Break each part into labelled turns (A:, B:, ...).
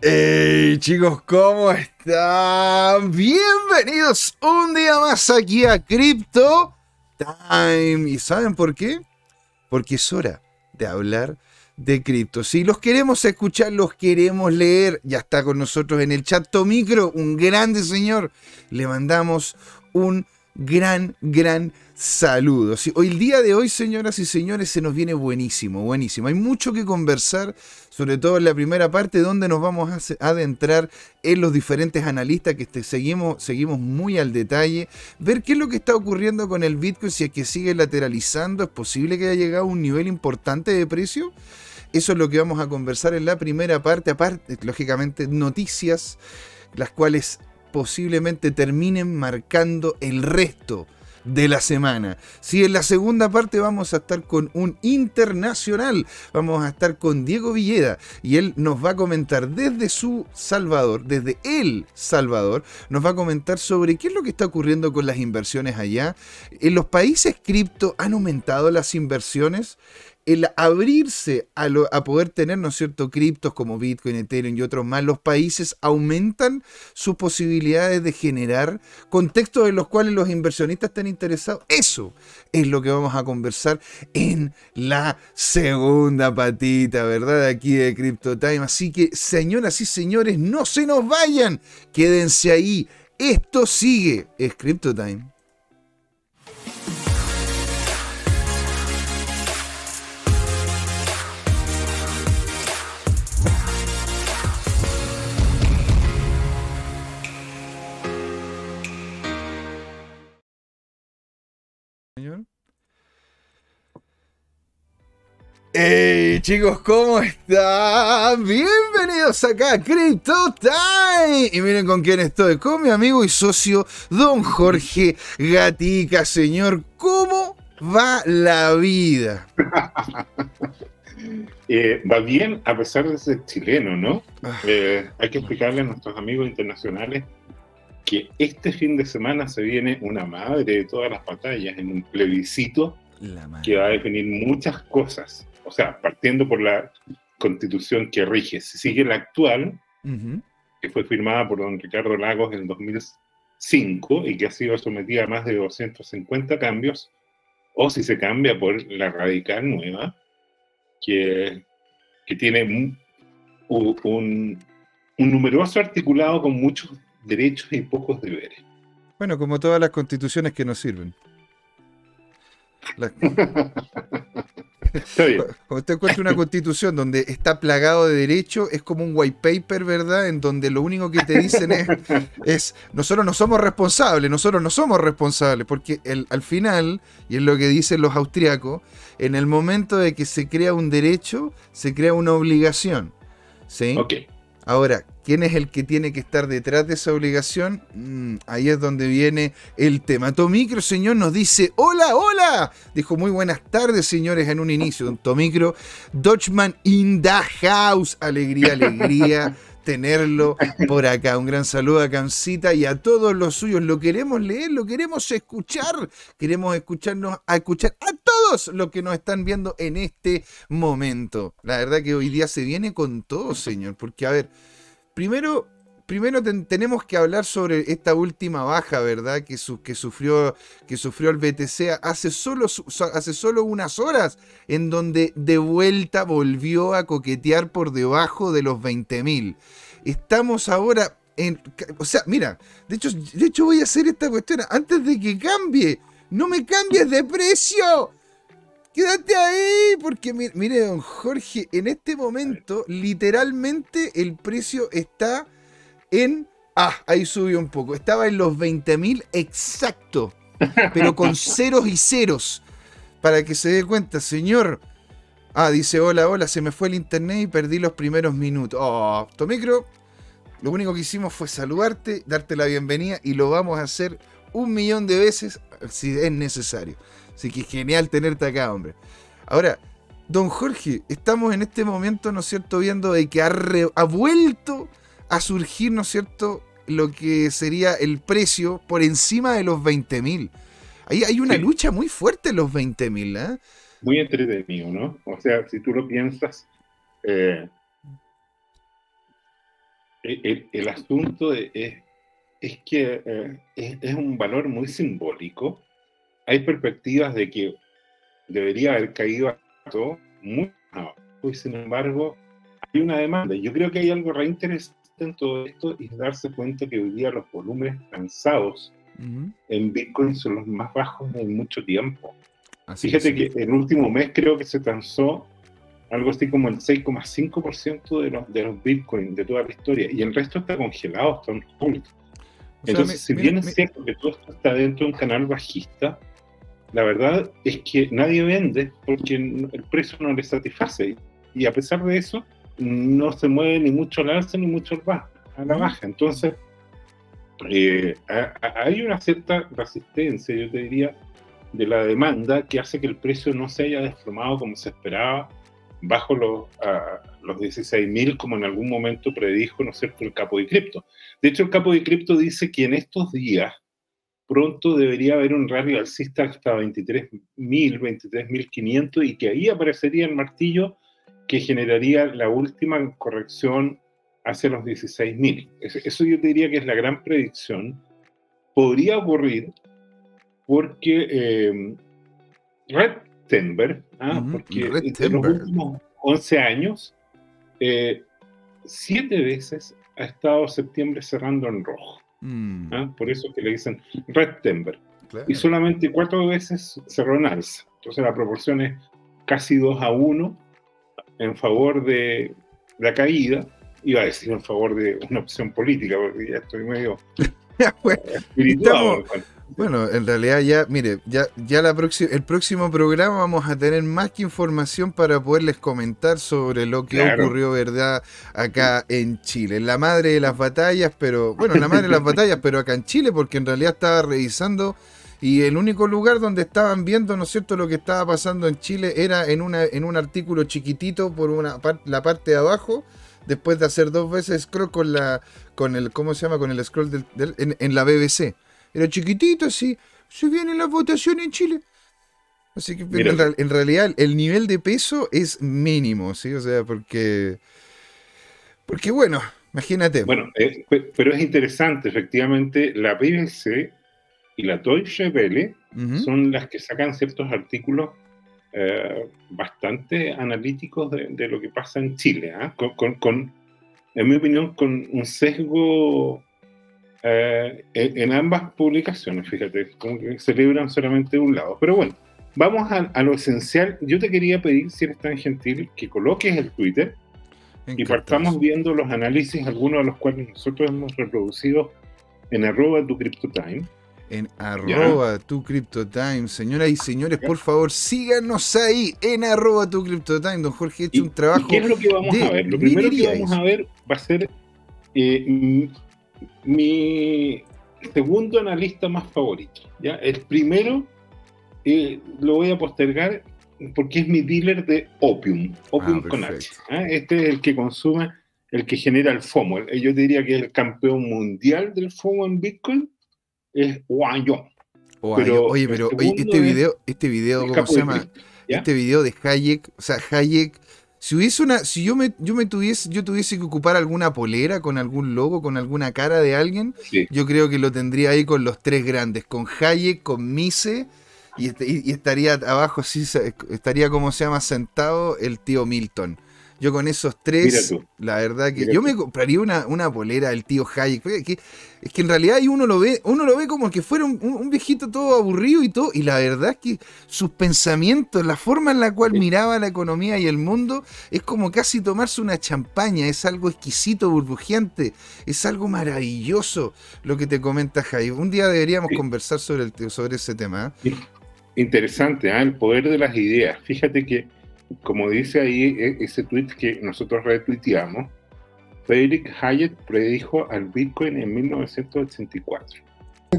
A: Hey chicos, ¿cómo están? Bienvenidos un día más aquí a Crypto Time. ¿Y saben por qué? Porque es hora de hablar de cripto. Si los queremos escuchar, los queremos leer. Ya está con nosotros en el chat Tomicro, un grande señor. Le mandamos un gran, gran saludo. hoy el día de hoy, señoras y señores, se nos viene buenísimo, buenísimo. Hay mucho que conversar, sobre todo en la primera parte, donde nos vamos a adentrar en los diferentes analistas que seguimos, seguimos muy al detalle, ver qué es lo que está ocurriendo con el Bitcoin, si es que sigue lateralizando, es posible que haya llegado a un nivel importante de precio. Eso es lo que vamos a conversar en la primera parte, aparte, lógicamente, noticias, las cuales posiblemente terminen marcando el resto de la semana. Si en la segunda parte vamos a estar con un internacional, vamos a estar con Diego Villeda y él nos va a comentar desde su Salvador, desde el Salvador, nos va a comentar sobre qué es lo que está ocurriendo con las inversiones allá. En los países cripto han aumentado las inversiones el abrirse a, poder tener, ¿no es cierto?, criptos como Bitcoin, Ethereum y otros más, los países aumentan sus posibilidades de generar contextos en los cuales los inversionistas estén interesados. Eso es lo que vamos a conversar en la segunda patita, ¿verdad? Aquí de Crypto Time. Así que, señoras y señores, no se nos vayan, quédense ahí. Esto sigue, es Crypto Time. Hey chicos, ¿cómo están? Bienvenidos acá a Crypto Time. Y miren con quién estoy, con mi amigo y socio Don Jorge Gatica. Señor, ¿cómo va la vida?
B: Eh, va bien a pesar de ser chileno, ¿no? Ah. Eh, hay que explicarle a nuestros amigos internacionales que este fin de semana se viene una madre de todas las batallas en un plebiscito que va a definir muchas cosas. O sea, partiendo por la constitución que rige, si sigue la actual, que fue firmada por don Ricardo Lagos en 2005 y que ha sido sometida a más de 250 cambios, o si se cambia por la radical nueva, que, que tiene un, un, numeroso articulado con muchos derechos y pocos deberes.
A: Bueno, como todas las constituciones que nos sirven. Cuando usted encuentra una constitución donde está plagado de derecho, es como un white paper, ¿verdad? En donde lo único que te dicen es, nosotros no somos responsables, nosotros no somos responsables, porque el, al final, y es lo que dicen los austriacos, en el momento de que se crea un derecho, se crea una obligación. ¿Sí?
B: Ok.
A: Ahora, ¿quién es el que tiene que estar detrás de esa obligación? Mm, ahí es donde viene el tema. Tomicro, señor, nos dice, hola, hola. Dijo, muy buenas tardes, señores, en un inicio. Tomicro, Dutchman in the house. Alegría, alegría. tenerlo por acá. Un gran saludo a Cancita y a todos los suyos. Lo queremos leer, lo queremos escuchar. Queremos escucharnos a escuchar a todos los que nos están viendo en este momento. La verdad que hoy día se viene con todo, señor. Porque, a ver, primero primero tenemos que hablar sobre esta última baja, ¿verdad? Que, que, sufrió, que sufrió el BTC hace solo, hace solo unas horas, en donde de vuelta volvió a coquetear por debajo de los 20.000. Estamos ahora en... O sea, mira, de hecho, de hecho voy a hacer esta cuestión antes de que cambie. No me cambies de precio. Quédate ahí, porque mire, don Jorge, en este momento literalmente el precio está en... Ah, ahí subió un poco. Estaba en los 20.000 exacto, pero con ceros y ceros. Para que se dé cuenta, señor. Ah, dice, hola, hola, se me fue el internet y perdí los primeros minutos. Oh, Tomicro, lo único que hicimos fue saludarte, darte la bienvenida y lo vamos a hacer un millón de veces si es necesario. Así que genial tenerte acá, hombre. Ahora, don Jorge, estamos en este momento, ¿no es cierto?, viendo de que ha, ha vuelto a surgir, ¿no es cierto?, lo que sería el precio por encima de los 20 mil. Ahí hay una lucha muy fuerte en los 20 mil, ¿eh?
B: Muy entretenido, ¿no? O sea, si tú lo piensas, eh, el, asunto es, es que eh, es, un valor muy simbólico. Hay perspectivas de que debería haber caído a todo muy abajo y sin embargo hay una demanda. Yo creo que hay algo reinteresante en todo esto y darse cuenta que hoy día los volúmenes transados en Bitcoin son los más bajos en mucho tiempo. Fíjate que el último mes creo que se transó algo así como el 6,5% de los, de los Bitcoin de toda la historia y el resto está congelado, está en Entonces, si bien es cierto que todo esto está dentro de un canal bajista, la verdad es que nadie vende porque el precio no le satisface. Y a pesar de eso, no se mueve ni mucho al alza ni mucho al baja, a la baja. Entonces, eh, hay una cierta resistencia, yo te diría, de la demanda que hace que el precio no se haya desplomado como se esperaba bajo los, los 16.000 como en algún momento predijo, ¿no es cierto?, el capo de cripto. De hecho, el capo de cripto dice que en estos días pronto debería haber un rally alcista hasta 23.000, 23.500 y que ahí aparecería el martillo que generaría la última corrección hacia los 16.000. Eso yo te diría que es la gran predicción. Podría ocurrir porque eh, Redtenberg, ¿ah? porque en los últimos 11 años, eh, siete veces ha estado septiembre cerrando en rojo. Mm. ¿ah? Por eso que le dicen Redtenberg. Y solamente cuatro veces cerró en alza. Entonces la proporción es casi 2 a 1 en favor de la caída. Iba a decir en favor de una opción política, porque ya estoy medio
A: espiritual. Bueno, en realidad ya, mire, ya, ya la el próximo programa vamos a tener más que información para poderles comentar sobre lo que ocurrió, ¿verdad? Acá en Chile. La madre de las batallas, pero, bueno, la madre de las batallas, pero acá en Chile, porque en realidad estaba revisando y el único lugar donde estaban viendo, ¿no es cierto?, lo que estaba pasando en Chile era en, una, en un artículo chiquitito por una la parte de abajo, después de hacer dos veces scroll con la, con el, ¿cómo se llama? Con el scroll del, en la BBC era chiquitito así, se viene la votación en Chile. Así que en, realidad el nivel de peso es mínimo, ¿sí? O sea, porque. Porque bueno, imagínate.
B: Bueno, eh, pero es interesante, efectivamente, la BBC y la Deutsche Welle son las que sacan ciertos artículos eh, bastante analíticos de, lo que pasa en Chile, ¿ah? con, en mi opinión, con un sesgo eh, en ambas publicaciones, fíjate, como que celebran solamente un lado. Pero bueno, vamos a, lo esencial. Yo te quería pedir, si eres tan gentil, que coloques el Twitter y partamos viendo los análisis, algunos de los cuales nosotros hemos reproducido en arroba tu CryptoTime.
A: En arroba tu CryptoTime. Señoras y señores, por favor, síganos ahí en arroba tu CryptoTime. Don Jorge ha hecho un trabajo.
B: ¿Qué es lo que vamos a ver? Lo primero que vamos a ver va a ser eh, mi segundo analista más favorito. ¿ya? El primero eh, lo voy a postergar porque es mi dealer de Opium, Opium ah, con H. ¿ah? Este es el que consume, el que genera el FOMO. Yo diría que es el campeón mundial del FOMO en Bitcoin, es Wang Yong.
A: oye, pero este video, este video, ¿cómo se llama? Este video de Hayek, o sea, Hayek si hubiese una, si yo me, yo me tuviese, yo tuviese que ocupar alguna polera con algún logo, con alguna cara de alguien, yo creo que lo tendría ahí con los tres grandes, con Hayek, con Mise y, y estaría abajo, sí, estaría como se llama sentado el tío Milton. Yo con esos tres, la verdad que yo me compraría una, una polera del tío Hayek. es que en realidad uno lo ve, uno lo ve como que fuera un, viejito todo aburrido y todo. Y la verdad es que sus pensamientos, la forma en la cual miraba la economía y el mundo, es como casi tomarse una champaña. Es algo exquisito, burbujeante. Es algo maravilloso lo que te comenta Hayek. Un día deberíamos conversar sobre, el, sobre ese tema.
B: ¿eh? Interesante, ¿eh? el poder de las ideas. Fíjate que como dice ahí e, ese tweet que nosotros retuiteamos, Frederick Hayek predijo al Bitcoin en 1984.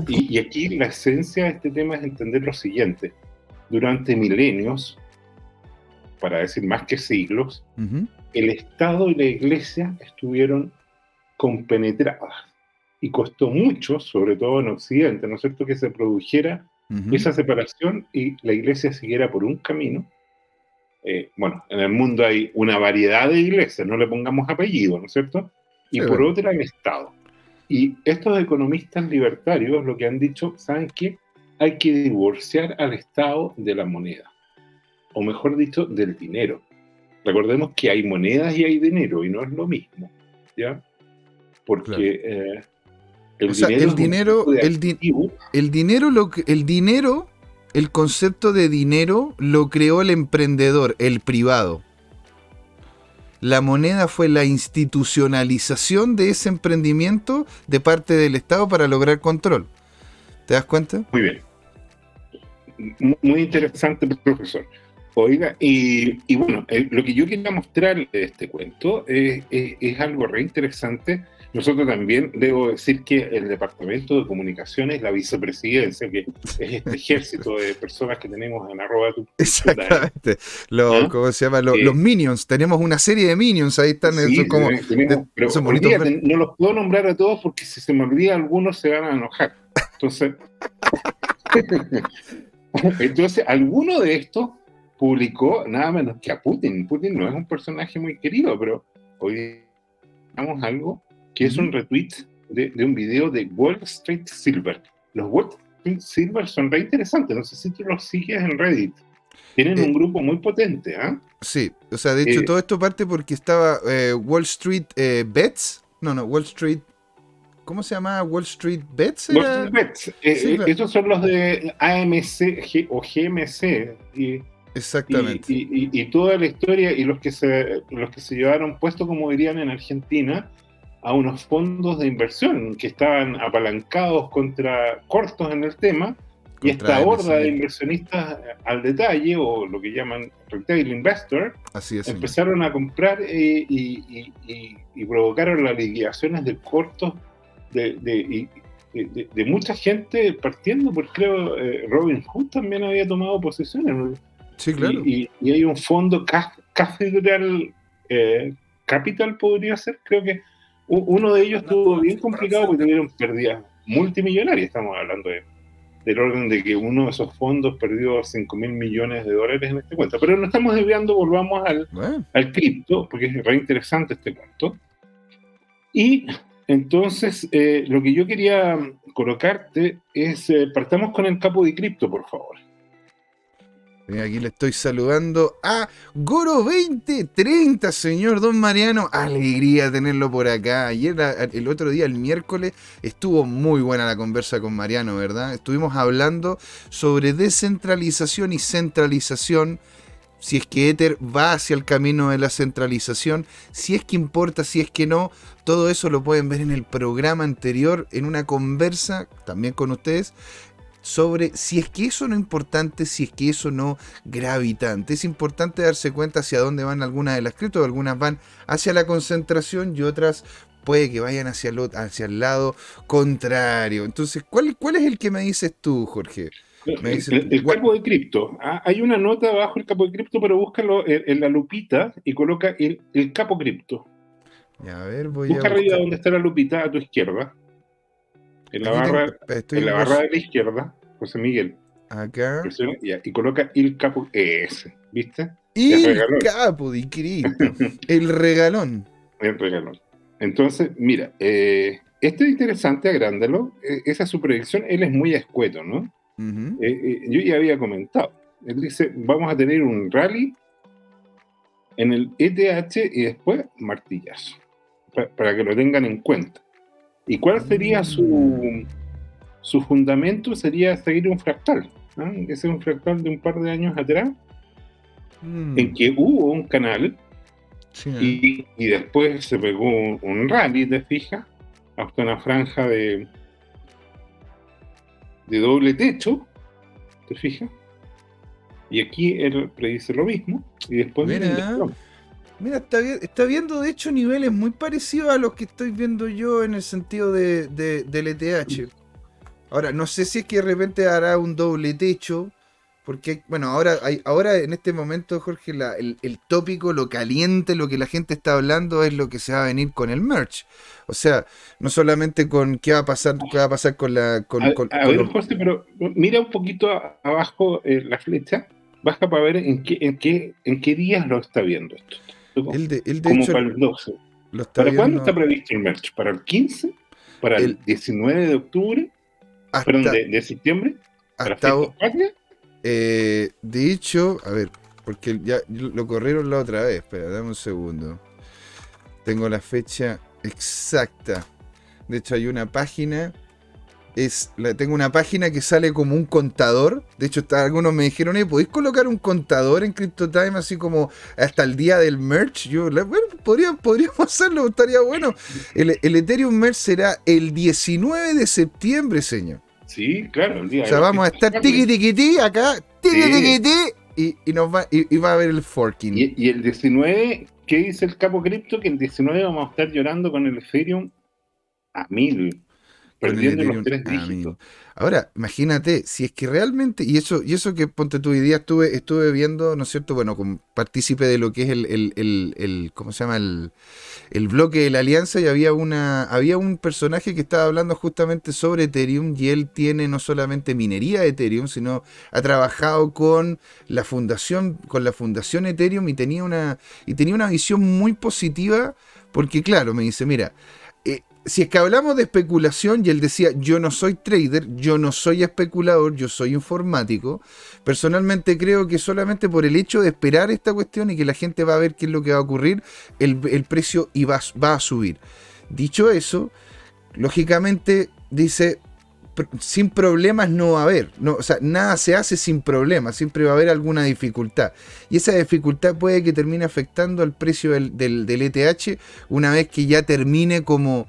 B: Y, aquí la esencia de este tema es entender lo siguiente. Durante milenios, para decir más que siglos, el Estado y la Iglesia estuvieron compenetradas. Y costó mucho, sobre todo en Occidente, ¿no es cierto?, que se produjera esa separación y la Iglesia siguiera por un camino eh, bueno, en el mundo hay una variedad de iglesias, no le pongamos apellido, ¿no es cierto? y por otra el Estado. Y estos economistas libertarios lo que han dicho, ¿saben qué? Hay que divorciar al Estado de la moneda, o mejor dicho, del dinero. Recordemos que hay monedas y hay dinero, y no es lo mismo, ¿ya? Porque
A: eh, el, dinero el, dinero, el, dinero, lo el dinero, el concepto de dinero lo creó el emprendedor, el privado. La moneda fue la institucionalización de ese emprendimiento de parte del Estado para lograr control. ¿Te das cuenta?
B: Muy bien. Muy interesante, profesor. Oiga, y, bueno, eh, lo que yo quería mostrarle de este cuento es, es algo re interesante nosotros también debo decir que el Departamento de Comunicaciones, la vicepresidencia, que es este ejército de personas que tenemos en arroba tu
A: Exactamente. Los, ¿Ah? ¿Cómo se llama? Los, minions. Tenemos una serie de minions. Ahí están.
B: Sí, como, pero no los puedo nombrar a todos porque si se me olvida algunos se van a enojar. Entonces, entonces alguno de estos publicó nada menos que a Putin. Putin no es un personaje muy querido, pero hoy vamos algo que es un retweet de, un video de Wall Street Silver. Los Wall Street Silver son re interesantes, no sé si tú los sigues en Reddit. Tienen un eh, grupo muy potente, ¿ah?
A: Sí, o sea, de hecho eh, todo esto parte porque estaba eh, Wall Street Bets, no, no, Wall Street ¿Cómo se llama? Wall Street Bets.
B: Wall Street Bets. Estos son los de AMC o GMC. Y,
A: Exactamente.
B: Y, toda la historia y los que se los que se llevaron puesto, como dirían en Argentina, a unos fondos de inversión que estaban apalancados contra cortos en el tema y esta horda de inversionistas. al detalle o lo que llaman retail investor empezaron a comprar eh, y, provocaron las liquidaciones de cortos de, de, mucha gente partiendo porque creo eh, Robin Hood también había tomado posiciones
A: sí claro.
B: Y, hay un fondo Cathedral eh, Capital podría ser creo que uno de ellos estuvo bien complicado porque tuvieron pérdidas multimillonarias. Estamos hablando de, del orden de que uno de esos fondos perdió 5 mil millones de dólares en este cuento. Pero no estamos desviando, volvamos al, al cripto, porque es re interesante este cuento. Y entonces, eh, lo que yo quería colocarte es, eh, partamos con el capo de cripto, por favor.
A: Aquí le estoy saludando a Goro2030, señor Don Mariano. Alegría tenerlo por acá. Ayer, el otro día, el miércoles, estuvo muy buena la conversa con Mariano, ¿verdad? Estuvimos hablando sobre descentralización y centralización. Si es que Ether va hacia el camino de la centralización, si es que importa, si es que no, todo eso lo pueden ver en el programa anterior, en una conversa también con ustedes sobre si es que eso no es importante, si es que eso no gravitante. Es importante darse cuenta hacia dónde van algunas de las criptos, algunas van hacia la concentración y otras puede que vayan hacia el, hacia el lado contrario. Entonces, ¿cuál, ¿cuál es el que me dices tú, Jorge?
B: el, capo de cripto. Ah, hay una nota abajo el capo de cripto, pero búscalo en, la lupita y coloca el, capo cripto.
A: a ver, voy
B: Busca arriba donde está la lupita a tu izquierda. En la, barra, en la barra de la izquierda, José Miguel.
A: Acá.
B: y, coloca el capo ES, ¿viste?
A: El, capo de Cristo. el regalón.
B: El regalón. Entonces, mira, eh, este es interesante, agrándalo. E, esa es su predicción. Él es muy escueto, ¿no? Eh, eh, yo ya había comentado. Él dice: vamos a tener un rally en el ETH y después martillazo. para que lo tengan en cuenta. ¿Y cuál sería su, su fundamento? Sería seguir un fractal. Ese es un fractal de un par de años atrás, mm. en que hubo un canal y, después se pegó un, rally, ¿te fijas? Hasta una franja de, de doble techo, ¿te fijas? Y aquí él predice lo mismo y después
A: Mira, está, viendo de hecho niveles muy parecidos a los que estoy viendo yo en el sentido de, del ETH. Ahora, no sé si es que de repente hará un doble techo. Porque, bueno, ahora, hay, ahora en este momento, Jorge, el, tópico, lo caliente, lo que la gente está hablando es lo que se va a venir con el merch. O sea, no solamente con qué va a pasar, qué va a pasar con la. Con,
B: a, ver, José, pero mira un poquito abajo eh, la flecha, baja para ver en qué, en qué, en qué días lo está viendo esto.
A: El de, el de hecho,
B: ¿Para cuándo está previsto el merch? ¿Para el 15? ¿Para el, 19 de octubre? ¿Perdón, de, septiembre?
A: hasta eh, de hecho, a ver, porque ya lo corrieron la otra vez. Espera, dame un segundo. Tengo la fecha exacta. De hecho, hay una página es, la, tengo una página que sale como un contador. De hecho, algunos me dijeron, ¿podéis colocar un contador en CryptoTime así como hasta el día del merch? Yo, bueno, podríamos hacerlo, estaría bueno. El, Ethereum merch será el 19 de septiembre, señor.
B: Sí, claro,
A: el día. O sea, vamos a estar tiki tiki tiki acá, tiki tiki tiki y, nos va, y, va a haber el forking.
B: Y, y el 19, ¿qué dice el capo cripto? Que el 19 vamos a estar llorando con el Ethereum a mil. Perdiendo los tres dígitos.
A: Ahora, imagínate, si es que realmente, y eso, y eso que ponte tu idea, estuve, estuve viendo, ¿no es cierto? Bueno, como partícipe de lo que es el, el, el, el ¿cómo se llama? El, el, bloque de la alianza, y había una, había un personaje que estaba hablando justamente sobre Ethereum, y él tiene no solamente minería de Ethereum, sino ha trabajado con la fundación, con la fundación Ethereum y tenía una, y tenía una visión muy positiva, porque claro, me dice, mira, si es que hablamos de especulación, y él decía, yo no soy trader, yo no soy especulador, yo soy informático, personalmente creo que solamente por el hecho de esperar esta cuestión y que la gente va a ver qué es lo que va a ocurrir, el, precio va, va a subir. Dicho eso, lógicamente dice, sin problemas no va a haber. No, o sea, nada se hace sin problemas, siempre va a haber alguna dificultad. Y esa dificultad puede que termine afectando al precio del, del ETH una vez que ya termine como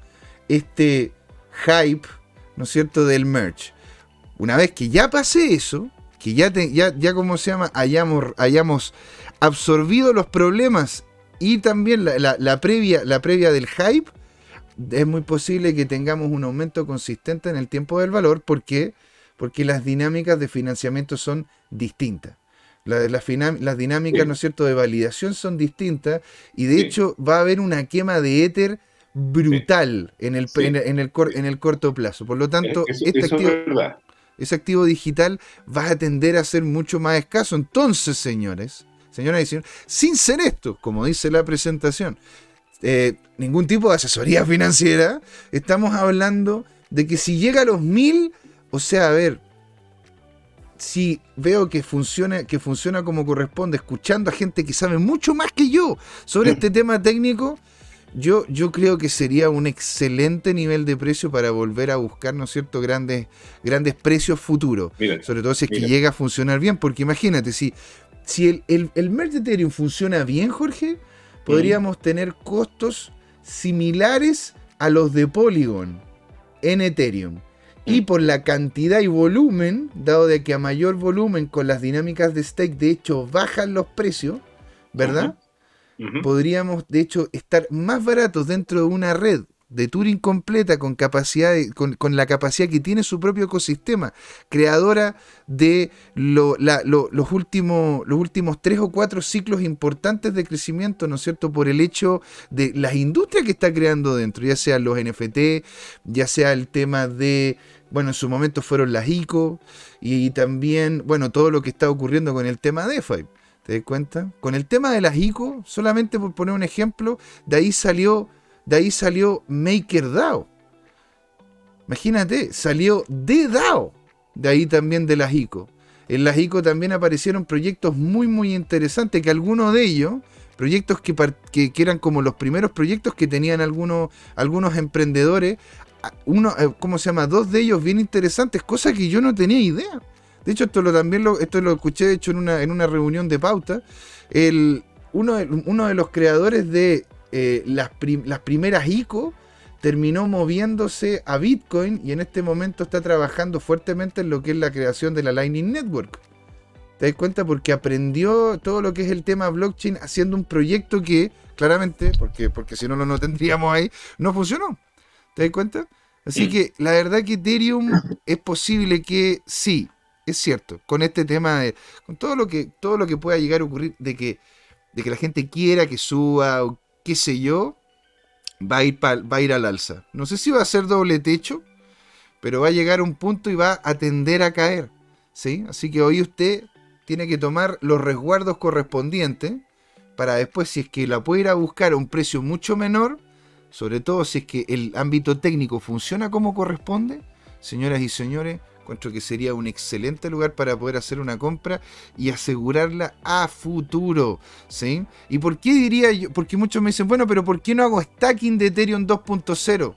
A: este hype, ¿no es cierto?, del merch. Una vez que ya pase eso, que ya, ya, ya como se llama, hayamos, hayamos absorbido los problemas y también la, previa, la previa del hype, es muy posible que tengamos un aumento consistente en el tiempo del valor. ¿Por qué? Porque las dinámicas de financiamiento son distintas. las dinámicas, ¿no es cierto?, de validación son distintas y de hecho va a haber una quema de éter brutal en, el, en, el, en, el, corto plazo. Por lo tanto, este activo, ese activo digital va a tender a ser mucho más escaso. Entonces, señores, señoras y señores, sin ser esto, como dice la presentación, eh, ningún tipo de asesoría financiera, estamos hablando de que si llega a los mil, o sea, a ver, si veo que funciona, que funciona como corresponde, escuchando a gente que sabe mucho más que yo sobre este tema técnico, yo, yo creo que sería un excelente nivel de precio para volver a buscar, ¿no es cierto?, grandes, grandes precios futuros. Sobre todo si es que llega a funcionar bien, porque imagínate, si, si el, el, el merge de Ethereum funciona bien, Jorge, podríamos tener costos similares a los de Polygon en Ethereum. Y mm. por la cantidad y volumen, dado de que a mayor volumen con las dinámicas de stake, de hecho, bajan los precios, ¿verdad? Podríamos de hecho estar más baratos dentro de una red de Turing completa con capacidad con, la capacidad que tiene su propio ecosistema, creadora de los, últimos, los últimos tres o cuatro ciclos importantes de crecimiento, ¿no es cierto? Por el hecho de las industrias que está creando dentro, ya sean los NFT, ya sea el tema de, bueno, en su momento fueron las ICO y también, bueno, todo lo que está ocurriendo con el tema de DeFi. ¿Te das cuenta? Con el tema de las ICO, solamente por poner un ejemplo, de ahí salió, de ahí salió MakerDAO. Imagínate, salió de DAO, de ahí también de las ICO. En las ICO también aparecieron proyectos muy, muy interesantes, que algunos de ellos, proyectos que, que, eran como los primeros proyectos que tenían algunos, algunos emprendedores, uno, eh, ¿cómo se llama? Dos de ellos bien interesantes, cosas que yo no tenía idea. De hecho, esto lo, también lo, esto lo escuché de hecho en una, en una reunión de pauta. El, uno, de, uno de los creadores de eh, las, las primeras ICO terminó moviéndose a Bitcoin y en este momento está trabajando fuertemente en lo que es la creación de la Lightning Network. ¿Te das cuenta? Porque aprendió todo lo que es el tema blockchain haciendo un proyecto que claramente, porque, porque si no lo no tendríamos ahí, no funcionó. ¿Te das cuenta? Así que la verdad que Ethereum es posible que sí, es cierto, con este tema de, con todo lo que, todo lo que pueda llegar a ocurrir de que, de que la gente quiera que suba o qué sé yo, va a ir, va a ir al alza. No sé si va a ser doble techo, pero va a llegar a un punto y va a tender a caer. ¿sí? Así que hoy usted tiene que tomar los resguardos correspondientes para después, si es que la puede ir a buscar a un precio mucho menor, sobre todo si es que el ámbito técnico funciona como corresponde, señoras y señores, encuentro que sería un excelente lugar para poder hacer una compra y asegurarla a futuro. ¿sí? ¿Y por qué diría yo? Porque muchos me dicen, bueno, pero ¿por qué no hago stacking de Ethereum 2.0?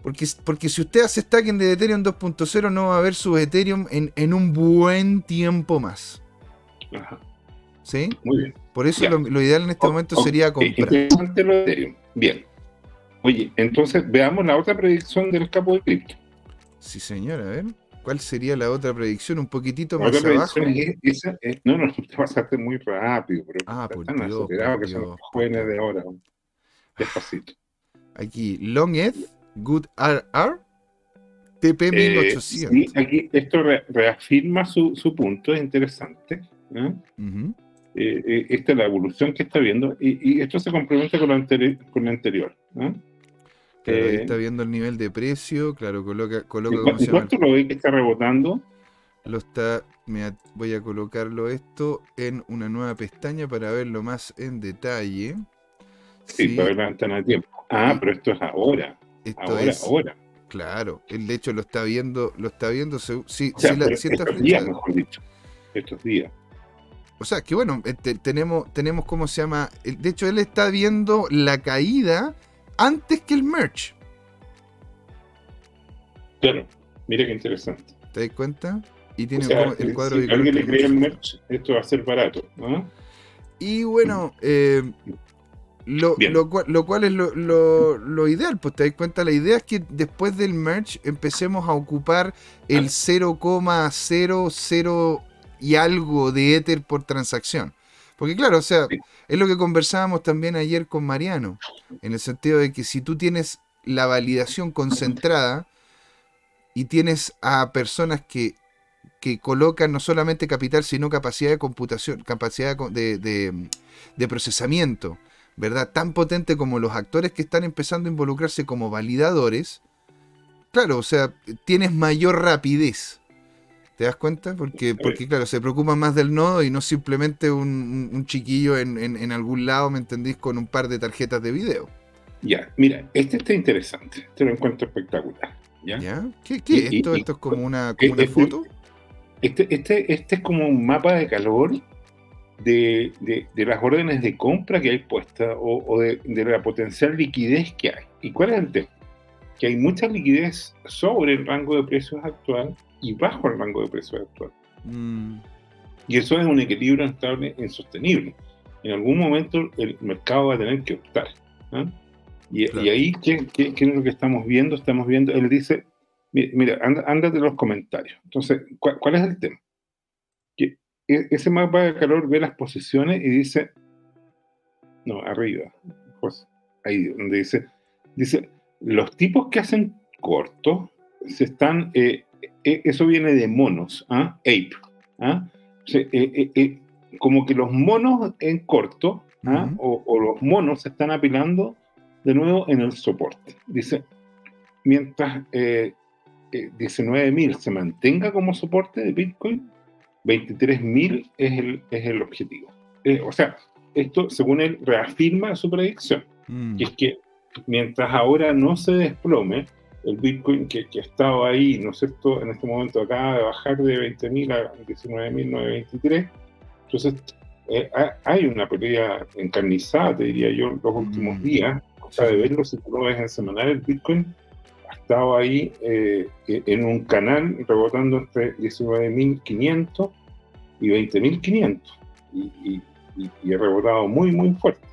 A: Porque, porque si usted hace stacking de Ethereum 2.0 no va a ver su Ethereum en, un buen tiempo más. Ajá. ¿Sí? Muy bien. Por eso lo, ideal en este momento sería comprar.
B: Bien. Oye, entonces veamos la otra predicción del capo de cripto.
A: Sí, señor, a ver. ¿Cuál sería la otra predicción? Un poquitito más abajo.
B: no, no, te pasaste muy rápido, pero ah, por Dios, que son los jóvenes de ahora. Despacito.
A: Aquí, Long Ed, Good RR, TP 1800.
B: sí, aquí esto reafirma su, su, punto, es interesante. ¿eh? Eh, eh, esta es la evolución que está viendo y, y esto se complementa con lo, anterior. Con lo anterior
A: Claro, ahí eh, está viendo el nivel de precio, claro, coloca, coloca
B: ¿Cuánto lo ve que está rebotando?
A: Lo está, voy a colocarlo esto en una nueva pestaña para verlo más en detalle.
B: Sí, para ver la ventana de tiempo. Ah, pero esto es ahora. Esto ahora, es, ahora.
A: Claro, él de hecho lo está viendo, lo está viendo, sí, sí
B: la, estos días, mejor dicho, estos días.
A: O sea, que bueno, este, tenemos, tenemos, ¿cómo se llama? De hecho, él está viendo la caída antes que el merch.
B: Claro, mira qué interesante.
A: ¿Te das cuenta? Y tiene
B: el cuadro si de alguien le cree el merch, esto va a ser barato.
A: Y bueno, eh, lo, cual, es lo, ideal, pues te das cuenta, la idea es que después del merch empecemos a ocupar el 0,00 y algo de Ether por transacción. Porque claro, o sea, es lo que conversábamos también ayer con Mariano, en el sentido de que si tú tienes la validación concentrada y tienes a personas que, colocan no solamente capital, sino capacidad de computación, capacidad de, de, procesamiento, ¿verdad? Tan potente como los actores que están empezando a involucrarse como validadores, claro, o sea, tienes mayor rapidez ¿Te das cuenta? Porque, porque claro, se preocupa más del nodo y no simplemente un, chiquillo en, algún lado, ¿me entendís? Con un par de tarjetas de video.
B: Ya, mira, este está interesante, este lo encuentro espectacular. ¿Ya?
A: ¿Qué, es esto? ¿Esto es como una, como una
B: este,
A: foto?
B: Este, este, este es como un mapa de calor de, las órdenes de compra que hay puestas o, de, la potencial liquidez que hay. ¿Y cuál es el tema? Que hay mucha liquidez sobre el rango de precios actual y bajo el rango de precios actual. Mm. Y eso es un equilibrio estable e insostenible. En algún momento el mercado va a tener que optar. ¿ah? Y, ahí, ¿qué, es lo que estamos viendo? Estamos viendo, él dice, mira, anda, de los comentarios. Entonces, ¿cuál, es el tema? Que e, ese mapa de calor ve las posiciones y dice, no, arriba, pues, ahí donde dice, dice, los tipos que hacen corto se están eh, eso viene de monos, ¿ah? ape. ¿ah? Eh, eh, eh, como que los monos en corto, ¿ah? o, los monos se están apilando de nuevo en el soporte. Dice, mientras 19.000 se mantenga como soporte de Bitcoin, 23.000 es el, es el objetivo. o sea, esto, según él, reafirma su predicción, mm. que es que mientras ahora no se desplome, el Bitcoin que, que ha estado ahí, ¿no es cierto?, en este momento acaba de bajar de 20.000 a 19.923. Entonces, eh, hay una pelea encarnizada, te diría yo, los últimos mm. días. O sea, de verlo, si tú lo ves en semanal, el Bitcoin ha estado ahí eh, en un canal rebotando entre 19.500 y 20.500. Y, y, y, y ha rebotado muy, muy fuerte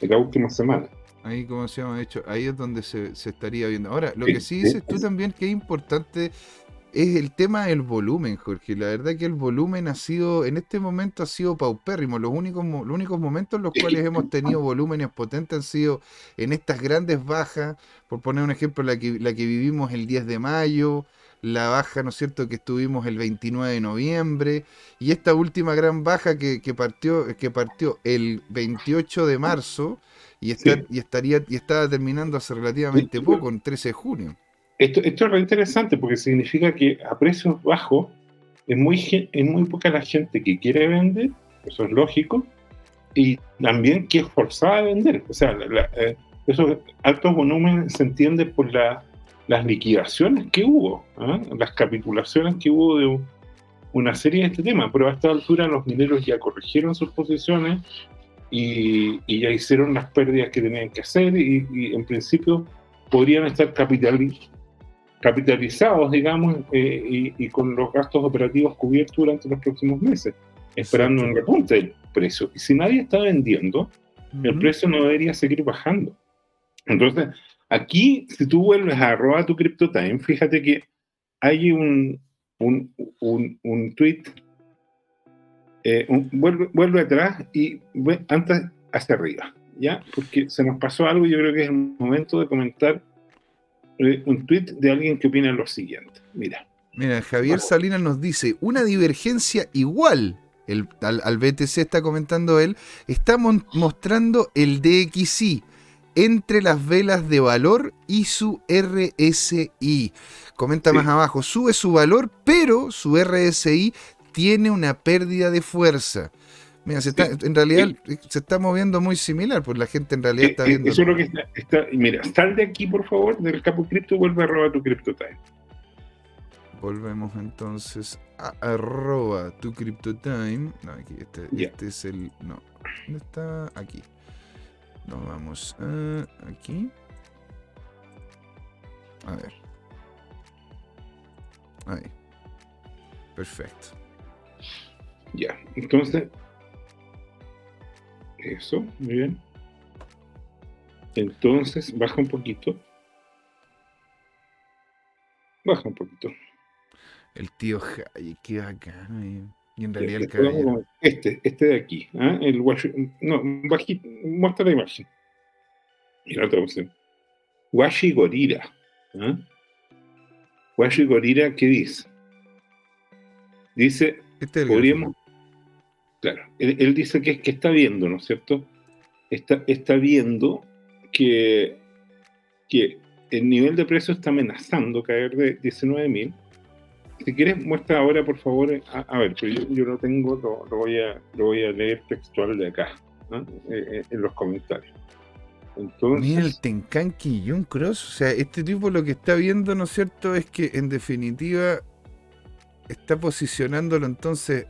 B: en la última semana.
A: Ahí, como se llama, hecho, ahí es donde se, estaría viendo. Ahora, lo que sí dices tú también que es importante es el tema del volumen, Jorge. La verdad que el volumen ha sido, en este momento ha sido paupérrimo. Los únicos, los únicos momentos en los cuales hemos tenido volúmenes potentes han sido en estas grandes bajas. Por poner un ejemplo, la que, la que vivimos el 10 de mayo, la baja, ¿no es cierto?, que estuvimos el 29 de noviembre, y esta última gran baja que, que partió, que partió el 28 de marzo y, y, estaría, y estaba terminando hace relativamente poco, el 13 de junio.
B: Esto, esto es re interesante porque significa que a precios bajos es muy, es muy poca la gente que quiere vender, eso es lógico, y también que es forzada a vender. O sea, eh, esos altos volúmenes se entienden por las liquidaciones que hubo, ¿ah? las capitulaciones que hubo de una serie de este tema, pero a esta altura los mineros ya corrigieron sus posiciones y, ya hicieron las pérdidas que tenían que hacer y, en principio podrían estar capitalizados, digamos, eh, y, con los gastos operativos cubiertos durante los próximos meses, esperando un repunte del precio. Y si nadie está vendiendo, el precio no debería seguir bajando. Entonces, aquí, si tú vuelves a arroba tu CryptoTime, fíjate que hay un, un, un, un tweet, eh, vuelve, vuelve, atrás y antes hacia arriba, ¿ya? Porque se nos pasó algo y yo creo que es el momento de comentar eh, un tweet de alguien que opina lo siguiente. Mira.
A: Mira, Javier Salinas nos dice, una divergencia igual el, al, BTC está comentando él, está mostrando el DXI entre las velas de valor y su RSI. Comenta más abajo, sube su valor, pero su RSI tiene una pérdida de fuerza. Mira, en realidad se está moviendo muy similar, pues la gente en realidad está viendo.
B: Eso es lo que está, Mira, sal de aquí, por favor, del capo cripto, vuelve a robar tu CryptoTime.
A: Volvemos entonces a arroba tu CryptoTime. No, aquí, este, este es el. No, ¿dónde está? Aquí. Nos vamos a aquí. A ver. Ahí. Perfecto.
B: Ya, entonces. Eso, muy bien. Entonces, baja un poquito. Baja un poquito.
A: El tío Jai, qué bacano. Y en realidad el
B: Este, este de aquí. ¿eh? El no, bajito, muestra la imagen. Y la otra opción. Washi Gorira. ¿eh? Washi Gorira, ¿qué dice? Dice, este podríamos... Claro, él, dice que, que está viendo, ¿no es cierto? Está, está viendo que, que el nivel de precio está amenazando caer de 19.000 si quieres, muestra ahora, por favor. Eh, a, ver, pero yo, lo tengo, lo, voy a, lo voy a leer textual de acá, eh, eh, en los comentarios.
A: Entonces, Mira el Tenkanki y un Cross. O sea, este tipo lo que está viendo, ¿no es cierto? Es que en definitiva está posicionándolo entonces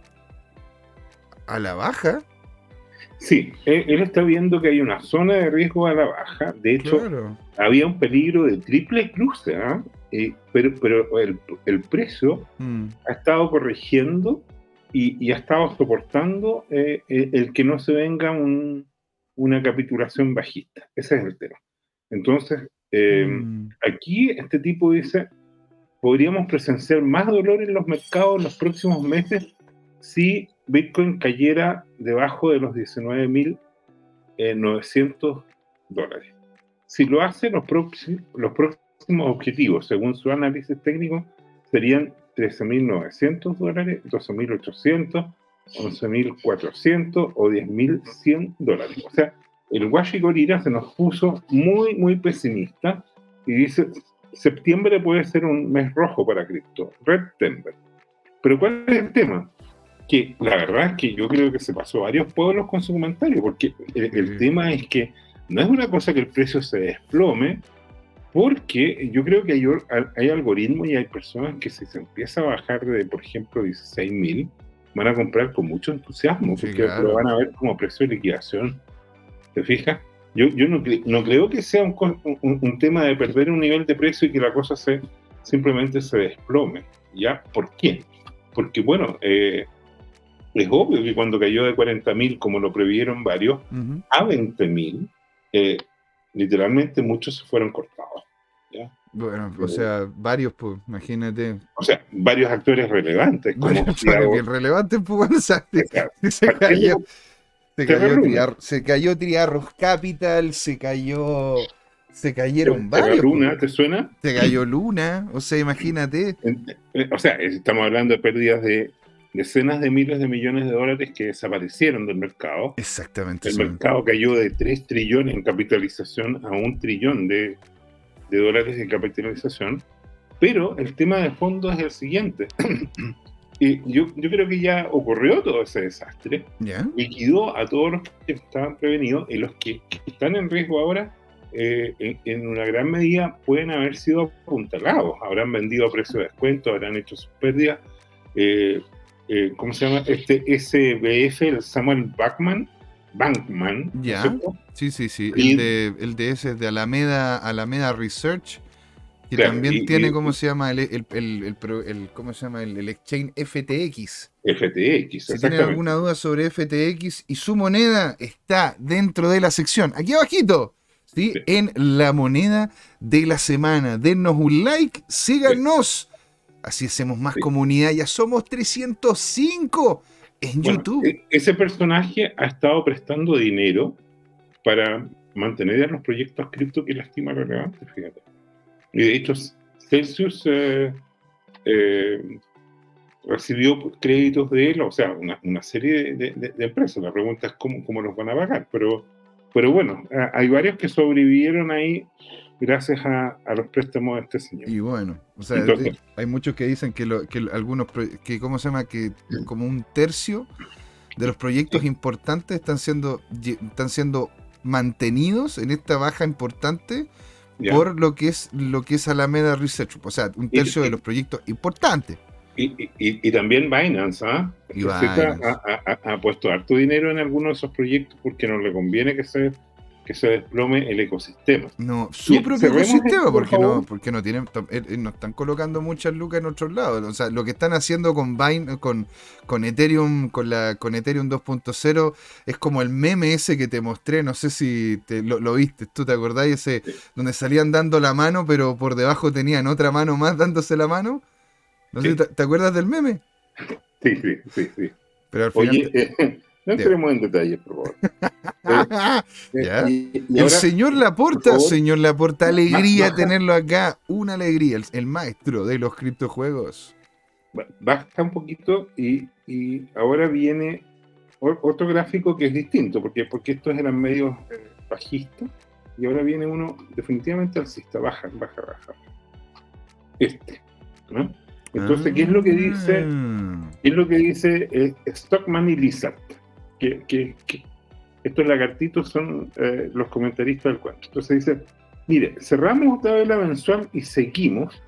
A: a la baja.
B: Sí, él, está viendo que hay una zona de riesgo a la baja. De hecho, había un peligro de triple cruce. ¿ah? Pero pero el, precio mm. ha estado corrigiendo y, ha estado soportando eh, eh, el que no se venga una capitulación bajista. Ese es el tema. Entonces, eh, mm. aquí este tipo dice, podríamos presenciar más dolor en los mercados en los próximos meses si Bitcoin cayera debajo de los 19.900 dólares. Si lo hace, los, los próximos objetivos, según su análisis técnico, serían 13.900 dólares, 12.800, 11.400 o 10.100 dólares. O sea, el Washi Gorilla se nos puso muy, muy pesimista y dice, septiembre puede ser un mes rojo para cripto, Red Timber. Pero ¿cuál es el tema? Que la verdad es que yo creo que se pasó varios pueblos con su comentario, porque el tema es que no es una cosa que el precio se desplome, porque yo creo que hay, algoritmos y hay personas que si se empieza a bajar de, por ejemplo, 16.000, van a comprar con mucho entusiasmo, porque lo van a ver como precio de liquidación. ¿Te fijas? Yo, yo no, no, creo que sea un, tema de perder un nivel de precio y que la cosa se, simplemente se desplome. ¿Ya? ¿Por qué? Porque, bueno, eh, es obvio que cuando cayó de 40.000, como lo previeron varios, a 20.000, eh, literalmente muchos se fueron cortados.
A: Bueno, o sea, varios, pues, imagínate.
B: O sea, varios actores relevantes. Como
A: bien relevantes, pues, bueno, se, cayó. Se cayó, se cayó Triarros Capital, se cayó. Se cayeron varios.
B: Luna, ¿te suena?
A: Se cayó Luna, o sea, imagínate.
B: O sea, estamos hablando de pérdidas de decenas de miles de millones de dólares que desaparecieron del mercado.
A: Exactamente.
B: El mercado cayó de 3 trillones en capitalización a un trillón de, dólares de capitalización. Pero el tema de fondo es el siguiente. y yo, yo creo que ya ocurrió todo ese desastre. Liquidó a todos los que estaban prevenidos y los que, están en riesgo ahora eh, en, una gran medida pueden haber sido apuntalados, habrán vendido a precio de descuento, habrán hecho sus pérdidas. Eh, eh, ¿Cómo se llama? Este SBF, el Samuel Backman, Bankman.
A: Ya. Sí, sí, sí. el, de, el de ese es de Alameda, Alameda Research. Que también tiene, ¿cómo se llama? El, el, el, ¿cómo se llama? El, exchange FTX.
B: FTX,
A: Si tienen alguna duda sobre FTX y su moneda, está dentro de la sección, aquí abajito, ¿sí? En la moneda de la semana. Denos un like, síganos. Así hacemos más comunidad. Ya somos 305 en YouTube. E,
B: ese personaje ha estado prestando dinero para mantener a los proyectos cripto que lastima relevantes, fíjate. Y de hecho, Celsius eh, eh, recibió créditos de él, o sea, una, serie de, empresas. La pregunta es cómo, cómo los van a pagar. Pero, pero bueno, hay varios que sobrevivieron ahí gracias a, los préstamos de este señor.
A: Y bueno, o sea, hay muchos que dicen que, que algunos, que ¿cómo se llama? Que como un tercio de los proyectos importantes están siendo, están siendo mantenidos en esta baja importante por lo que es lo que es Alameda Research, o sea, un tercio de los proyectos importantes.
B: Y, también Binance, ¿ah? Ha, puesto harto dinero en algunos de esos proyectos porque no le conviene que se que se desplome el ecosistema.
A: No, su propio ecosistema, porque no, porque no tienen, eh, eh, no están colocando muchas lucas en otros lados. O sea, lo que están haciendo con Vine, con, con Ethereum, con la, con Ethereum 2.0, es como el meme ese que te mostré, no sé si te, lo, viste, tú te acordás, ese donde salían dando la mano, pero por debajo tenían otra mano más dándose la mano. No sé, ¿te, acuerdas del meme?
B: Sí, sí, sí, sí. Pero al final. Eh, no entremos en detalles, por favor.
A: Eh, eh, el señor Laporta, señor Laporta, alegría tenerlo acá. Una alegría, el, maestro de los criptojuegos.
B: Baja un poquito y, ahora viene otro gráfico que es distinto, porque, porque estos eran medios eh, bajistas y ahora viene uno definitivamente alcista, baja, baja, baja. Este, Entonces, ¿qué es lo que dice? Ah. ¿Qué es lo que dice Stockman y Lizard? Que, estos lagartitos son eh, los comentaristas del cuento. Entonces dice, mire, cerramos otra vez la mensual y seguimos,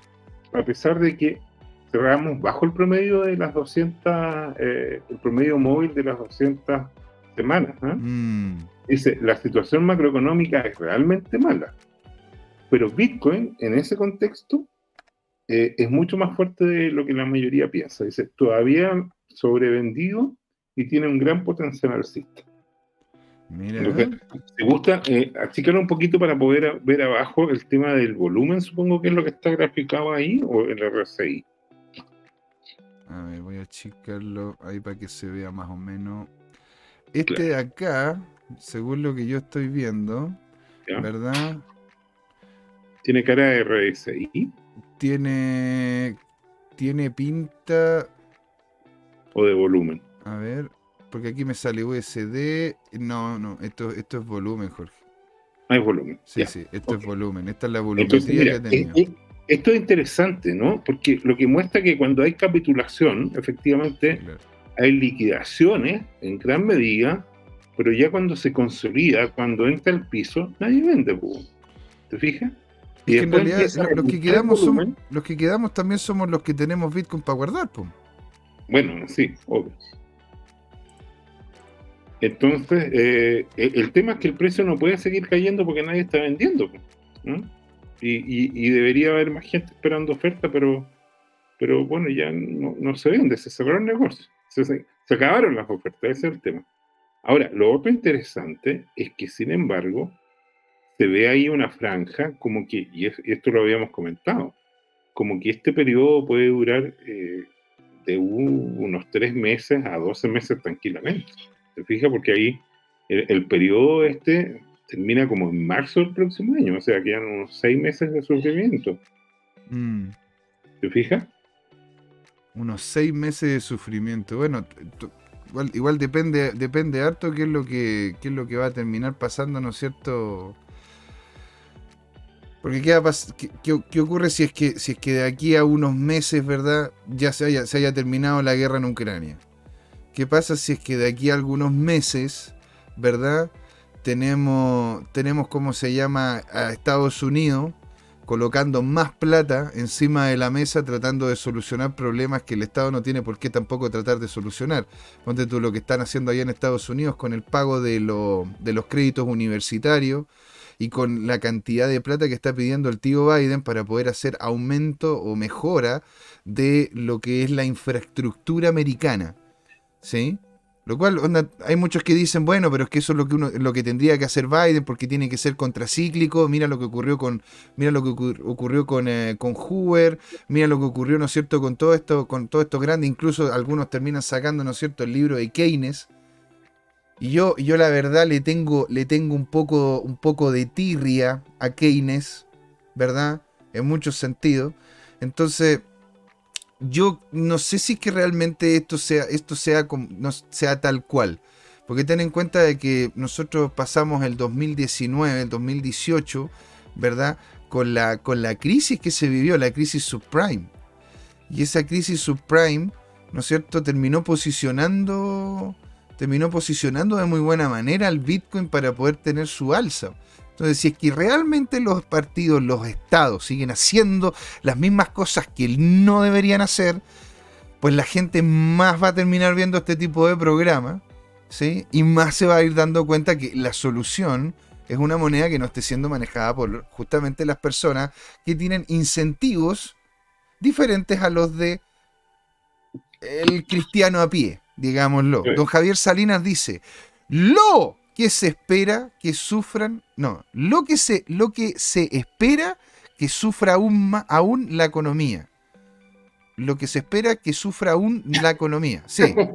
B: a pesar de que cerramos bajo el promedio de las 200, eh, el promedio móvil de las 200 semanas. ¿ah? Mm. Dice, la situación macroeconómica es realmente mala, pero Bitcoin en ese contexto eh, es mucho más fuerte de lo que la mayoría piensa. Dice, todavía sobrevendido y tiene un gran potencial alcista. Mira. ¿Te gusta eh, un poquito para poder ver abajo el tema del volumen? Supongo que es lo que está graficado ahí o el RSI.
A: A ver, voy a achicarlo ahí para que se vea más o menos. Este de acá, según lo que yo estoy viendo, ¿verdad?
B: ¿Tiene cara de RSI?
A: Tiene, tiene pinta.
B: ¿O de volumen?
A: A ver, porque aquí me sale USD. No, no, esto, esto es volumen, Jorge.
B: Ah, es volumen.
A: Sí, sí, esto es volumen. Esta es la volumetría que
B: eh, eh, esto es interesante, ¿no? Porque lo que muestra que cuando hay capitulación, efectivamente, hay liquidaciones en gran medida, pero ya cuando se consolida, cuando entra el piso, nadie vende. ¿Te fijas?
A: Y en realidad los, que quedamos los que quedamos también somos los que tenemos Bitcoin para guardar, pues.
B: Bueno, sí, obvio. Entonces, eh, el tema es que el precio no puede seguir cayendo porque nadie está vendiendo. Y, debería haber más gente esperando oferta, pero, pero bueno, ya no, se vende, se cerraron negocios, se, se, acabaron las ofertas, ese es el tema. Ahora, lo otro interesante es que, sin embargo, se ve ahí una franja como que, y, esto lo habíamos comentado, como que este periodo puede durar eh, de unos tres meses a 12 meses tranquilamente. ¿Te fijas? Porque ahí el, periodo este termina como en marzo del próximo año, o sea, quedan unos seis meses de sufrimiento. Mm. ¿Te fijas?
A: Unos seis meses de sufrimiento. Bueno, igual, depende, depende harto qué es lo que qué es lo que va a terminar pasando, ¿no es cierto? Porque ¿qué, qué, qué, ocurre si es que si es que de aquí a unos meses, ¿verdad? Ya se haya, se haya terminado la guerra en Ucrania. ¿Qué pasa si es que de aquí a algunos meses, ¿verdad? tenemos, tenemos, ¿cómo se llama?, a Estados Unidos colocando más plata encima de la mesa tratando de solucionar problemas que el Estado no tiene por qué tampoco tratar de solucionar. Ponte tú lo que están haciendo allá en Estados Unidos con el pago de, de los créditos universitarios y con la cantidad de plata que está pidiendo el tío Biden para poder hacer aumento o mejora de lo que es la infraestructura americana. ¿Sí? Lo cual, hay muchos que dicen, bueno, pero es que eso es lo que uno, lo que tendría que hacer Biden porque tiene que ser contracíclico. Mira lo que ocurrió con, mira lo que ocurrió con, eh, con Hoover, mira lo que ocurrió, ¿no es cierto?, con todo esto, con todo esto grande. Incluso algunos terminan sacando, ¿no es cierto?, el libro de Keynes. Y yo, yo la verdad le tengo, le tengo un poco, un poco de tirria a Keynes, ¿verdad? En muchos sentidos. Entonces, yo no sé si es que realmente esto sea, esto sea, no, sea tal cual. Porque ten en cuenta de que nosotros pasamos el 2019, el 2018, ¿verdad? Con la, con la crisis que se vivió, la crisis subprime. Y esa crisis subprime, ¿no es cierto?, terminó posicionando, terminó posicionando de muy buena manera al Bitcoin para poder tener su alza. Entonces, si es que realmente los partidos, los estados siguen haciendo las mismas cosas que no deberían hacer, pues la gente más va a terminar viendo este tipo de programa, ¿sí? Y más se va a ir dando cuenta que la solución es una moneda que no esté siendo manejada por justamente las personas que tienen incentivos diferentes a los de el cristiano a pie, digámoslo. Don Javier Salinas dice, lo que se espera que sufran, no, lo que se, lo que se espera que sufra aún, aún la economía. Lo que se espera que sufra aún la economía. Sí.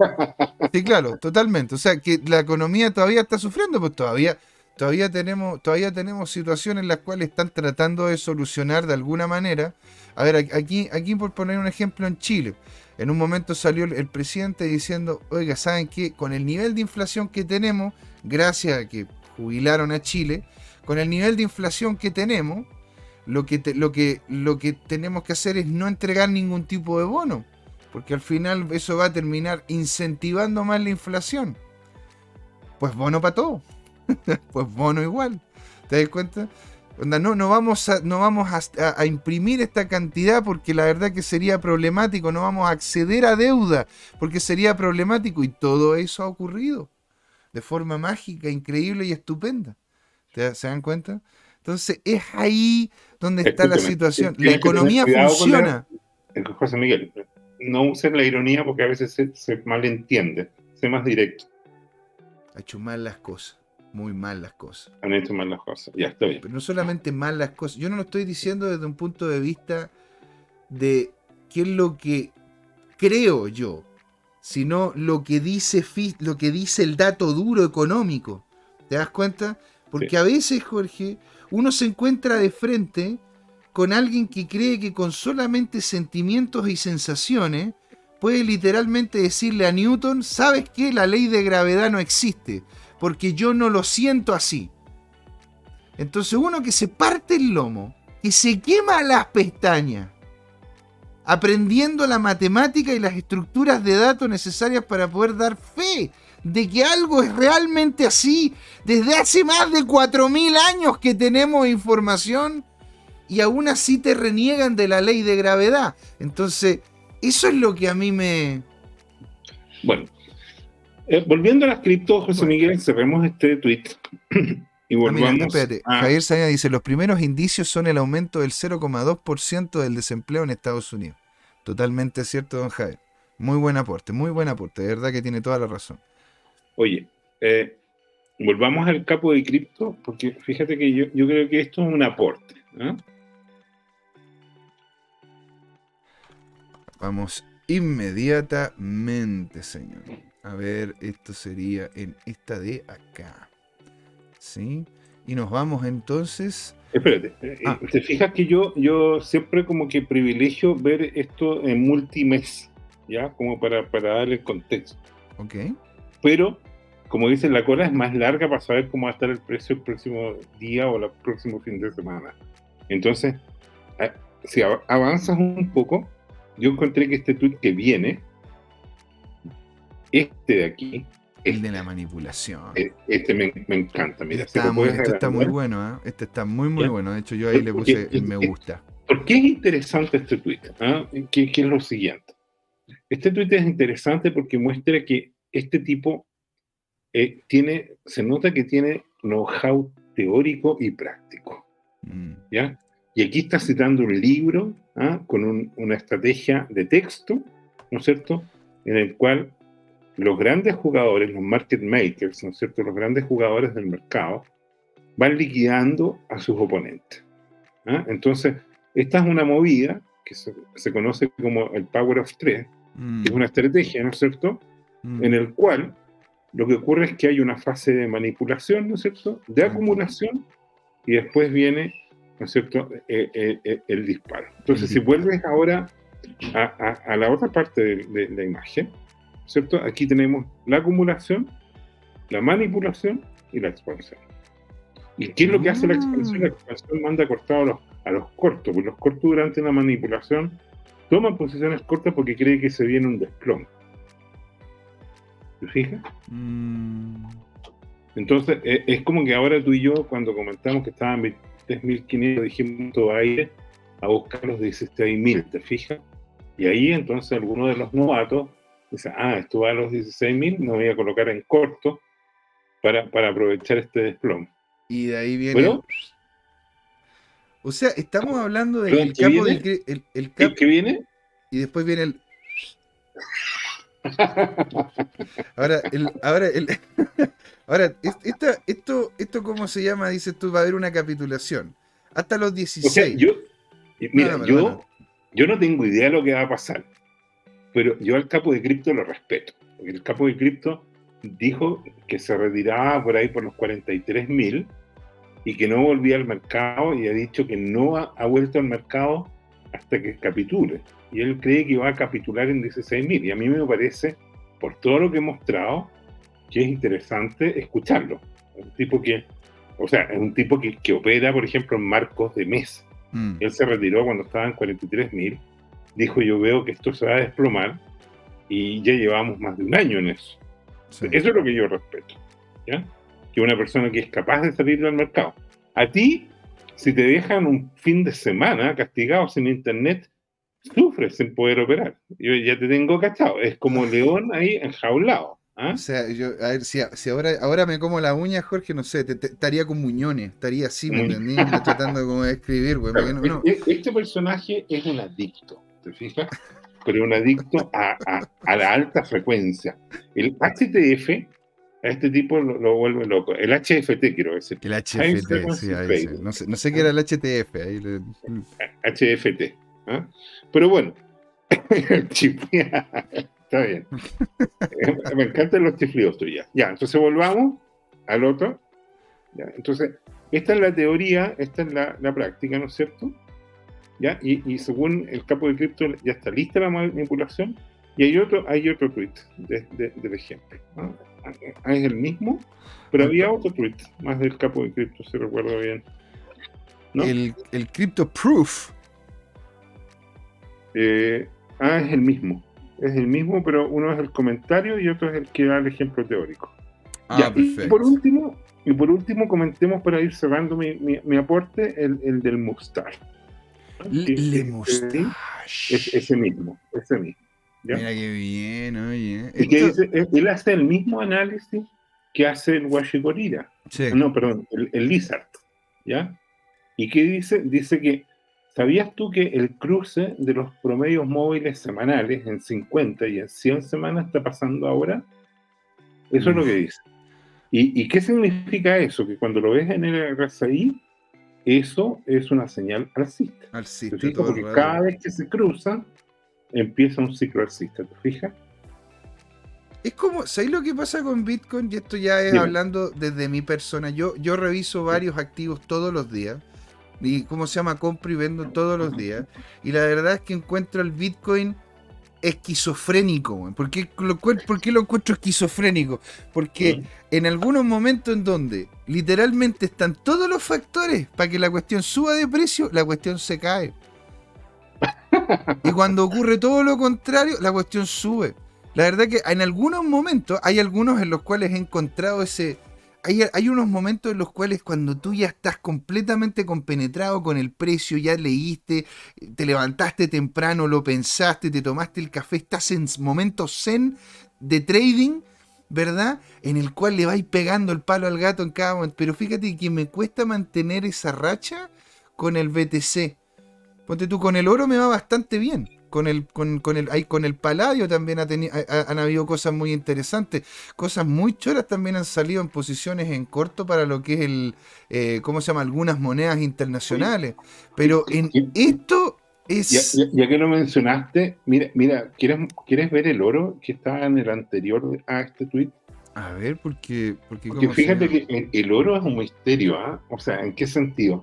A: Sí, claro, totalmente. O sea, que la economía todavía está sufriendo, pues todavía, todavía, tenemos, todavía tenemos situaciones en las cuales están tratando de solucionar de alguna manera. A ver, aquí, aquí por poner un ejemplo en Chile. En un momento salió el presidente diciendo, oiga, ¿saben qué? Con el nivel de inflación que tenemos, gracias a que jubilaron a Chile, con el nivel de inflación que tenemos, lo que, lo que, lo que tenemos que hacer es no entregar ningún tipo de bono, porque al final eso va a terminar incentivando más la inflación. Pues bono para todo. pues bono igual. ¿Te das cuenta? no, no vamos, no vamos a, imprimir esta cantidad porque la verdad que sería problemático, no vamos a acceder a deuda porque sería problemático y todo eso ha ocurrido de forma mágica, increíble y estupenda. ¿Se dan cuenta? Entonces es ahí donde está la situación. La economía funciona.
B: José Miguel, no usen la ironía porque a veces se, malentiende. Sé más directo.
A: Ha hecho mal las cosas. Muy mal las cosas.
B: Han hecho mal las cosas. Ya, está bien.
A: Pero no solamente mal las cosas. Yo no lo estoy diciendo desde un punto de vista de qué es lo que creo yo sino lo que dice, lo que dice el dato duro económico. ¿Te das cuenta? Porque a veces, Jorge, uno se encuentra de frente con alguien que cree que con solamente sentimientos y sensaciones puede literalmente decirle a Newton, ¿sabes qué? La ley de gravedad no existe, porque yo no lo siento así. Entonces uno que se parte el lomo, que se quema las pestañas, aprendiendo la matemática y las estructuras de datos necesarias para poder dar fe de que algo es realmente así. Desde hace más de 4.000 años que tenemos información y aún así te reniegan de la ley de gravedad. Entonces, eso es lo que a mí me...
B: Bueno, eh, volviendo a las cripto, José Miguel, cerremos este tweet. y ah, volvamos.
A: Javier Saña dice: Los primeros indicios son el aumento del 0,2% del desempleo en Estados Unidos. Totalmente cierto, don Javier. Muy buen aporte, muy buen aporte. De verdad que tiene toda la razón.
B: Oye, eh, volvamos al capo de cripto, porque fíjate que yo, creo que esto es un aporte. ¿ah?
A: Vamos inmediatamente, señor. A ver, esto sería en esta de acá. ¿Sí? Y nos vamos entonces
B: Espérate, eh, ah. te fijas que yo, yo siempre como que privilegio ver esto en multimes, ¿ya? Como para, para darle contexto.
A: Ok.
B: Pero, como dicen, la cola es más larga para saber cómo va a estar el precio el próximo día o el próximo fin de semana. Entonces, si avanzas un poco, yo encontré que este tweet que viene, este de aquí,
A: El de la manipulación.
B: Eh, este me, encanta, mira.
A: Este está, muy, este está muy bueno, ¿eh? Este está muy, muy bueno. De hecho, yo ahí le puse el me gusta.
B: ¿Por qué es interesante este tweet? ¿Ah? ¿Qué, es lo siguiente? Este tweet es interesante porque muestra que este tipo eh, tiene, se nota que tiene know-how teórico y práctico. Mm. ¿Ya? Y aquí está citando un libro ¿ah? con una estrategia de texto, ¿no es cierto? En el cual los grandes jugadores, los market makers, ¿no es cierto? Los grandes jugadores del mercado van liquidando a sus oponentes. ¿ah? Entonces, esta es una movida que se, conoce como el Power of Three, que es mm. una estrategia, ¿no es cierto? Mm. En el cual lo que ocurre es que hay una fase de manipulación, ¿no es cierto? De acumulación y después viene, ¿no es cierto?, eh, eh, eh, el disparo. Entonces, si vuelves ahora a, la otra parte de, la imagen, ¿cierto? Aquí tenemos la acumulación, la manipulación y la expansión. ¿Y qué es lo que hace la expansión? La ah. expansión manda cortado a los, a los cortos, porque los cortos durante la manipulación toman posiciones cortas porque cree que se viene un desplome. ¿Te fijas? Mm. Entonces, e, es, como que ahora tú y yo, cuando comentamos que estaban 3.500, dijimos todo aire a buscar los 16.000, ¿te fijas? Y ahí entonces alguno de los novatos dice, ah, esto va a los 16.000, me voy a colocar en corto para, aprovechar este desplome.
A: Y de ahí viene... o sea, estamos hablando del capo del... El, el,
B: ¿Qué viene?
A: Y después viene el... Ahora, el, ahora, el, ahora esto, esto, ¿cómo se llama? Dices tú, va a haber una capitulación. Hasta los 16.
B: yo, mira, yo, yo no tengo idea de lo que va a pasar, pero yo al capo de cripto lo respeto. Porque el capo de cripto dijo que se retiraba por ahí por los 43 mil y que no volvía al mercado y ha dicho que no ha vuelto al mercado hasta que capitule y él cree que va a capitular en 16.000. Y a mí me parece, por todo lo que he mostrado, que es interesante escucharlo. Un tipo que, o sea, es un tipo que, que opera, por ejemplo, en marcos de mes. Mm. Él se retiró cuando estaba en 43.000. Dijo, yo veo que esto se va a desplomar y ya llevamos más de un año en eso. Eso es lo que yo respeto. ¿ya? Que una persona que es capaz de salir del mercado. A ti, si te dejan un fin de semana castigado sin internet, sufres sin poder operar. Yo ya te tengo cachado. Es como león ahí enjaulado. ¿ah?
A: O sea, yo, a ver, si, si, ahora, ahora me como la uña, Jorge, no sé, te, estaría con muñones, estaría así, ¿me entendí? Tratando como de escribir, güey.
B: No, e, e, Este personaje es un adicto, ¿te fijas? Pero un adicto a, a, a la alta frecuencia. El HTF a este tipo lo, vuelve loco. El HFT, quiero decir.
A: El HFT, sí, ahí, No, sé, no sé qué era el HTF. Ahí le...
B: HFT. ¿ah? Pero bueno, está bien. Me encantan los chiflidos tuyos. Ya, entonces volvamos al otro. entonces, esta es la teoría, esta es la, práctica, ¿no es cierto? ¿Ya? Y, según el capo de cripto, ya está lista la manipulación. Y hay otro, hay otro tweet del ejemplo. ¿ah? Ah, es el mismo, pero había otro tweet más del capo de cripto, si recuerdo bien.
A: El, el Crypto Proof
B: eh, ah, es el mismo. Es el mismo, pero uno es el comentario y otro es el que da el ejemplo teórico. Ah, y, por último, y por último comentemos para ir cerrando mi, mi, aporte el, del Mustar.
A: Le Mustache.
B: Es, ese mismo, ese mismo.
A: Mira qué bien, oye.
B: Y que dice, él hace el mismo análisis que hace el Washigorira. No, perdón, el, el Lizard. ¿Ya? ¿Y qué dice? Dice que ¿Sabías tú que el cruce de los promedios móviles semanales en 50 y en 100 semanas está pasando ahora? Eso es lo que dice. ¿Y, qué significa eso? Que cuando lo ves en el RSI, eso es una señal alcista. Alcista. Porque cada vez que se cruzan, empieza un ciclo alcista. ¿Te fijas?
A: Es como, ¿sabéis lo que pasa con Bitcoin? Y esto ya es hablando desde mi persona. Yo, yo reviso varios activos todos los días y cómo se llama, compro y vendo todos los días. Y la verdad es que encuentro el Bitcoin esquizofrénico. ¿Por qué lo, ¿Por qué lo encuentro esquizofrénico? Porque en algunos momentos en donde literalmente están todos los factores para que la cuestión suba de precio, la cuestión se cae. Y cuando ocurre todo lo contrario, la cuestión sube. La verdad que en algunos momentos, hay algunos en los cuales he encontrado ese... Hay, hay, unos momentos en los cuales cuando tú ya estás completamente compenetrado con el precio, ya leíste, te levantaste temprano, lo pensaste, te tomaste el café, estás en momentos zen de trading, ¿verdad? En el cual le vais pegando el palo al gato en cada momento. Pero fíjate que me cuesta mantener esa racha con el BTC. Ponte tú, con el oro me va bastante bien con el, con, con el, ahí con el Paladio también ha tenido, han habido cosas muy interesantes. Cosas muy choras también han salido en posiciones en corto para lo que es el, eh, ¿cómo se llama? Algunas monedas internacionales. Pero en esto es...
B: Ya, que lo mencionaste, mira, mira ¿quieres, ¿quieres ver el oro que estaba en el anterior a este tweet?
A: A ver, porque... Porque,
B: porque fíjate que el, oro es un misterio, ¿ah? O sea, ¿en qué sentido?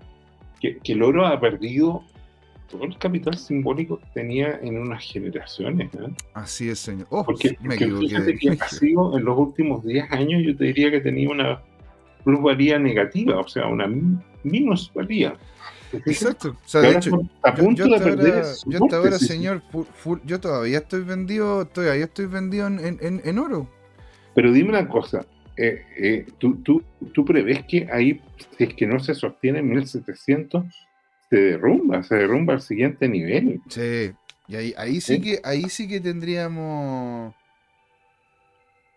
B: Que, que el oro ha perdido todo el capital simbólico que tenía en unas generaciones. ¿eh?
A: Así es, señor.
B: Oh, porque, me fíjate que ha sido en los últimos 10 años, yo te diría que tenía una plusvalía negativa, o sea, una minusvalía.
A: Exacto. O sea, de hecho, a punto yo, de perder yo hasta ahora, señor, yo todavía estoy vendido, todavía estoy vendido en, en, en oro.
B: Pero dime una cosa, eh, eh, ¿tú, tú, tú prevés que ahí, si es que no se sostiene en 1700, se derrumba, se derrumba al siguiente nivel.
A: Sí, y ahí, ahí sí, que ahí sí que tendríamos.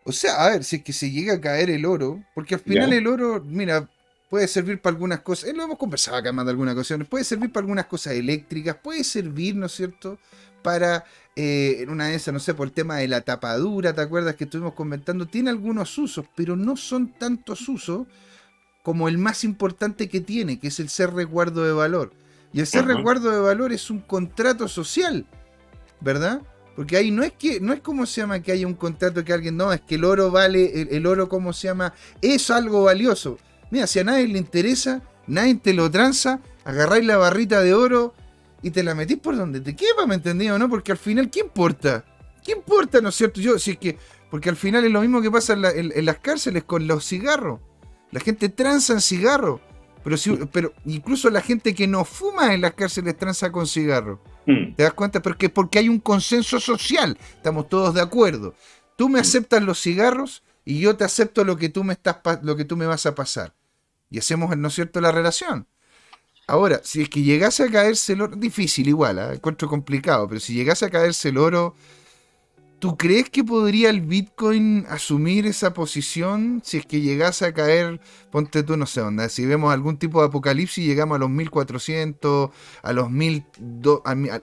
A: O sea, a ver, si es que se llega a caer el oro, porque al final el oro, mira, puede servir para algunas cosas, eh, lo hemos conversado acá más de algunas ocasiones, puede servir para algunas cosas eléctricas, puede servir, ¿no es cierto?, para, eh, en una de esas, no sé, por el tema de la tapadura, ¿te acuerdas que estuvimos comentando? Tiene algunos usos, pero no son tantos usos como el más importante que tiene, que es el ser resguardo de valor. Y el ser resguardo de valor es un contrato social, ¿verdad? Porque ahí no es que, no es como se llama que haya un contrato que alguien, no, es que el oro vale, el, oro, ¿cómo se llama? Es algo valioso. Mira, si a nadie le interesa, nadie te lo tranza, agarráis la barrita de oro y te la metís por donde te quepa, ¿me entendido? ¿No? Porque al final, ¿qué importa? ¿Qué importa, no es cierto? Yo, si es que, porque al final es lo mismo que pasa en, las cárceles con los cigarros. La gente tranza en cigarros. Pero, si, pero incluso la gente que no fuma en las cárceles tranza con cigarro. Mm. ¿Te das cuenta? Porque, porque hay un consenso social. Estamos todos de acuerdo. Tú me mm. aceptas los cigarros y yo te acepto lo que tú me, estás, lo que tú me vas a pasar. Y hacemos, ¿no es cierto?, la relación. Ahora, si es que llegase a caerse el oro, difícil igual, ¿eh? encuentro complicado, pero si llegase a caerse el oro ¿Tú crees que podría el Bitcoin asumir esa posición si es que llegase a caer, ponte tú, no sé dónde, si vemos algún tipo de apocalipsis y llegamos a los 1400, a los 1000...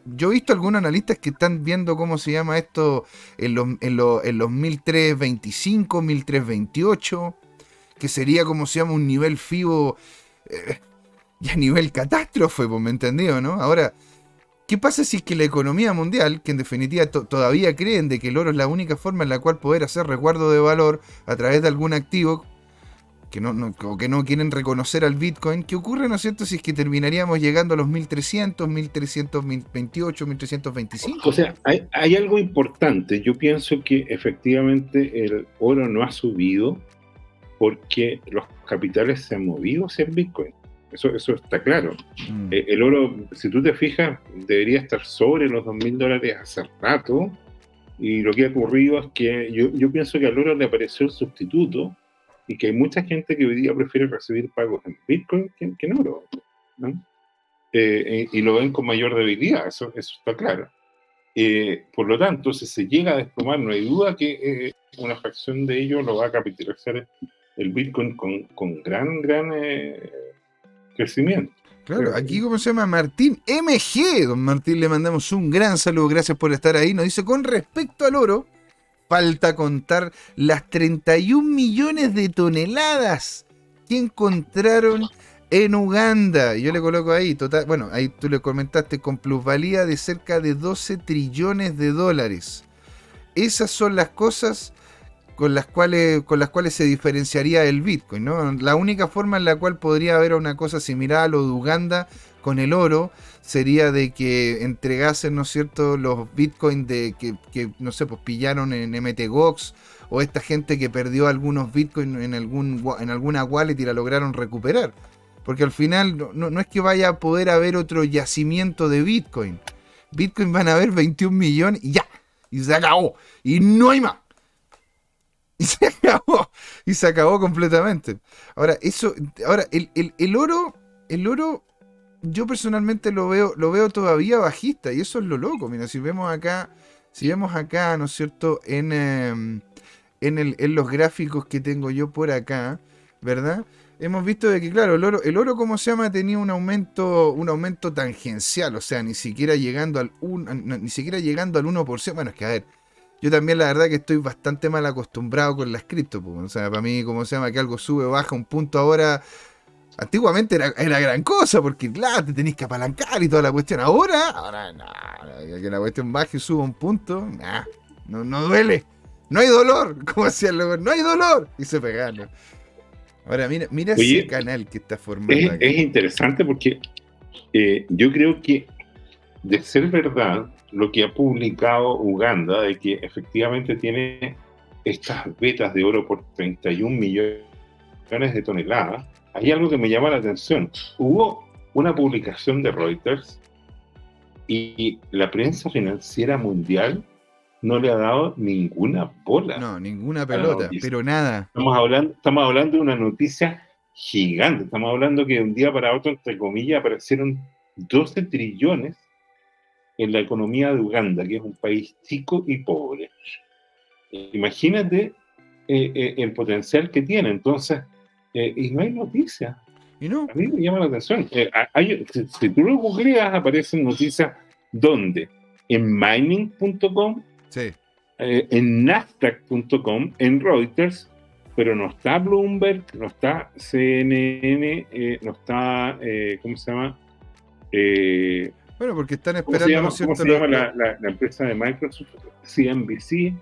A: yo he visto algunos analistas que están viendo cómo se llama esto en los, en los, en los 1325, 1328, que sería como se llama un nivel FIBO eh, ya nivel catástrofe, pues me entendido, ¿no? Ahora ¿Qué pasa si es que la economía mundial, que en definitiva todavía creen de que el oro es la única forma en la cual poder hacer resguardo de valor a través de algún activo, que no, que no quieren reconocer al Bitcoin, ¿qué ocurre, no cierto, si es que terminaríamos llegando a los 1300, 1328, 1325?
B: O sea, hay, hay algo importante. Yo pienso que efectivamente el oro no ha subido porque los capitales se han movido hacia el Bitcoin. Eso, eso está claro. Mm. Eh, el oro, si tú te fijas, debería estar sobre los 2.000 dólares hace rato. Y lo que ha ocurrido es que yo, yo, pienso que al oro le apareció el sustituto y que hay mucha gente que hoy día prefiere recibir pagos en Bitcoin que, en oro. Eh, y lo ven con mayor debilidad, eso, eso está claro. Eh, por lo tanto, si se llega a desplomar, no hay duda que una fracción de ello lo va a capitalizar el Bitcoin con, con gran, gran crecimiento.
A: Claro, aquí como se llama Martín MG. Don Martín, le mandamos un gran saludo, gracias por estar ahí. Nos dice, con respecto al oro, falta contar las 31 millones de toneladas que encontraron en Uganda. Yo le coloco ahí, total, bueno, ahí tú le comentaste con plusvalía de cerca de 12 trillones de dólares. Esas son las cosas con las cuales, con las cuales se diferenciaría el Bitcoin. ¿no? La única forma en la cual podría haber una cosa similar a lo de Uganda con el oro sería de que entregasen, ¿no es cierto?, los Bitcoins de que, no sé, pues pillaron en MTGOX o esta gente que perdió algunos Bitcoins en, algún, en alguna wallet y la lograron recuperar. Porque al final no, no es que vaya a poder haber otro yacimiento de Bitcoin. Bitcoin van a haber 21 millones y ya, Y se acabó. Y no hay más. Y se acabó. Y se acabó completamente. Ahora, eso. Ahora, el, el oro. El oro. Yo personalmente lo veo, lo veo todavía bajista. Y eso es lo loco. Mira, si vemos acá. Si vemos acá, ¿no es cierto? En. Em, en, los gráficos que tengo yo por acá, ¿verdad? Hemos visto de que, claro, el oro, el oro como se llama, tenía un aumento, un aumento tangencial, o sea, ni siquiera llegando al ni siquiera llegando al 1%. Bueno, es que a ver, yo también la verdad que estoy bastante mal acostumbrado con las cripto, o sea, para mí, como se llama, que algo sube, baja un punto ahora. Antiguamente era, gran cosa, porque claro, te tenéis que apalancar y toda la cuestión. Ahora, ahora, no, que la cuestión baje y suba un punto, nah, no, no duele. No hay dolor, como decía el no hay dolor. Y se pegaron. Ahora, mira, mira ese canal que está formando.
B: Es, interesante porque eh, yo creo que, de ser verdad, lo que ha publicado Uganda, de que efectivamente tiene estas vetas de oro por 31 millones de toneladas, hay algo que me llama la atención. Hubo una publicación de Reuters y la prensa financiera mundial no le ha dado ninguna bola.
A: No, ninguna pelota, pero nada.
B: Estamos hablando, estamos hablando de una noticia gigante. Estamos hablando que de un día para otro, entre comillas, aparecieron 12 trillones en la economía de Uganda, que es un país chico y pobre. Imagínate eh, eh, el potencial que tiene. Entonces, eh, y no hay noticias.
A: ¿Y no?
B: A mí me llama la atención. si, si, tú lo googleas, aparecen noticias donde en mining.com
A: Sí.
B: En Nasdaq.com, en Reuters, pero no está Bloomberg, no está CNN, no está, ¿cómo se llama?
A: Bueno, porque están esperando.
B: ¿Cómo se llama, la, empresa de Microsoft? CNBC.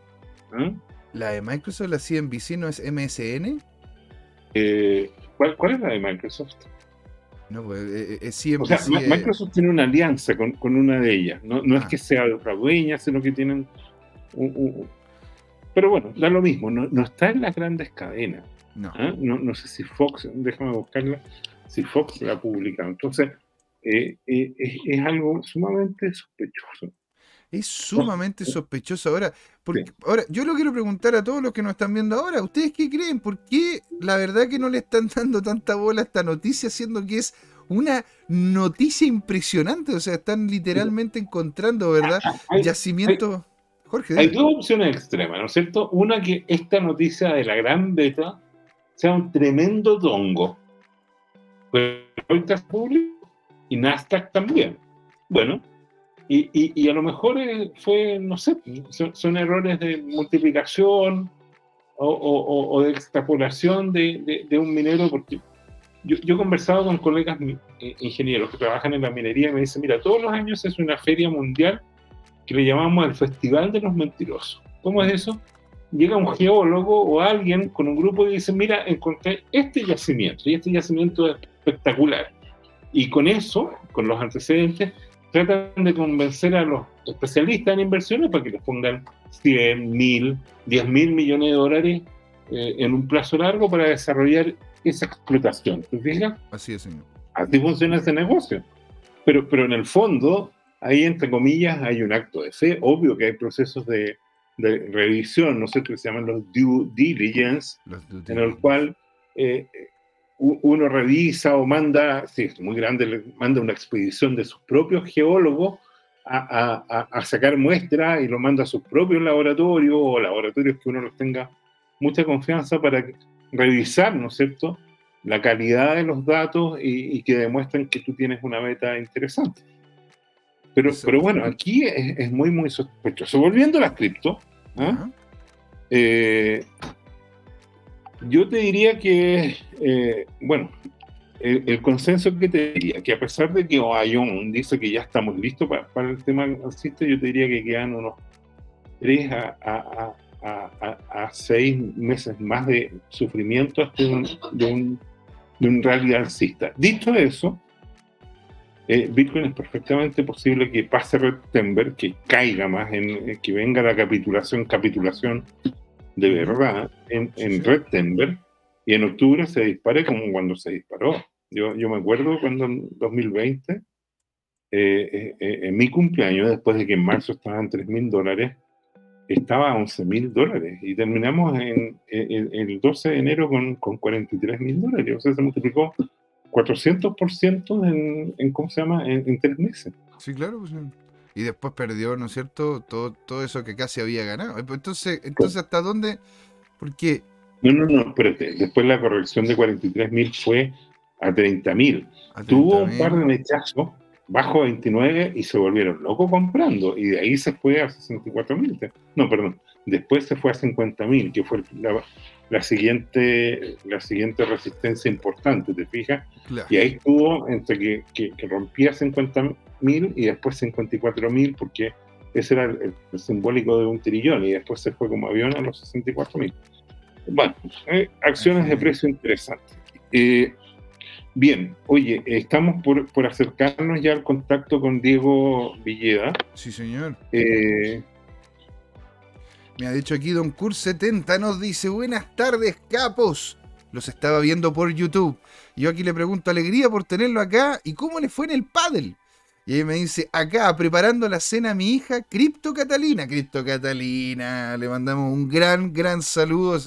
A: ¿La de Microsoft, la CNBC, no es MSN?
B: ¿cuál, ¿Cuál es la de Microsoft?
A: No, pues es CNBC.
B: Microsoft tiene una alianza con, con una de ellas. No, no es ah. que sea otra dueña, sino que tienen pero bueno, da lo mismo, no, está en las grandes cadenas. ¿ah? No. no. sé si Fox, déjame buscarla, si Fox la ha publicado. Entonces, eh, eh, es, algo sumamente sospechoso.
A: Es sumamente sospechoso. Ahora, porque, ahora, yo lo quiero preguntar a todos los que nos están viendo ahora. ¿Ustedes qué creen? ¿Por qué la verdad que no le están dando tanta bola a esta noticia, siendo que es una noticia impresionante? O sea, están literalmente encontrando, ¿verdad? Yacimientos.
B: Hay dos opciones extremas, ¿no es cierto? Una que esta noticia de la gran beta sea un tremendo dongo. público y Nasdaq también. Bueno, y, a lo mejor eh, fue, no sé, son, errores de multiplicación o, de extrapolación de, un minero, porque yo, yo, he conversado con colegas eh, ingenieros que trabajan en la minería y me dicen, mira, todos los años es una feria mundial que le llamamos el Festival de los Mentirosos. ¿Cómo es eso? Llega un geólogo o alguien con un grupo y dice, mira, encontré este yacimiento y este yacimiento es espectacular. Y con eso, con los antecedentes, tratan de convencer a los especialistas en inversiones para que les pongan 100, 1000, 10 mil millones de dólares eh, en un plazo largo para desarrollar esa explotación. ¿Te fijas?
A: Así es, señor.
B: Así funciona ese negocio. Pero, pero en el fondo, ahí, entre comillas, hay un acto de fe. Obvio que hay procesos de, revisión, no sé qué se llaman los due diligence, en el cual eh, uno revisa o manda, sí, es muy grande, manda una expedición de sus propios geólogos a, sacar muestras y lo manda a sus propios laboratorios o laboratorios que uno los tenga mucha confianza para revisar, ¿no es cierto?, la calidad de los datos y, y que demuestren que tú tienes una meta interesante. Pero, pero bueno, aquí es, muy, muy sospechoso. Volviendo a las cripto, ¿ah? eh, yo te diría que, eh, bueno, el, consenso que te diría, que a pesar de que Oyon dice que ya estamos listos para, el tema alcista, yo te diría que quedan unos tres a, a, a, seis meses más de sufrimiento de un, de un, rally alcista. Dicho eso, eh, Bitcoin es perfectamente posible que pase September, que caiga más, que venga la capitulación, capitulación de verdad en, en y en octubre se dispare como cuando se disparó. Yo, yo me acuerdo cuando en 2020, eh, en mi cumpleaños, después de que en marzo estaban 3 mil dólares, estaba a 11 mil dólares y terminamos en, el 12 de enero con, con 43 mil dólares. O sea, se multiplicó 400% en, en, ¿cómo se llama?, en, tres meses.
A: Sí, claro. Pues, y después perdió, ¿no es cierto?, todo, todo eso que casi había ganado. Entonces, entonces ¿hasta dónde? Porque...
B: No, no, no, espérate. Después la corrección de 43 mil fue a 30 mil. Tuvo un par de mechazos bajo 29 y se volvieron locos comprando. Y de ahí se fue a 64 mil. No, perdón. Después se fue a 50 mil, que fue la, siguiente, la siguiente resistencia importante, ¿te fijas? Y ahí estuvo entre que, que, rompía 50 mil y después 54 mil, porque ese era el, simbólico de un trillón, y después se fue como avión a los 64 mil. Bueno, eh, acciones de precio interesantes. Eh, Bien, oye, estamos por, acercarnos ya al contacto con Diego Villeda.
A: Sí, señor. Eh, Me ha dicho aquí Don Cur 70, nos dice, buenas tardes, capos. Los estaba viendo por YouTube. Yo aquí le pregunto, alegría por tenerlo acá, ¿y cómo le fue en el paddle? Y ahí me dice, acá, preparando la cena mi hija, Cripto Catalina. Cripto Catalina, le mandamos un gran, gran saludo.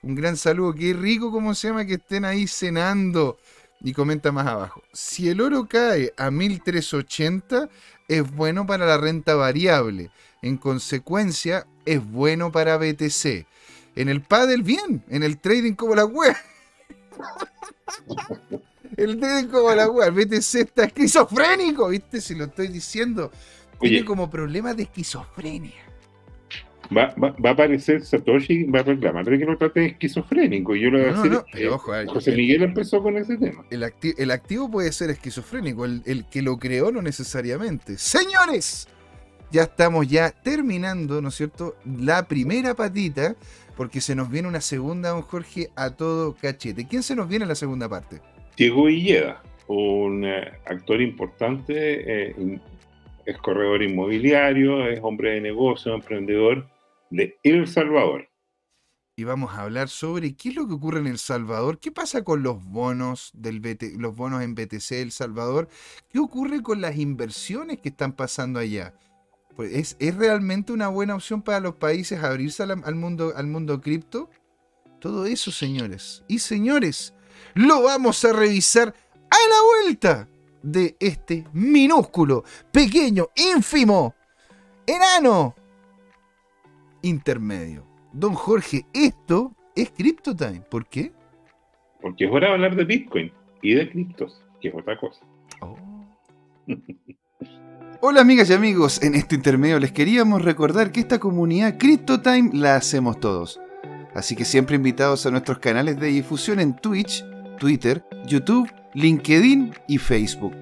A: Un gran saludo. Qué rico, ¿cómo se llama? Que estén ahí cenando. Y comenta más abajo, si el oro cae a 1380 es bueno para la renta variable, en consecuencia es bueno para BTC. En el paddle bien, en el trading como la web. el trading como la web, BTC está esquizofrénico, ¿viste? Si lo estoy diciendo, tiene como problema de esquizofrenia
B: va, va, a aparecer Satoshi va a reclamar de que lo trate de esquizofrénico. Y yo lo voy a decir.
A: Eh, ojo,
B: José Miguel empezó con ese tema.
A: El, el activo puede ser esquizofrénico, el, el, que lo creó no necesariamente. Señores, ya estamos ya terminando, ¿no es cierto? La primera patita, porque se nos viene una segunda, don Jorge, a todo cachete. ¿Quién se nos viene en la segunda parte?
B: Diego Illeda, un eh, actor importante, eh, es corredor inmobiliario, es hombre de negocio, emprendedor de El Salvador.
A: Y vamos a hablar sobre qué es lo que ocurre en El Salvador, qué pasa con los bonos del los bonos en BTC El Salvador, qué ocurre con las inversiones que están pasando allá. Pues ¿es, realmente una buena opción para los países abrirse al, mundo al mundo cripto? Todo eso, señores y señores, lo vamos a revisar a la vuelta de este minúsculo, pequeño, ínfimo, enano intermedio. Don Jorge, esto es CryptoTime. ¿Por qué?
B: Porque es hora de hablar de Bitcoin y de criptos, que es otra cosa. Oh.
A: Hola amigas y amigos, en este intermedio les queríamos recordar que esta comunidad CryptoTime la hacemos todos. Así que siempre invitados a nuestros canales de difusión en Twitch, Twitter, YouTube, LinkedIn y Facebook.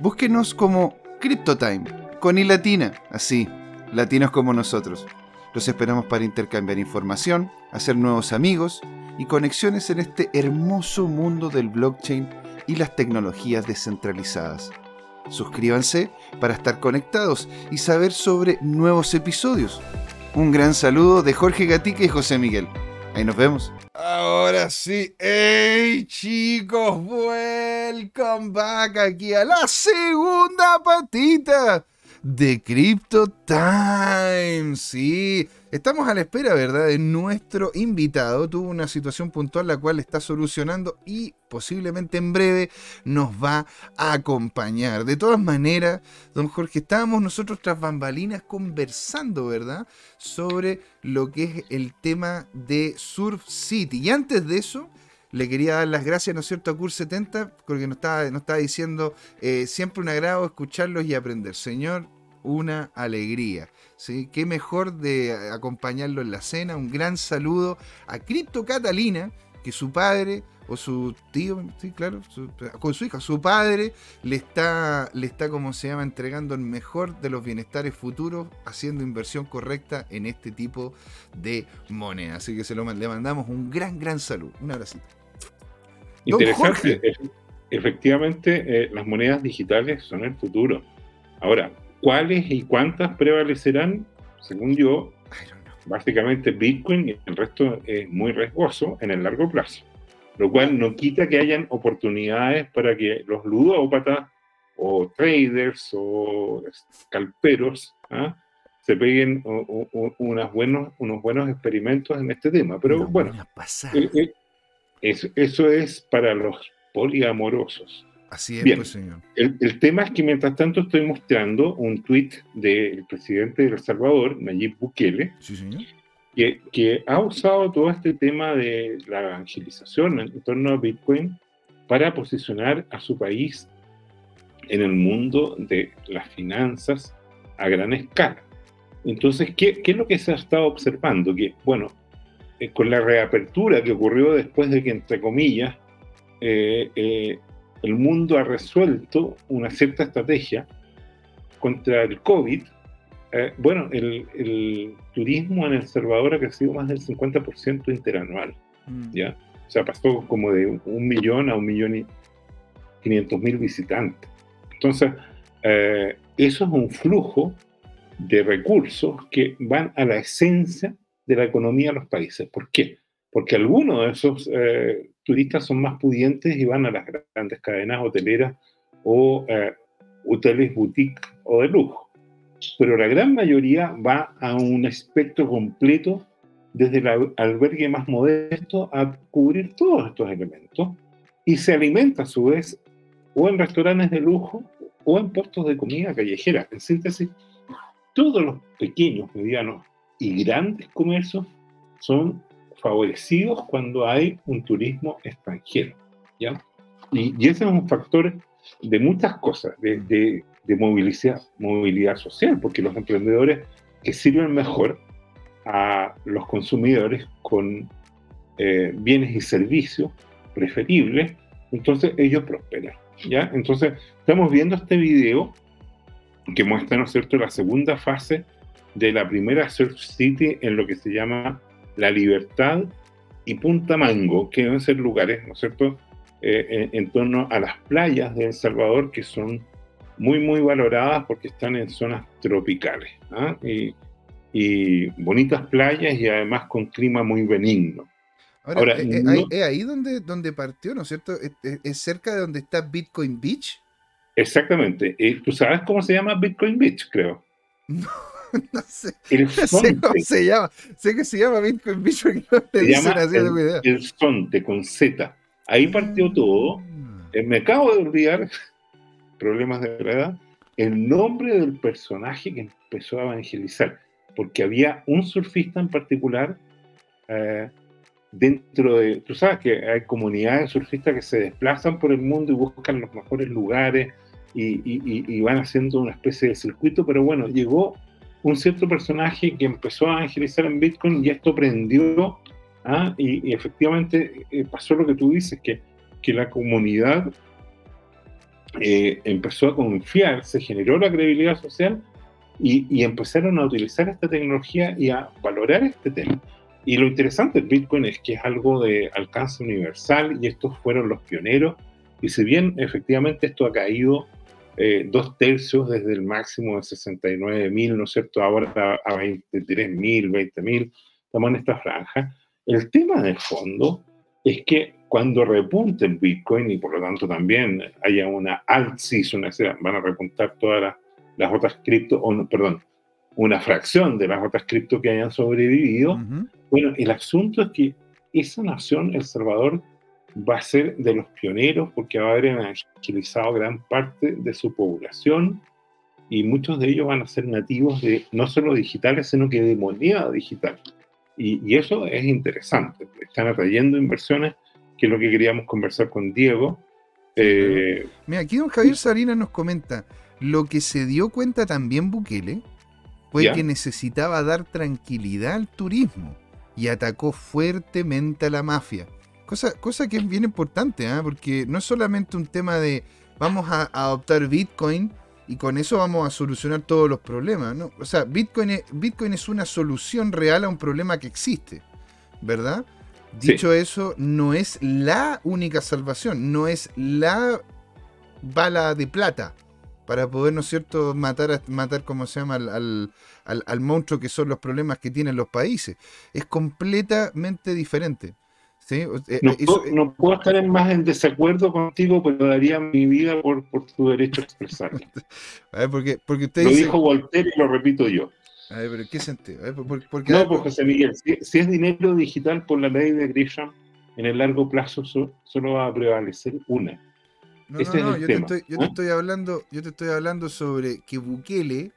A: Búsquenos como CryptoTime, con latina, así, latinos como nosotros. Los esperamos para intercambiar información, hacer nuevos amigos y conexiones en este hermoso mundo del blockchain y las tecnologías descentralizadas. Suscríbanse para estar conectados y saber sobre nuevos episodios. Un gran saludo de Jorge Gatica y José Miguel. Ahí nos vemos. Ahora sí. ¡Hey chicos! Welcome back aquí a la segunda patita de Crypto Time. Sí, estamos a la espera, ¿verdad? De nuestro invitado. Tuvo una situación puntual la cual está solucionando y posiblemente en breve nos va a acompañar. De todas maneras, don Jorge, estábamos nosotros tras bambalinas conversando, ¿verdad? Sobre lo que es el tema de Surf City. Y antes de eso, le quería dar las gracias, ¿no es cierto?, a Cur70, porque nos estaba, diciendo eh, siempre un agrado escucharlos y aprender. Señor, una alegría. ¿Sí? Qué mejor de acompañarlo en la cena. Un gran saludo a Cripto Catalina, que su padre o su tío, sí, claro, con su hija, su padre le está, le está, como se llama, entregando el mejor de los bienestares futuros, haciendo inversión correcta en este tipo de moneda. Así que se lo le mandamos un gran, gran saludo. Un abracito.
B: Interesante. Efectivamente, eh, las monedas digitales son el futuro. Ahora, cuáles y cuántas prevalecerán, según yo, básicamente Bitcoin y el resto es muy riesgoso en el largo plazo. Lo cual no quita que hayan oportunidades para que los ludópatas o traders o scalperos ¿ah? se peguen unas buenos, unos buenos experimentos en este tema. Pero bueno, eh, eh, eso, eso, es para los poliamorosos.
A: Así es, pues, señor.
B: El, tema es que mientras tanto estoy mostrando un tuit del presidente de El Salvador, Nayib Bukele, Que, que, ha usado todo este tema de la evangelización en torno a Bitcoin para posicionar a su país en el mundo de las finanzas a gran escala. Entonces, ¿qué, es lo que se ha estado observando? Que, bueno, eh, con la reapertura que ocurrió después de que, entre comillas, eh, eh, el mundo ha resuelto una cierta estrategia contra el COVID, bueno, el, turismo en El Salvador ha crecido más del 50% interanual, mm. ¿ya? O sea, pasó como de un millón a un millón y quinientos mil visitantes. Entonces, eso es un flujo de recursos que van a la esencia de la economía de los países. ¿Por qué? Porque algunos de esos eh, turistas son más pudientes y van a las grandes cadenas hoteleras o eh, hoteles boutique o de lujo. Pero la gran mayoría va a un espectro completo desde el albergue más modesto a cubrir todos estos elementos y se alimenta a su vez o en restaurantes de lujo o en puestos de comida callejera. En síntesis, todos los pequeños, medianos y grandes comercios son favorecidos cuando hay un turismo extranjero. ¿ya? Y, ese es un factor de muchas cosas, de, de, movilidad, movilidad social, porque los emprendedores que sirven mejor a los consumidores con eh, bienes y servicios preferibles, entonces ellos prosperan. ¿ya? Entonces, estamos viendo este video que muestra, ¿no es cierto?, la segunda fase de la primera Surf City en lo que se llama La Libertad y Punta Mango, que deben ser lugares, ¿no es cierto?, eh, en, torno a las playas de El Salvador, que son muy, muy valoradas porque están en zonas tropicales. ¿ah? Y, bonitas playas y además con clima muy benigno.
A: Ahora, ¿es, eh, eh, ahí donde, donde partió, ¿no es cierto? ¿Es, cerca de donde está Bitcoin Beach?
B: Exactamente. ¿Tú sabes cómo se llama Bitcoin Beach, creo?
A: No, sé. El sé cómo se llama. Sé que se llama Bitcoin no
B: dicen así el, el Sonte con Z. Ahí partió todo. Ah. Eh, me acabo de olvidar, problemas de verdad, el nombre del personaje que empezó a evangelizar. Porque había un surfista en particular eh, dentro de. Tú sabes que hay comunidades de surfistas que se desplazan por el mundo y buscan los mejores lugares y, van haciendo una especie de circuito, pero bueno, llegó un cierto personaje que empezó a evangelizar en Bitcoin y esto prendió, ¿ah? y, efectivamente eh, pasó lo que tú dices, que, que la comunidad eh, empezó a confiar, se generó la credibilidad social y, y, empezaron a utilizar esta tecnología y a valorar este tema. Y lo interesante del Bitcoin es que es algo de alcance universal y estos fueron los pioneros. Y si bien efectivamente esto ha caído eh, dos tercios desde el máximo de 69 mil, ¿no es cierto? Ahora a 23 mil, 20 mil, estamos en esta franja. El tema de fondo es que cuando repunte el Bitcoin y por lo tanto también haya una alt season, van a repuntar todas las, otras cripto, o perdón, una fracción de las otras cripto que hayan sobrevivido. Bueno, el asunto es que esa nación, El Salvador, va a ser de los pioneros porque va a haber evangelizado gran parte de su población y muchos de ellos van a ser nativos de no solo digitales, sino que de moneda digital. Y, eso es interesante. Están atrayendo inversiones, que es lo que queríamos conversar con Diego.
A: Eh, Mira, aquí don Javier Salinas nos comenta, lo que se dio cuenta también Bukele fue que necesitaba dar tranquilidad al turismo y atacó fuertemente a la mafia. Cosa, cosa que es bien importante, ¿ah? porque no es solamente un tema de vamos a, adoptar Bitcoin y con eso vamos a solucionar todos los problemas. ¿no? O sea, Bitcoin es, Bitcoin es una solución real a un problema que existe, ¿verdad? Dicho eso, no es la única salvación, no es la bala de plata para poder, ¿no es cierto?, matar, matar como se llama, al, al, al monstruo que son los problemas que tienen los países. Es completamente diferente. Eh,
B: no, puedo, estar en más en desacuerdo contigo, pero daría mi vida por, tu derecho a expresarlo.
A: porque, porque usted
B: lo dijo Voltaire y lo repito yo.
A: A ver, pero ¿qué sentido?
B: no, pues José Miguel, si, es dinero digital por la ley de Grisham, en el largo plazo solo va a prevalecer una.
A: No, no, no, yo, te estoy, yo te estoy, hablando, yo te estoy hablando sobre que Bukele,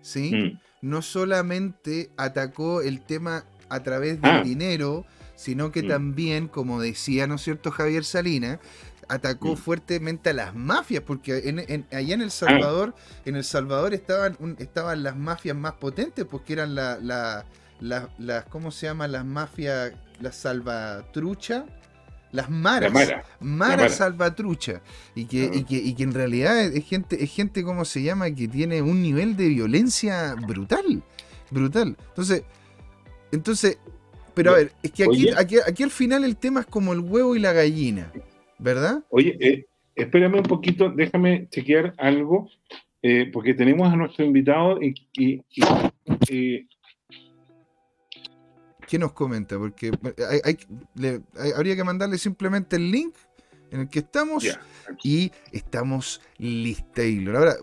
A: ¿sí? Mm. No solamente atacó el tema a través del ah. dinero, sino que mm. también, como decía, ¿no es cierto, Javier Salina, atacó mm. fuertemente a las mafias, porque en, allá en El Salvador, en El Salvador estaban, estaban las mafias más potentes, porque eran la, la, las, ¿cómo se llama? Las mafias, la salvatrucha, las maras, mara, salvatrucha, y que, y que, y que en realidad es gente, es gente, ¿cómo se llama? Que tiene un nivel de violencia brutal, brutal. Entonces, entonces, pero a ver, es que aquí, aquí, aquí al final el tema es como el huevo y la gallina. ¿verdad?
B: Oye, eh, espérame un poquito, déjame chequear algo, eh, porque tenemos a nuestro invitado y... y,
A: ¿Qué nos comenta? Porque hay, habría que mandarle simplemente el link en el que estamos y estamos listos. Ahora,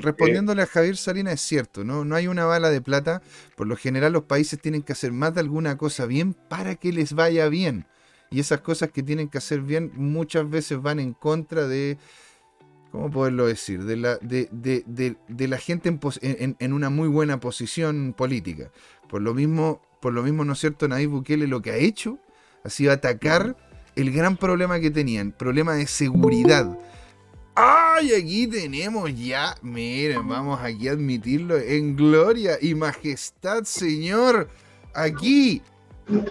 A: respondiéndole a Javier Salina, es cierto, ¿no? no hay una bala de plata. Por lo general, los países tienen que hacer más de alguna cosa bien para que les vaya bien y esas cosas que tienen que hacer bien muchas veces van en contra de, ¿cómo poderlo decir? De la, de, de, la gente en, en, una muy buena posición política. Por lo mismo, por lo mismo, ¿no es cierto? Nayib Bukele lo que ha hecho ha sido atacar el gran problema que tenían, problema de seguridad. ¡Ay! Aquí tenemos ya, miren, vamos aquí a admitirlo en gloria y majestad, Señor. Aquí.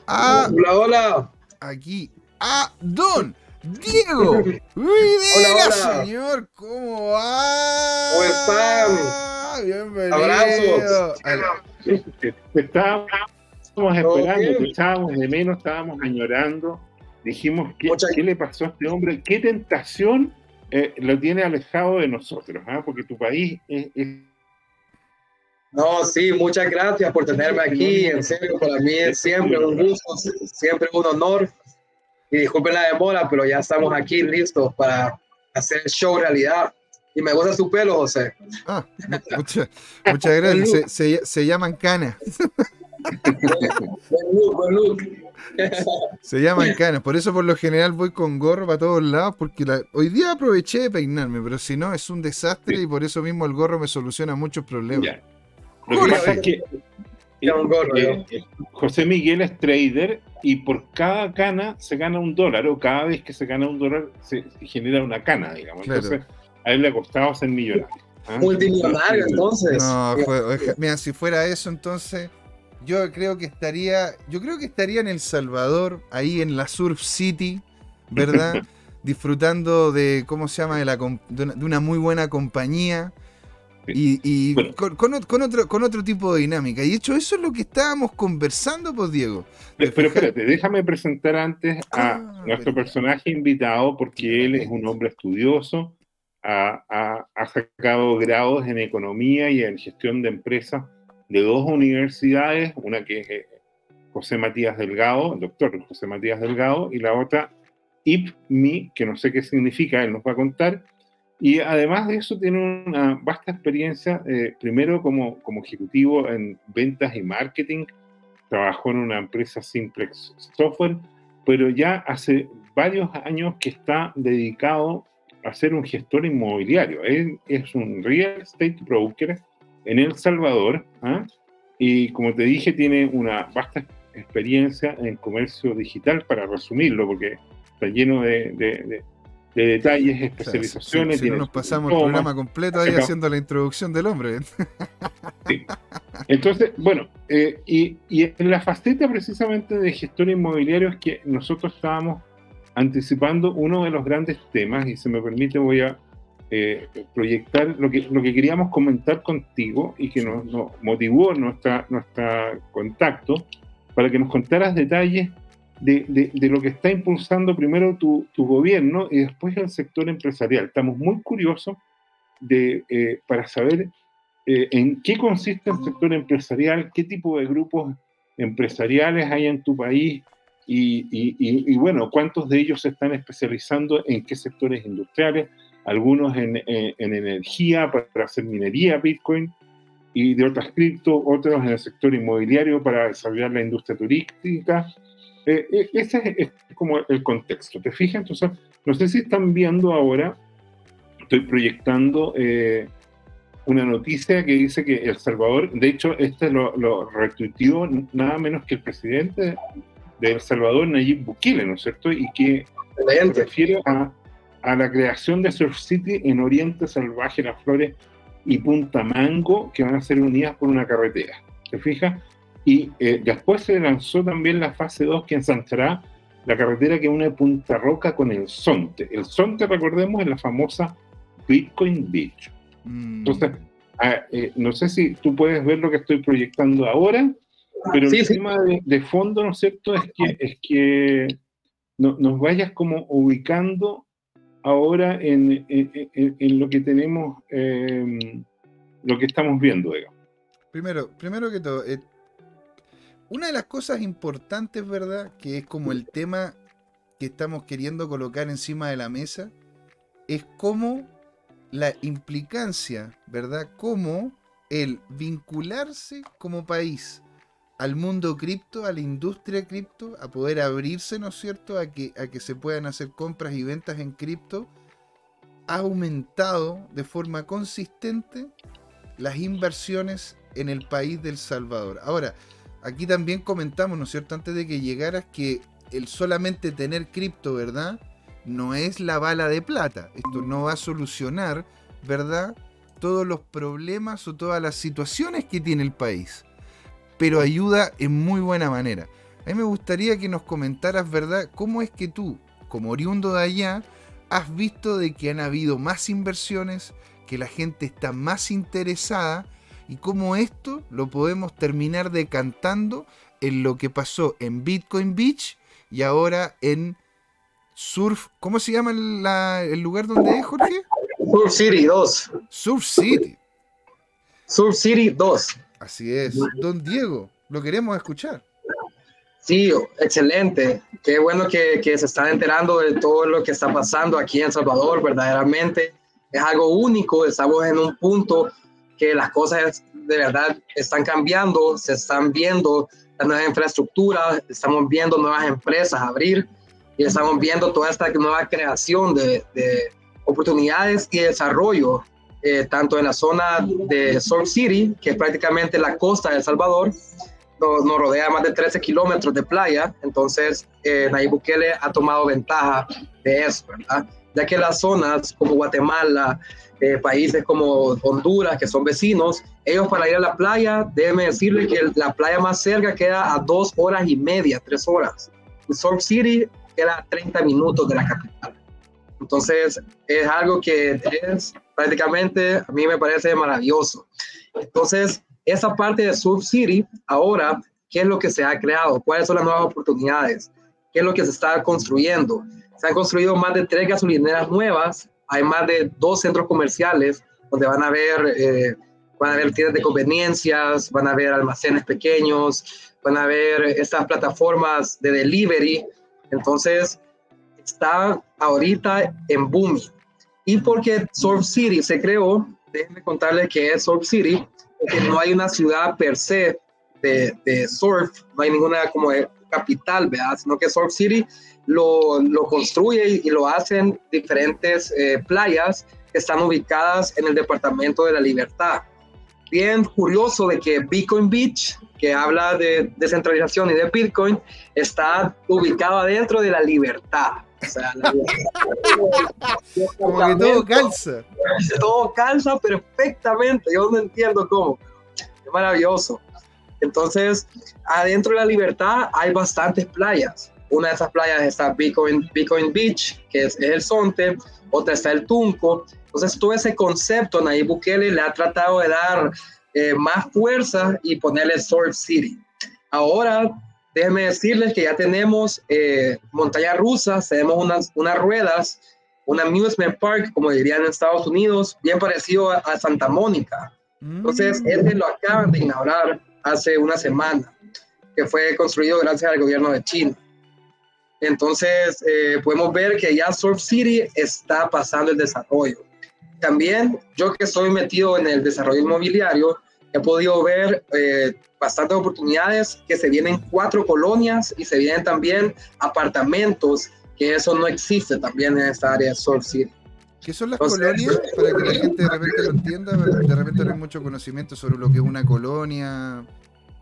C: hola, hola
A: aquí a Don Diego hola, hola. señor, ¿cómo va?
C: ¿Cómo están?
A: Bienvenido. Abrazos.
B: Estábamos esperando, estábamos de menos, estábamos añorando. Dijimos, ¿qué, ¿qué le pasó a este hombre? ¿Qué tentación eh, lo tiene alejado de nosotros? ¿ah? Porque tu país es
C: no, sí, muchas gracias por tenerme aquí. En serio, para mí es siempre un gusto, siempre un honor. Y disculpen la demora, pero ya estamos aquí listos para hacer el show realidad. Y me gusta su pelo, José.
A: Ah, muchas, gracias. Se, se, llaman canas. Se llaman canas. Por eso, por lo general, voy con gorro para todos lados. Porque hoy día aproveché de peinarme, pero si no, es un desastre. Y por eso mismo el gorro me soluciona muchos problemas.
B: Lo que pasa es que eh, eh, José Miguel es trader y por cada cana se gana un dólar o cada vez que se gana un dólar se, genera una cana, digamos. Entonces a él le ha costado ser millonario.
C: ¿ah? Multimillonario, entonces.
A: No, mira, si fuera eso, entonces yo creo que estaría, yo creo que estaría en El Salvador, ahí en la Surf City, ¿verdad? Disfrutando de, ¿cómo se llama? de una muy buena compañía y, con, otro, con otro tipo de dinámica. Y de hecho, eso es lo que estábamos conversando, pues, Diego.
B: Pero, espérate, déjame presentar antes a ah, nuestro personaje invitado, porque él es un hombre estudioso, ha, sacado grados en economía y en gestión de empresas de dos universidades, una que es eh, José Matías Delgado, el doctor José Matías Delgado, y la otra IPMI, que no sé qué significa, él nos va a contar, y además de eso tiene una vasta experiencia, eh, primero como, como ejecutivo en ventas y marketing, trabajó en una empresa Simplex Software, pero ya hace varios años que está dedicado a ser un gestor inmobiliario. Él es un real estate broker en El Salvador ¿ah? y como te dije tiene una vasta experiencia en comercio digital, para resumirlo, porque está lleno de de detalles, especializaciones.
A: si, no nos pasamos el programa completo ahí haciendo la introducción del hombre.
B: Entonces, bueno, eh, y, en la faceta precisamente de gestor inmobiliario es que nosotros estábamos anticipando uno de los grandes temas, y se me permite voy a eh, proyectar lo que, lo que queríamos comentar contigo y que nos, nos motivó nuestra, nuestro contacto, para que nos contaras detalles de, lo que está impulsando primero tu, gobierno y después el sector empresarial. Estamos muy curiosos de, eh, para saber eh, en qué consiste el sector empresarial, qué tipo de grupos empresariales hay en tu país y, bueno, cuántos de ellos se están especializando en qué sectores industriales, algunos en, energía para hacer minería, Bitcoin, y de otras cripto, otros en el sector inmobiliario para desarrollar la industria turística. Eh, eh, ese es, como el contexto. ¿Te fijas? Entonces, no sé si están viendo ahora, estoy proyectando eh, una noticia que dice que El Salvador, de hecho, este lo, lo retuiteó nada menos que el presidente de El Salvador, Nayib Bukele, ¿no es cierto? Y que se refiere a, a la creación de Surf City en Oriente Salvaje, Las Flores y Punta Mango, que van a ser unidas por una carretera. ¿Te fijas? Y eh, después se lanzó también la fase 2 que ensanchará la carretera que une Punta Roca con el Sonte. El Sonte, recordemos, es la famosa Bitcoin Beach. Mm. Entonces, ah, eh, no sé si tú puedes ver lo que estoy proyectando ahora, pero el tema de, fondo, ¿no es cierto?, es que, es que nos vayas como ubicando ahora en, lo que tenemos, em, lo que estamos viendo.
A: Primero, primero que todo, eh, una de las cosas importantes, ¿verdad? Que es como el tema que estamos queriendo colocar encima de la mesa, es cómo la implicancia, ¿verdad? Cómo el vincularse como país al mundo cripto, a la industria cripto, a poder abrirse, ¿no es cierto?, a que, a que se puedan hacer compras y ventas en cripto, ha aumentado de forma consistente las inversiones en el país del Salvador. Ahora, aquí también comentamos, ¿no es cierto?, antes de que llegaras, que el solamente tener cripto, ¿verdad?, no es la bala de plata. Esto no va a solucionar, ¿verdad?, todos los problemas o todas las situaciones que tiene el país pero ayuda en muy buena manera. A mí me gustaría que nos comentaras, ¿verdad?, cómo es que tú, como oriundo de allá, has visto de que han habido más inversiones, que la gente está más interesada y cómo esto lo podemos terminar decantando en lo que pasó en Bitcoin Beach y ahora en Surf. ¿Cómo se llama el, lugar donde es, Jorge?
C: Surf City 2.
A: Surf City.
C: Surf City 2.
A: Así es. Don Diego, lo queremos escuchar.
C: Sí, excelente. Qué bueno que, que, se están enterando de todo lo que está pasando aquí en Salvador. Verdaderamente es algo único. Estamos en un punto que las cosas de verdad están cambiando, se están viendo las nuevas infraestructuras, estamos viendo nuevas empresas abrir y estamos viendo toda esta nueva creación de, de oportunidades y desarrollo eh, tanto en la zona de Salt City, que es prácticamente la costa de El Salvador, nos, rodea más de 13 kilómetros de playa, entonces eh, Nayib Bukele ha tomado ventaja de eso, ¿verdad? Ya que las zonas como Guatemala, eh, países como Honduras, que son vecinos, ellos para ir a la playa, déjenme decirles que la playa más cerca queda a dos horas y media, tres horas. Salt City queda a 30 minutos de la capital. Entonces, es algo que es prácticamente, a mí me parece maravilloso. Entonces, esa parte de Surf City, ahora, ¿qué es lo que se ha creado? ¿Cuáles son las nuevas oportunidades? ¿Qué es lo que se está construyendo? Se han construido más de tres gasolineras nuevas, hay más de dos centros comerciales donde van a haber, eh, van a haber tiendas de conveniencias, van a haber almacenes pequeños, van a haber estas plataformas de delivery. Entonces, está ahorita en booming. Y porque Surf City se creó, déjenme contarles que es Surf City, porque no hay una ciudad per se de, de surf, no hay ninguna como capital, ¿verdad? Sino que Surf City lo, lo construye y lo hacen diferentes eh, playas que están ubicadas en el departamento de la libertad. Bien curioso de que Bitcoin Beach, que habla de descentralización y de Bitcoin, está ubicado dentro de la libertad. O sea,
A: Como que todo calza.
C: Todo calza perfectamente. Yo no entiendo cómo. Es maravilloso. Entonces, adentro de la libertad hay bastantes playas. Una de esas playas está Bitcoin, Bitcoin Beach, que es, el Sonte. Otra está el Tunco. Entonces, todo ese concepto, Nayib Bukele le ha tratado de dar eh, más fuerza y ponerle Sword City. Ahora déjenme decirles que ya tenemos eh, montañas rusas, tenemos unas, unas ruedas, un amusement park, como dirían en Estados Unidos, bien parecido a, Santa Mónica. Entonces, mm. este lo acaban de inaugurar hace una semana, que fue construido gracias al gobierno de China. Entonces, eh, podemos ver que ya Surf City está pasando el desarrollo. También, yo que estoy metido en el desarrollo inmobiliario, he podido ver eh, bastantes oportunidades que se vienen cuatro colonias y se vienen también apartamentos, que eso no existe también en esta área de Soul City.
A: ¿Qué son las colonias? Para que la gente de repente lo entienda, de repente no hay mucho conocimiento sobre lo que es una colonia.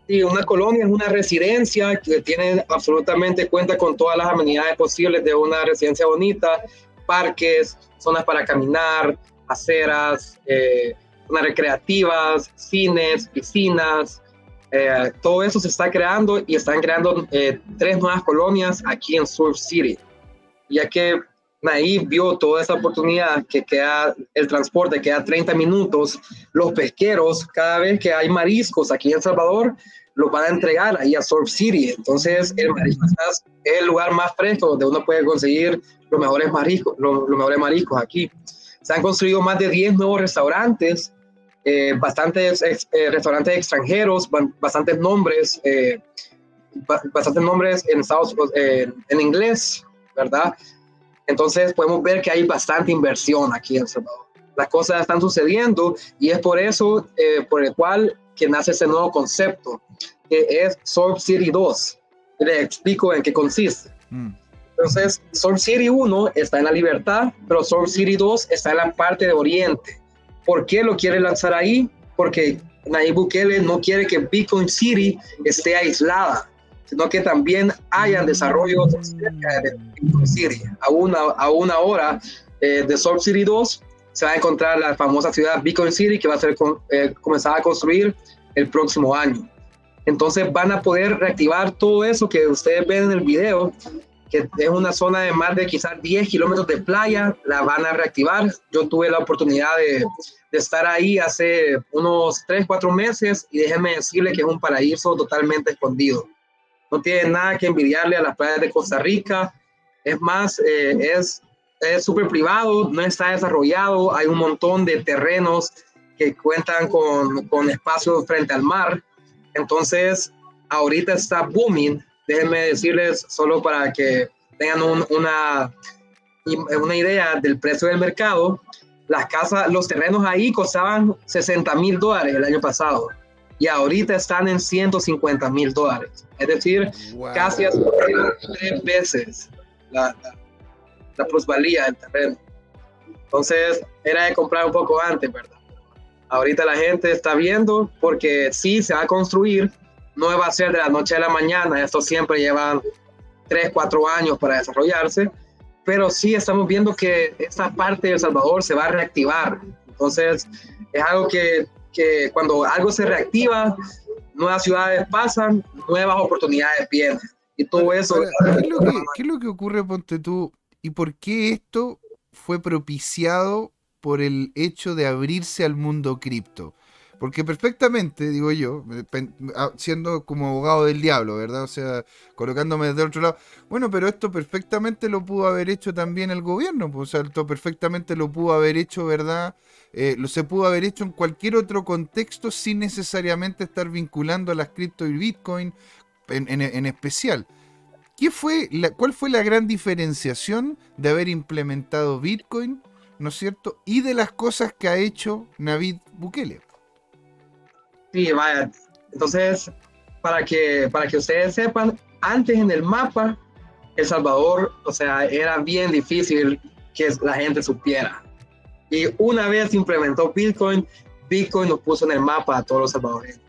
C: Sí, una colonia es una residencia que tiene absolutamente cuenta con todas las amenidades posibles de una residencia bonita, parques, zonas para caminar, aceras, eh, recreativas, cines, piscinas. Eh, todo eso se está creando y están creando eh, tres nuevas colonias aquí en Surf City. Ya que Naí vio toda esa oportunidad que queda el transporte, queda 30 minutos. Los pesqueros, cada vez que hay mariscos aquí en Salvador, los van a entregar ahí a Surf City. Entonces, el marisco es el lugar más fresco donde uno puede conseguir los mejores mariscos, los, mejores mariscos aquí. Se han construido más de 10 nuevos restaurantes, eh, bastantes eh, restaurantes extranjeros, bastantes nombres, eh, bastantes nombres en, Estados, en inglés, ¿verdad? Entonces podemos ver que hay bastante inversión aquí en Salvador. Las cosas están sucediendo y es por eso, eh, por el cual que nace ese nuevo concepto, que es Surf City 2. Le explico en qué consiste. Mm. Entonces, Surf City 1 está en la libertad, pero Surf City 2 está en la parte de Oriente. ¿Por qué lo quiere lanzar ahí? Porque Nayib Bukele no quiere que Bitcoin City esté aislada sino que también hayan desarrollos cerca de Bitcoin City. A una, a una hora eh, de Salt City 2 se va a encontrar la famosa ciudad Bitcoin City que va a ser eh, comenzada a construir el próximo año. Entonces van a poder reactivar todo eso que ustedes ven en el video, que es una zona de más de quizás 10 kilómetros de playa, la van a reactivar. Yo tuve la oportunidad de, estar ahí hace unos 3, 4 meses y déjenme decirle que es un paraíso totalmente escondido no tiene nada que envidiarle a las playas de Costa Rica. Es más, eh, es súper privado, no está desarrollado, hay un montón de terrenos que cuentan con, con espacio frente al mar. Entonces, ahorita está booming. Déjenme decirles solo para que tengan una, una idea del precio del mercado. Las casas, los terrenos ahí costaban 60 mil dólares el año pasado y ahorita están en 150 mil dólares. Es decir, casi tres veces la, la, plusvalía del terreno. Entonces, era de comprar un poco antes, ¿verdad? Ahorita la gente está viendo porque sí se va a construir, no va a ser de la noche a la mañana, esto siempre lleva tres, cuatro años para desarrollarse, pero sí estamos viendo que esta parte de El Salvador se va a reactivar. Entonces, es algo que que cuando algo se reactiva, nuevas ciudades pasan, nuevas oportunidades vienen. Y todo eso...
A: ¿qué, es lo que, ocurre, ponte tú? ¿Y por qué esto fue propiciado por el hecho de abrirse al mundo cripto? Porque perfectamente, digo yo, ah, siendo como abogado del diablo, ¿verdad? O sea, colocándome desde otro lado. Bueno, pero esto perfectamente lo pudo haber hecho también el gobierno. Pues, o sea, esto perfectamente lo pudo haber hecho, ¿verdad? Eh, lo se pudo haber hecho en cualquier otro contexto sin necesariamente estar vinculando a las cripto y Bitcoin en, especial. ¿Qué fue la, ¿Cuál fue la gran diferenciación de haber implementado Bitcoin, ¿no es cierto? Y de las cosas que ha hecho Navid Bukele.
C: Sí, vaya. Entonces, para que, para que ustedes sepan, antes en el mapa, El Salvador, o sea, era bien difícil que la gente supiera. Y una vez implementó Bitcoin, Bitcoin nos puso en el mapa a todos los salvadoreños,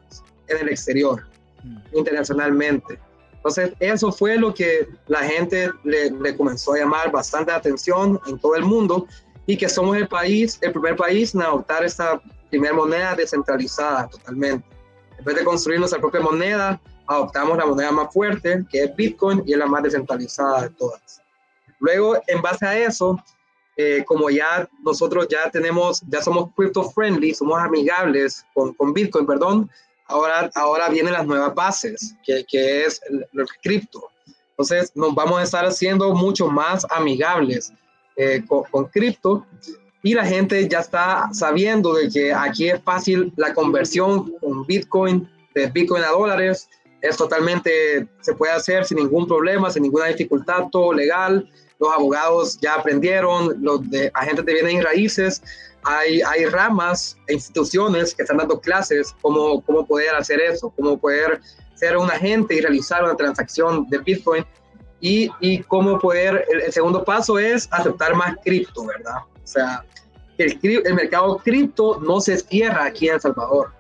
C: en el exterior, mm. internacionalmente. Entonces, eso fue lo que la gente le, le, comenzó a llamar bastante atención en todo el mundo y que somos el país, el primer país en adoptar esta primera moneda descentralizada totalmente. En vez de construir nuestra propia moneda, adoptamos la moneda más fuerte, que es Bitcoin, y es la más descentralizada de todas. Luego, en base a eso, eh, como ya nosotros ya tenemos, ya somos crypto friendly, somos amigables con, con Bitcoin, perdón, ahora, ahora vienen las nuevas bases, que, que es el, cripto. Entonces nos vamos a estar haciendo mucho más amigables eh, con, cripto y la gente ya está sabiendo de que aquí es fácil la conversión con Bitcoin, de Bitcoin a dólares, es totalmente, se puede hacer sin ningún problema, sin ninguna dificultad, todo legal. Los abogados ya aprendieron, los de agentes de bienes y raíces. Hay, hay ramas e instituciones que están dando clases cómo, cómo poder hacer eso, cómo poder ser un agente y realizar una transacción de Bitcoin. Y, y cómo poder, el, segundo paso es aceptar más cripto, ¿verdad? O sea, el, el mercado cripto no se cierra aquí en El Salvador,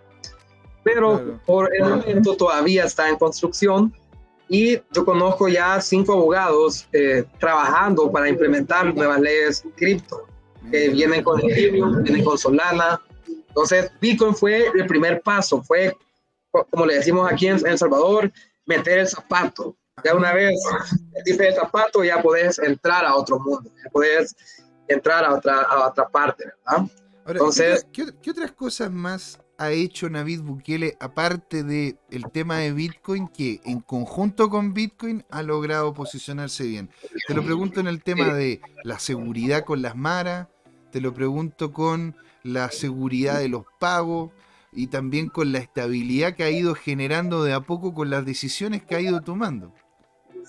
C: pero por el momento todavía está en construcción y yo conozco ya cinco abogados eh, trabajando para implementar nuevas leyes cripto que vienen con Ethereum, vienen con Solana. Entonces, Bitcoin fue el primer paso, fue, como le decimos aquí en El Salvador, meter el zapato. Ya una vez metiste el zapato, ya puedes entrar a otro mundo, ya puedes entrar a otra, a otra parte, ¿verdad?
A: Entonces, ¿qué, otras cosas más ha hecho Navid Bukele, aparte del el tema de Bitcoin, que en conjunto con Bitcoin ha logrado posicionarse bien? Te lo pregunto en el tema de la seguridad con las maras, te lo pregunto con la seguridad de los pagos y también con la estabilidad que ha ido generando de a poco con las decisiones que ha ido tomando.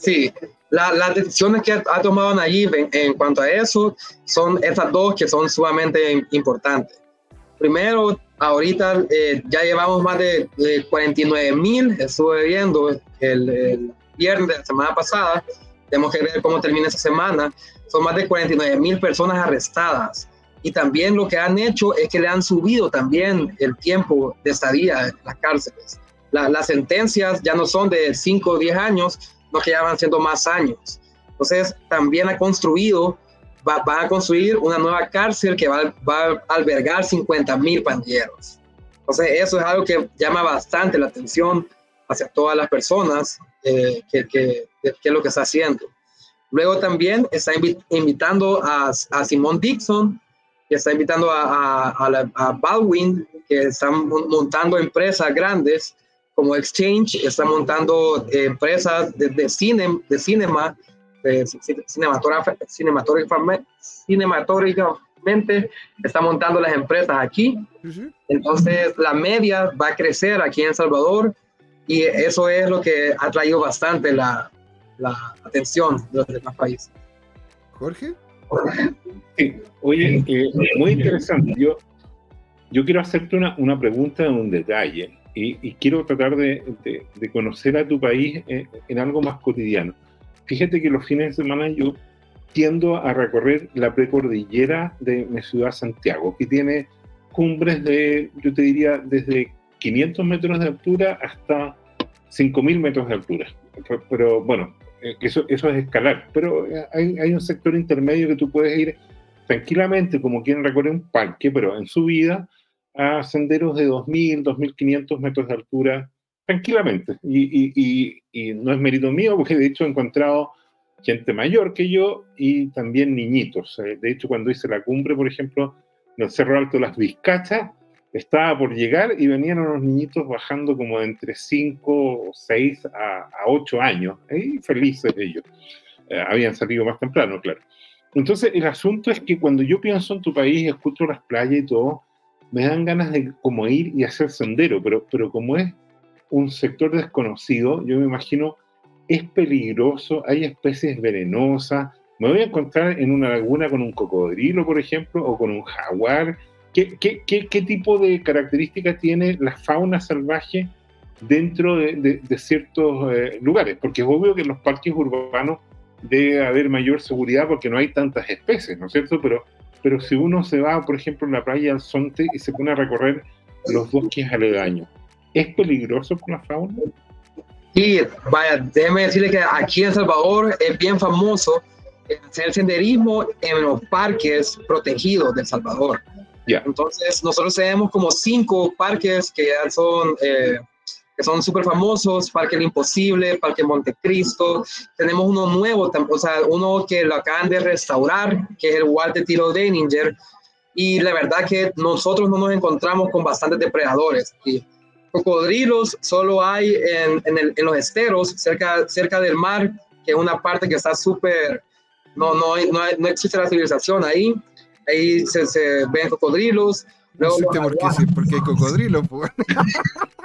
C: Sí, las decisiones que ha, tomado Nayib en, en, cuanto a eso son estas dos que son sumamente importantes. Primero, ahorita eh, ya llevamos más de, 49 mil, estuve viendo el, viernes de la semana pasada, tenemos que ver cómo termina esa semana, son más de 49 mil personas arrestadas. Y también lo que han hecho es que le han subido también el tiempo de estadía en las cárceles. las sentencias ya no son de 5 o 10 años, no que ya van siendo más años. Entonces, también ha construido va, a construir una nueva cárcel que va, va a albergar 50 mil pandilleros. Entonces, eso es algo que llama bastante la atención hacia todas las personas, eh, que, que, es lo que está haciendo. Luego también está invitando a, a Simón Dixon, que está invitando a, a, a, Baldwin, que están montando empresas grandes como Exchange, está montando eh, empresas de, de, cine, de cinema cinematográficamente está montando las empresas aquí. Entonces la media va a crecer aquí en Salvador y eso es lo que ha traído bastante la, la atención de los demás países.
A: Jorge.
B: Sí. Oye, eh, muy interesante. Yo, yo quiero hacerte una, una pregunta en un detalle y, y quiero tratar de, de, de, conocer a tu país en, en algo más cotidiano. Fíjate que los fines de semana yo tiendo a recorrer la precordillera de mi ciudad Santiago, que tiene cumbres de, yo te diría, desde 500 metros de altura hasta 5.000 metros de altura. Pero, bueno, eh, eso, eso es escalar. Pero eh, hay, hay, un sector intermedio que tú puedes ir tranquilamente, como quien recorre un parque, pero en su vida, a senderos de 2.000, 2.500 metros de altura tranquilamente. Y, no es mérito mío, porque de hecho he encontrado gente mayor que yo y también niñitos. Eh, de hecho, cuando hice la cumbre, por ejemplo, en el Cerro Alto de las Vizcachas, estaba por llegar y venían unos niñitos bajando como de entre 5 o 6 a, 8 años, y felices ellos. Eh, habían salido más temprano, claro. Entonces, el asunto es que cuando yo pienso en tu país, escucho las playas y todo, me dan ganas de como ir y hacer sendero, pero, pero como es un sector desconocido, yo me imagino, es peligroso, hay especies venenosas, me voy a encontrar en una laguna con un cocodrilo, por ejemplo, o con un jaguar. ¿Qué, qué, qué, tipo de características tiene la fauna salvaje dentro de, de, ciertos eh, lugares? Porque es obvio que en los parques urbanos debe haber mayor seguridad porque no hay tantas especies, ¿no es cierto? Pero, pero si uno se va, por ejemplo, en la playa del Sonte y se pone a recorrer los bosques aledaños, ¿Es peligroso con la fauna?
C: Sí, vaya, déjeme decirle que aquí en Salvador es bien famoso hacer senderismo en los parques protegidos de El Salvador. Yeah. Entonces, nosotros tenemos como cinco parques que ya son, eh, que son súper famosos, Parque El Imposible, Parque Montecristo, tenemos uno nuevo, o sea, uno que lo acaban de restaurar, que es el Walter Tiro Deininger, y la verdad que nosotros no nos encontramos con bastantes depredadores. Y cocodrilos solo hay en, en, los esteros, cerca, cerca del mar, que es una parte que está súper, no, no, no, no, existe la civilización ahí. Ahí se, se ven cocodrilos.
A: Luego no sé por, qué, porque hay cocodrilos. Pues.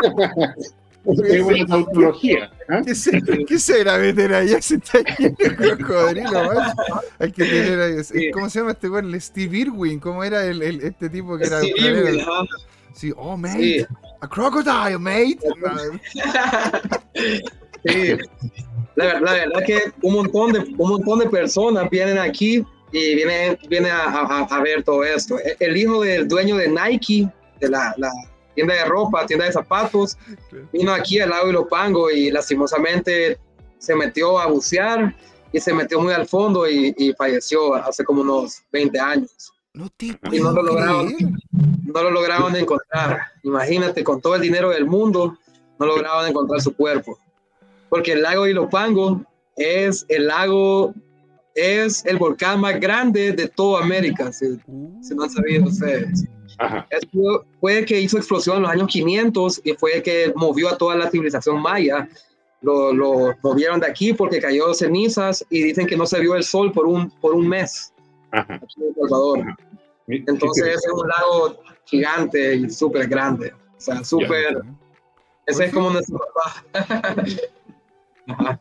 B: Es una tautología. ¿ah?
A: ¿Qué, meter allá? Se está de crocodrilo, Hay que tener ahí. ¿Cómo se llama este güey? Steve Irwin. ¿Cómo era el, el, este tipo que era
C: Steve Irwin,
A: Sí, oh, mate. A crocodile, mate.
C: sí. La, la, verdad que un montón, de, un montón de personas vienen aquí y vienen, vienen a, a, ver todo esto. E, el hijo del dueño de Nike, de la, la tienda de ropa, tienda de zapatos, vino aquí al lago de Lopango y lastimosamente se metió a bucear y se metió muy al fondo y, y falleció hace como unos 20 años.
A: No te
C: y no lo, lograron, no lo lograron encontrar. Imagínate, con todo el dinero del mundo, no lograron encontrar su cuerpo. Porque el lago Ilopango es el lago, es el volcán más grande de toda América, si, no han sabido ustedes. Fue que hizo explosión en los años 500 y fue que movió a toda la civilización maya. Lo, lo movieron de aquí porque cayó cenizas y dicen que no se vio el sol por un, por un mes. Aquí en El Salvador. Entonces es un lago gigante y súper grande. O sea, súper... Ese es como nuestro papá.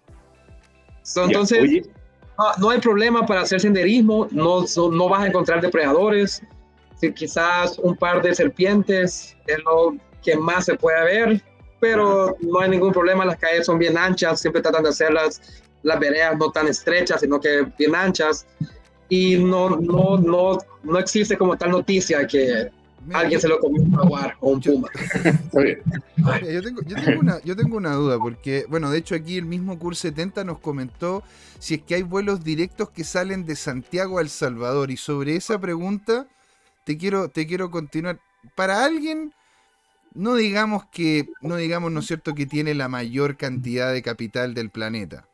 C: entonces, no, hay problema para hacer senderismo, no, no vas a encontrar depredadores. Si quizás un par de serpientes es lo que más se puede ver, pero no hay ningún problema. Las calles son bien anchas, siempre tratan de hacer las, veredas no tan estrechas, sino que bien anchas y no, no, no, no existe como tal noticia que alguien se lo comió un jaguar o un puma.
A: yo, tengo, yo, tengo una, yo tengo una duda, porque, bueno, de hecho aquí el mismo CUR 70 nos comentó si es que hay vuelos directos que salen de Santiago a El Salvador. Y sobre esa pregunta te quiero, te quiero continuar. Para alguien, no digamos que, no digamos, ¿no es cierto?, que tiene la mayor cantidad de capital del planeta.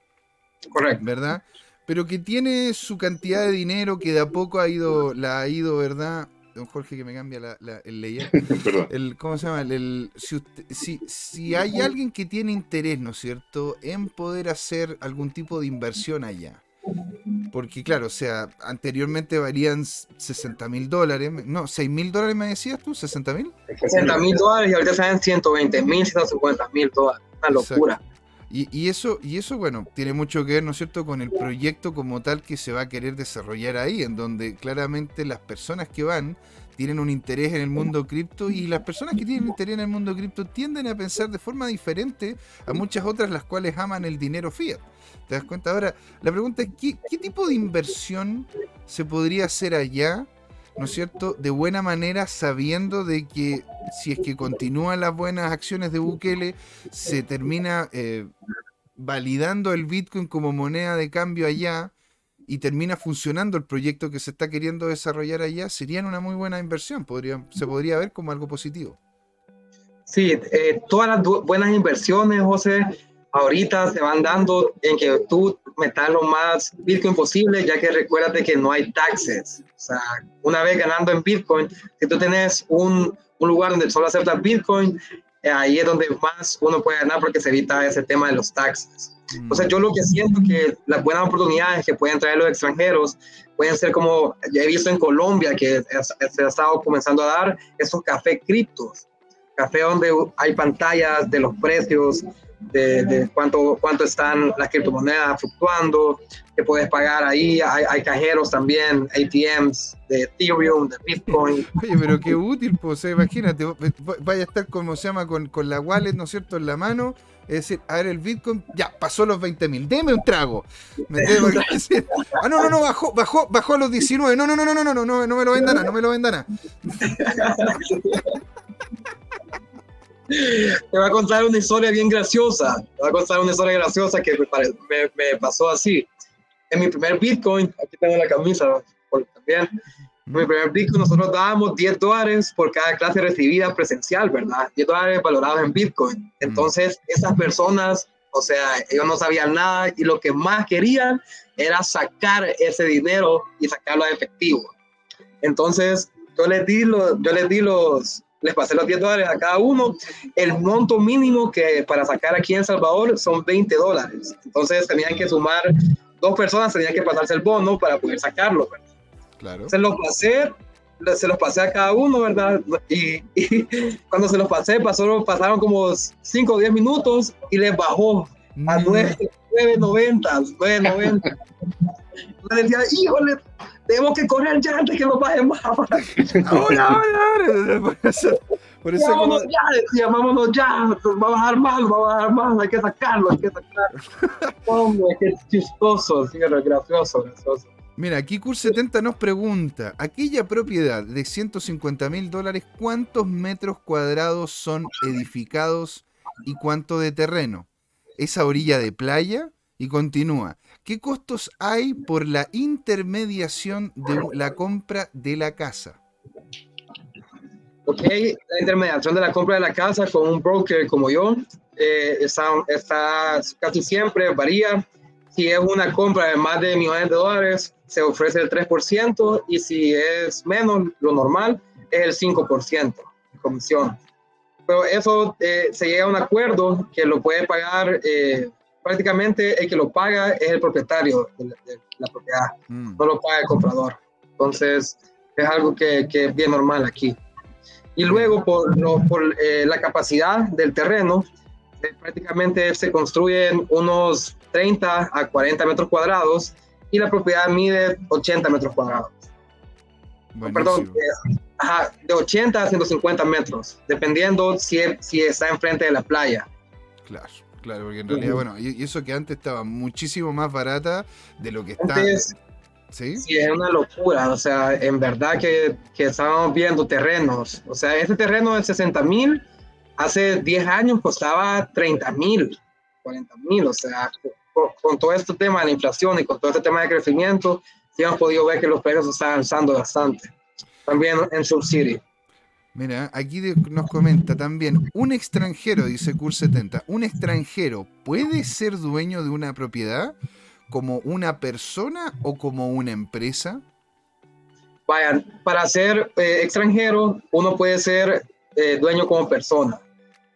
C: Correcto.
A: ¿Verdad? pero que tiene su cantidad de dinero que de a poco ha ido, la ha ido, ¿verdad? Don Jorge que me cambia la, el layer. el, ¿Cómo se llama? El, si, si, hay alguien que tiene interés, ¿no es cierto?, en poder hacer algún tipo de inversión allá. Porque claro, o sea, anteriormente valían 60 mil dólares, no, 6 mil dólares me decías tú, 60 mil.
C: 60 mil dólares y ahorita salen 120 mil, 150 mil dólares, una locura.
A: Y, eso, y eso, bueno, tiene mucho que ver, ¿no es cierto?, con el proyecto como tal que se va a querer desarrollar ahí, en donde claramente las personas que van tienen un interés en el mundo cripto y las personas que tienen interés en el mundo cripto tienden a pensar de forma diferente a muchas otras las cuales aman el dinero fiat. ¿Te das cuenta? Ahora, la pregunta es, ¿qué, tipo de inversión se podría hacer allá? ¿no es cierto?, de buena manera sabiendo de que si es que continúan las buenas acciones de Bukele, se termina eh, validando el Bitcoin como moneda de cambio allá y termina funcionando el proyecto que se está queriendo desarrollar allá, serían una muy buena inversión, podría, se podría ver como algo positivo.
C: Sí, eh, todas las buenas inversiones, José, ahorita se van dando en que tú metas lo más Bitcoin posible, ya que recuérdate que no hay taxes. O sea, una vez ganando en Bitcoin, si tú tienes un, un lugar donde solo aceptas Bitcoin, eh, ahí es donde más uno puede ganar porque se evita ese tema de los taxes. O sea, yo lo que siento que las buenas oportunidades que pueden traer los extranjeros pueden ser como, ya he visto en Colombia que se ha estado comenzando a dar esos cafés criptos, café donde hay pantallas de los precios, de, de, cuánto, cuánto están las criptomonedas fluctuando, que puedes pagar ahí, hay, hay cajeros también, ATMs de Ethereum, de Bitcoin.
A: Oye, pero qué útil, pues, imagínate, eh, vaya a estar como se llama, con, con la wallet, ¿no es cierto?, en la mano, es decir, a ver, el Bitcoin ya pasó los 20 mil, deme un trago. Ah, no, no, no, bajó, bajó, bajó a los 19. No, no, no, no, no, no, no, no me lo vendan, no me lo vendan.
C: Te va a contar una historia bien graciosa. Te va a contar una historia graciosa que me, me, pasó así. En mi primer Bitcoin, aquí tengo la camisa también. En mi primer Bitcoin nosotros dábamos 10 dólares por cada clase recibida presencial, ¿verdad? 10 dólares valorados en Bitcoin. Entonces, esas personas, o sea, ellos no sabían nada y lo que más querían era sacar ese dinero y sacarlo a efectivo. Entonces, yo les di los, yo les di los, les pasé los 10 dólares a cada uno. El monto mínimo que para sacar aquí en Salvador son 20 dólares. Entonces tenían que sumar, dos personas tenían que pasarse el bono para poder sacarlo.
A: Claro.
C: Se lo pasé se los pasé a cada uno, ¿verdad? Y, cuando se los pasé, pasó, pasaron como 5 o 10 minutos y les bajó a 9.90, 9.90. Le decía, híjole, tenemos que correr ya antes que nos bajen más. ahora, ahora. Por eso vámonos como... ya, decía, vámonos ya, va a bajar más, va a bajar más, hay que sacarlo, hay que sacarlo. Hombre, qué chistoso, sí, gracioso, gracioso.
A: Mira, aquí Cur70 nos pregunta, aquella propiedad de 150 mil dólares, ¿cuántos metros cuadrados son edificados y cuánto de terreno? ¿Esa orilla de playa? Y continúa, ¿qué costos hay por la intermediación de la compra de la casa?
C: Ok, la intermediación de la compra de la casa con un broker como yo eh, está, está casi siempre, varía. Si es una compra de más de millones de dólares, se ofrece el 3% y si es menos, lo normal es el 5% de comisión. Pero eso eh, se llega a un acuerdo que lo puede pagar, eh, prácticamente el que lo paga es el propietario de la, propiedad, mm. no lo paga el comprador. Entonces es algo que, que es bien normal aquí. Y luego por, por eh, la capacidad del terreno, prácticamente se construyen unos 30 a 40 metros cuadrados y la propiedad mide 80 metros cuadrados. Perdón, eh, de 80 a 150 metros, dependiendo si, si está enfrente de la playa.
A: Claro, claro, porque en realidad, bueno, y, eso que antes estaba muchísimo más barata de lo que está.
C: ¿Sí? ¿Sí? es una locura. O sea, en verdad que, que estábamos viendo terrenos. O sea, este terreno de 60 mil hace 10 años costaba 30 mil, 40 mil. O sea, con, todo este tema de la inflación y con todo este tema de crecimiento, sí hemos podido ver que los precios están alzando bastante. También en City.
A: Mira, aquí nos comenta también, un extranjero, dice Cur 70, un extranjero puede ser dueño de una propiedad como una persona o como una empresa?
C: Vayan, para ser eh, extranjero, uno puede ser eh, dueño como persona,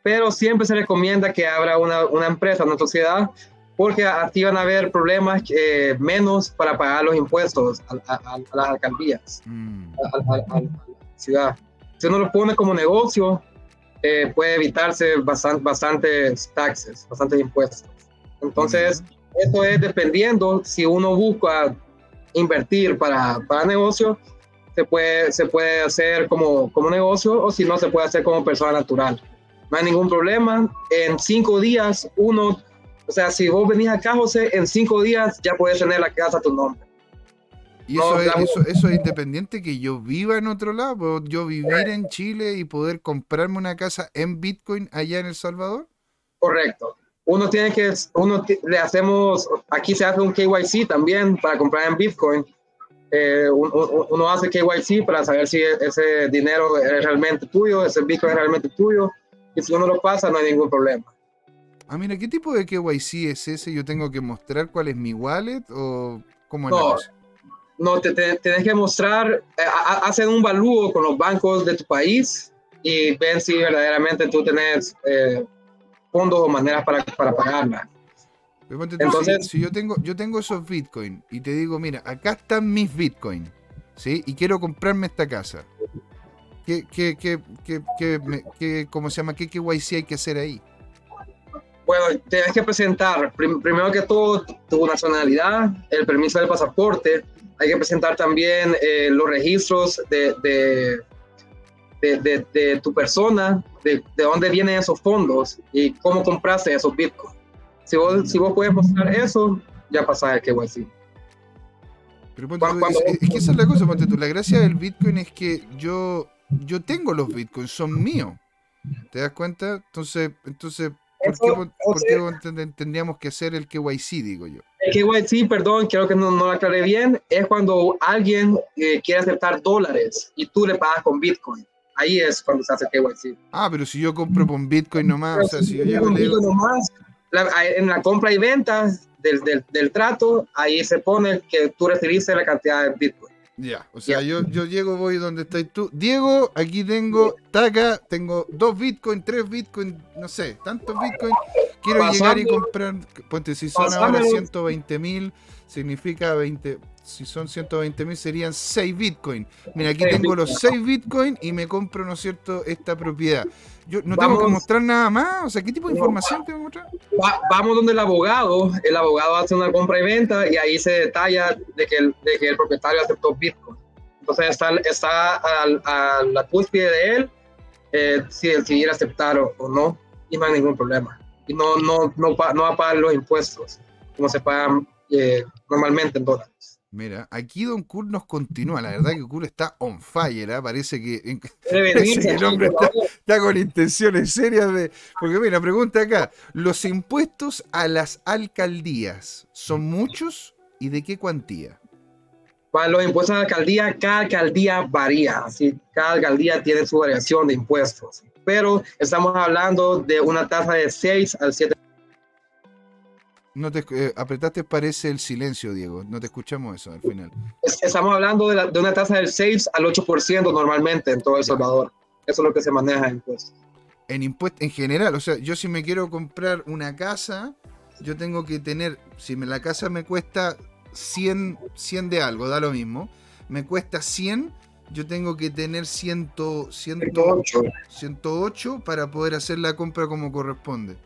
C: pero siempre se recomienda que abra una, una empresa, una sociedad, porque así van a haber problemas eh, menos para pagar los impuestos a, las alcaldías, mm. a, la ciudad. Si uno lo pone como negocio, eh, puede evitarse bastante, bastantes taxes, bastantes impuestos. Entonces, eso es dependiendo si uno busca invertir para, para negocio, se puede, se puede hacer como, como negocio o si no, se puede hacer como persona natural. No hay ningún problema. En cinco días, uno o sea, si vos venís acá, José, en cinco días ya puedes tener la casa a tu nombre.
A: ¿Y eso, es, eso, es, independiente que yo viva en otro lado? ¿Puedo yo vivir en Chile y poder comprarme una casa en Bitcoin allá en El Salvador?
C: Correcto. Uno tiene que, uno le hacemos, aquí se hace un KYC también para comprar en Bitcoin. Eh, uno, hace KYC para saber si ese dinero es realmente tuyo, ese Bitcoin es realmente tuyo. Y si uno lo pasa, no hay ningún problema.
A: Ah, mira, ¿qué tipo de KYC es ese? ¿Yo tengo que mostrar cuál es mi wallet o cómo es no, la cosa?
C: No, te, tenés que mostrar, eh, hacen un valúo con los bancos de tu país y ven si verdaderamente tú tenés eh, fondos o maneras para, para pagarla.
A: Entonces, si, yo tengo yo tengo esos Bitcoin y te digo, mira, acá están mis Bitcoin, ¿sí? Y quiero comprarme esta casa. ¿Qué, qué, qué, qué, qué, cómo se llama? ¿Qué KYC hay que hacer ahí?
C: Bueno, tienes que presentar primero que todo tu nacionalidad, el permiso del pasaporte, hay que presentar también eh, los registros de, de, de, tu persona, de, dónde vienen esos fondos y cómo compraste esos bitcoins. Si vos, si vos puedes mostrar eso, ya pasa el KYC.
A: Pero es, que esa es la cosa, ponte tú. La gracia del Bitcoin es que yo, yo tengo los Bitcoins, son míos. ¿Te das cuenta? Entonces, entonces ¿Por, qué, tendríamos que hacer el KYC, digo yo?
C: KYC, perdón, creo que no, no lo aclaré bien, es cuando alguien eh, quiere aceptar dólares y tú le pagas con Bitcoin. Ahí es cuando se hace KYC.
A: Ah, pero si yo compro con Bitcoin nomás, o sea, si, yo llego
C: nomás, en la compra y venta del, del, del, trato, ahí se pone que tú recibiste la cantidad de Bitcoin.
A: Ya, o sea, yo, yo llego, voy donde estás tú. Diego, aquí tengo Taca, tengo dos Bitcoin, tres Bitcoin, no sé, tantos Bitcoin. Quiero llegar y comprar, ponte, si son ahora 120 mil, significa 20, si son 120 mil serían 6 Bitcoin. Mira, aquí tengo los 6 Bitcoin y me compro, ¿no es cierto?, esta propiedad. Yo no tengo que mostrar nada más, o sea, ¿qué tipo de información tengo que mostrar?
C: vamos donde el abogado, el abogado hace una compra y venta y ahí se detalla de que el, de que el propietario aceptó Bitcoin. Entonces está, está a, la cúspide de él eh, si decidir aceptar o, no, y no hay ningún problema. Y no, no, no, no va a pagar los impuestos como se pagan eh, normalmente en dólares.
A: Mira, aquí Don Kurt nos continúa. La verdad que Kurt está on fire. ¿eh? Parece que,
C: el
A: hombre está, con intenciones serias de. Porque mira, pregunta acá: ¿los impuestos a las alcaldías son muchos y de qué cuantía?
C: Para los impuestos a la alcaldía, cada alcaldía varía. Así, cada alcaldía tiene su variación de impuestos. Pero estamos hablando de una tasa de 6 al 7
A: no te eh, apretaste, parece el silencio, Diego. No te escuchamos eso al final.
C: Estamos hablando de, una tasa del 6 al 8% normalmente en todo El Salvador. Eso es lo que se maneja en impuestos.
A: En impuestos, en general, o sea, yo si me quiero comprar una casa, yo tengo que tener, si me, la casa me cuesta 100, 100 de algo, da lo mismo, me cuesta 100, yo tengo que tener 100, 108. 108 para poder hacer la compra como corresponde.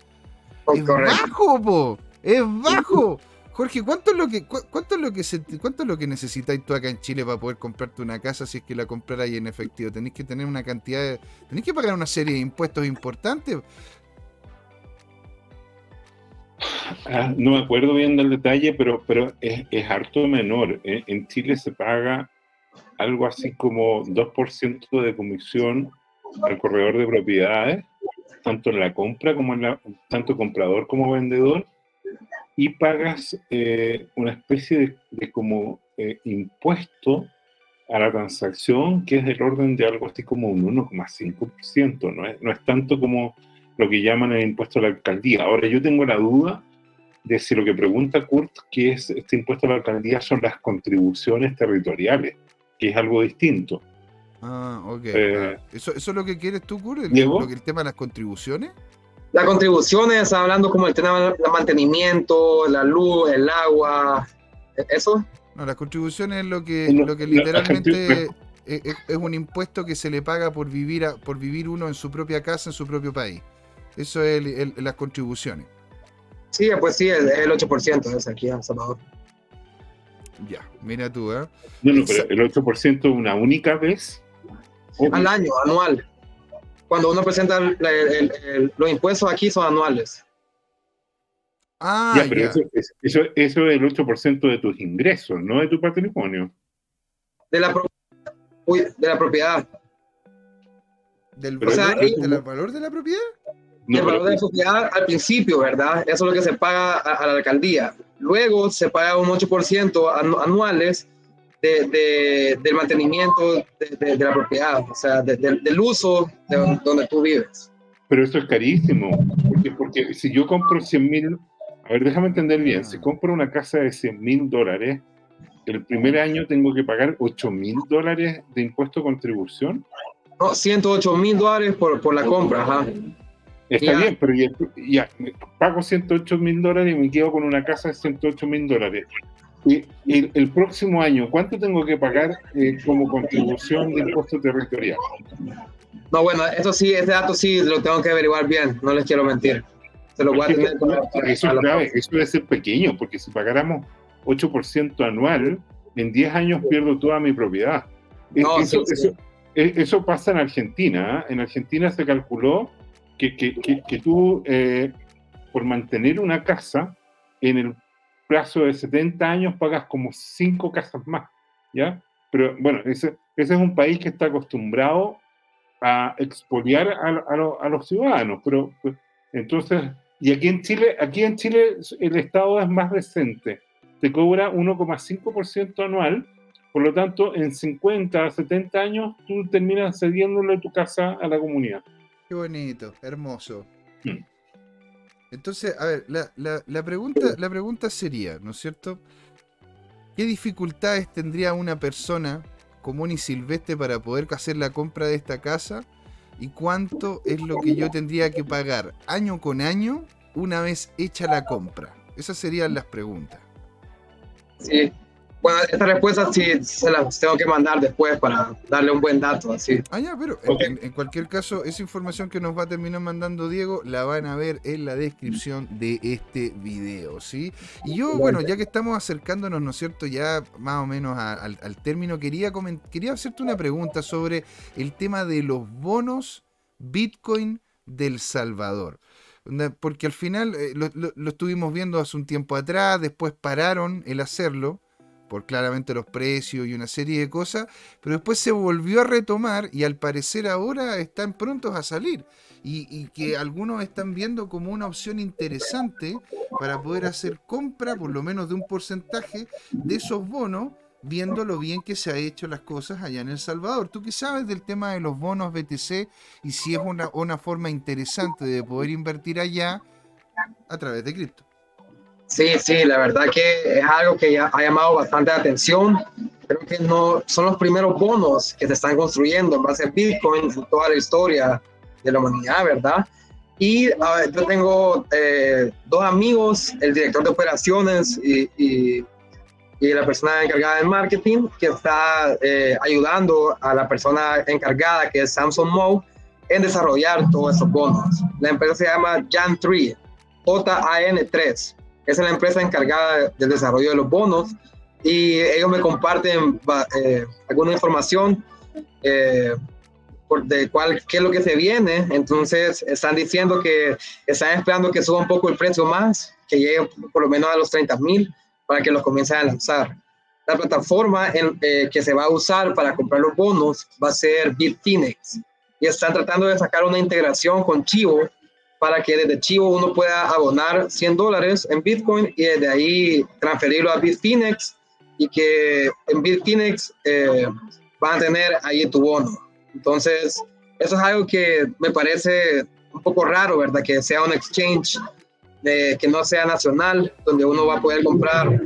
A: es bajo, po. Es bajo. Jorge, ¿cuánto es lo que cuánto es lo que se, cuánto es lo que necesitáis tú acá en Chile para poder comprarte una casa si es que la comprarais en efectivo? Tenéis que tener una cantidad de tenéis que pagar una serie de impuestos importantes.
B: Ah, no me acuerdo bien del detalle, pero, pero es, es harto menor. ¿eh? En Chile se paga algo así como 2% de comisión al corredor de propiedades, tanto en la compra como en la, tanto comprador como vendedor, y pagas eh, una especie de, como eh, impuesto a la transacción que es del orden de algo así como un 1,5%, no es, no es tanto como lo que llaman el impuesto a la alcaldía. Ahora yo tengo la duda de si lo que pregunta Kurt, que es este impuesto a la alcaldía, son las contribuciones territoriales, que es algo distinto.
A: Ah, ok. Eh, ¿Eso, ¿Eso, es lo que quieres tú, Kurt? ¿El, el tema de las contribuciones?
C: Las contribuciones, hablando como el tema del mantenimiento, la luz, el agua, ¿eso?
A: No, las contribuciones es lo que, lo que literalmente es, un impuesto que se le paga por vivir, por vivir uno en su propia casa, en su propio país. Eso es las contribuciones.
C: Sí, pues sí, es el 8% es aquí en Salvador.
A: Ya, mira tú, ¿eh?
B: No, no, pero el 8% una única vez.
C: Al año, anual cuando uno presenta los impuestos aquí son anuales.
B: Ah, ya, pero Eso, eso, es el 8% de tus ingresos, no de tu patrimonio.
C: De la, de la propiedad.
A: ¿Del valor, de la propiedad?
C: el valor de la propiedad al principio, ¿verdad? Eso es lo que se paga a, la alcaldía. Luego se paga un 8% anuales de, del mantenimiento de, la propiedad, o sea, del uso de donde tú vives.
B: Pero eso es carísimo, porque, porque si yo compro 100 mil, a ver, déjame entender bien, si compro una casa de 100 mil dólares, el primer año tengo que pagar 8 mil dólares de impuesto de contribución.
C: No, 108 mil dólares por, por la compra, ajá.
B: Está bien, pero ya, pago 108 mil dólares y me quedo con una casa de 108 mil dólares. Y el, próximo año, ¿cuánto tengo que pagar eh, como contribución de impuesto territorial?
C: No, bueno, eso sí, ese dato sí lo tengo que averiguar bien, no les quiero mentir. Se lo voy a tener
B: eso es grave, eso debe ser pequeño, porque si pagáramos 8% anual, en 10 años pierdo toda mi propiedad. E, no, eso, e, eso, pasa en Argentina. ¿ah? En Argentina se calculó que, que, que, tú, eh, por mantener una casa, en el plazo de 70 años pagas como 5 casas más, ¿ya? Pero bueno, ese, ese es un país que está acostumbrado a expoliar a, a, los ciudadanos, pero pues, entonces, y aquí en Chile, aquí en Chile el Estado es más decente, te cobra 1,5% anual, por lo tanto, en 50 a 70 años tú terminas cediéndole tu casa a la comunidad.
A: Qué bonito, hermoso. Hmm. Entonces, a ver, la, pregunta, la pregunta sería, ¿no es cierto? ¿Qué dificultades tendría una persona común y silvestre para poder hacer la compra de esta casa? ¿Y cuánto es lo que yo tendría que pagar año con año una vez hecha la compra? Esas serían las preguntas.
C: Sí, Bueno, esta respuesta sí se las tengo que mandar después para darle un buen dato, así.
A: Ah, ya, pero en, cualquier caso, esa información que nos va a terminar mandando Diego la van a ver en la descripción de este video, ¿sí? Y yo, bueno, ya que estamos acercándonos, ¿no es cierto?, ya más o menos al, término, quería, quería hacerte una pregunta sobre el tema de los bonos Bitcoin del Salvador porque al final eh, lo, lo, estuvimos viendo hace un tiempo atrás, después pararon el hacerlo, por claramente los precios y una serie de cosas, pero después se volvió a retomar y al parecer ahora están prontos a salir. Y, que algunos están viendo como una opción interesante para poder hacer compra, por lo menos de un porcentaje de esos bonos, viendo lo bien que se ha hecho las cosas allá en El Salvador. ¿Tú qué sabes del tema de los bonos BTC y si es una, una forma interesante de poder invertir allá a través de cripto?
C: Sí, sí, la verdad que es algo que ya ha llamado bastante atención. Creo que no son los primeros bonos que se están construyendo en base a Bitcoin en toda la historia de la humanidad, ¿verdad? Y yo tengo eh, dos amigos, el director de operaciones y, la persona encargada de marketing, que está eh, ayudando a la persona encargada, que es Samsung Mo, en desarrollar todos esos bonos. La empresa se llama Jan3, J-A-N-3 es la empresa encargada del desarrollo de los bonos y ellos me comparten eh, alguna información eh, de cuál, qué es lo que se viene. Entonces están diciendo que están esperando que suba un poco el precio más, que llegue por lo menos a los 30 mil para que los comiencen a lanzar. La plataforma en, eh, que se va a usar para comprar los bonos va a ser Bitfinex y están tratando de sacar una integración con Chivo para que desde Chivo uno pueda abonar 100 dólares en Bitcoin y desde ahí transferirlo a Bitfinex y que en Bitfinex eh, van a tener ahí tu bono. Entonces, eso es algo que me parece un poco raro, ¿verdad? Que sea un exchange que no sea nacional, donde uno va a poder comprar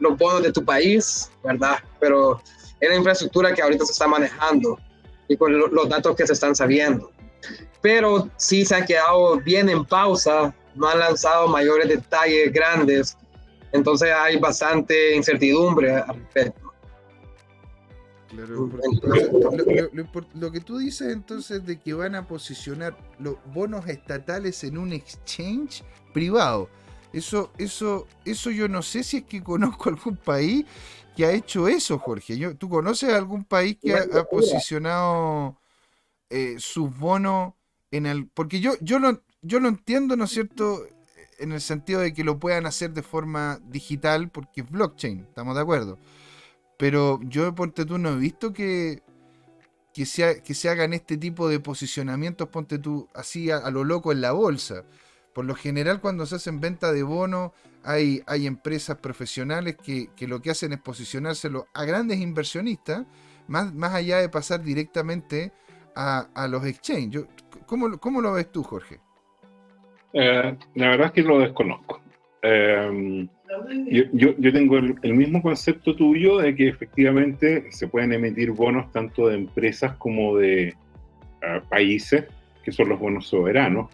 C: los bonos de tu país, ¿verdad? Pero es la infraestructura que ahorita se está manejando y con los datos que se están sabiendo pero sí se han quedado bien en pausa, no han lanzado mayores detalles grandes, entonces hay bastante incertidumbre al respecto.
A: Claro, lo, que tú dices entonces de que van a posicionar los bonos estatales en un exchange privado, eso, eso, eso yo no sé si es que conozco algún país que ha hecho eso, Jorge. ¿Tú conoces algún país que ha, posicionado eh, sus bonos Porque yo, yo, lo, yo lo entiendo, ¿no es cierto? En el sentido de que lo puedan hacer de forma digital, porque es blockchain, estamos de acuerdo. Pero yo, ponte tú, no he visto que, que, se, que se hagan este tipo de posicionamientos, ponte tú, así a, lo loco en la bolsa. Por lo general, cuando se hacen venta de bonos, hay, hay empresas profesionales que, lo que hacen es posicionárselo a grandes inversionistas, más, más allá de pasar directamente a, a los exchanges. ¿Cómo, lo ves tú, Jorge?
B: Eh, la verdad es que lo desconozco. Eh, yo, yo, tengo el, mismo concepto tuyo de que efectivamente se pueden emitir bonos tanto de empresas como de eh, países, que son los bonos soberanos.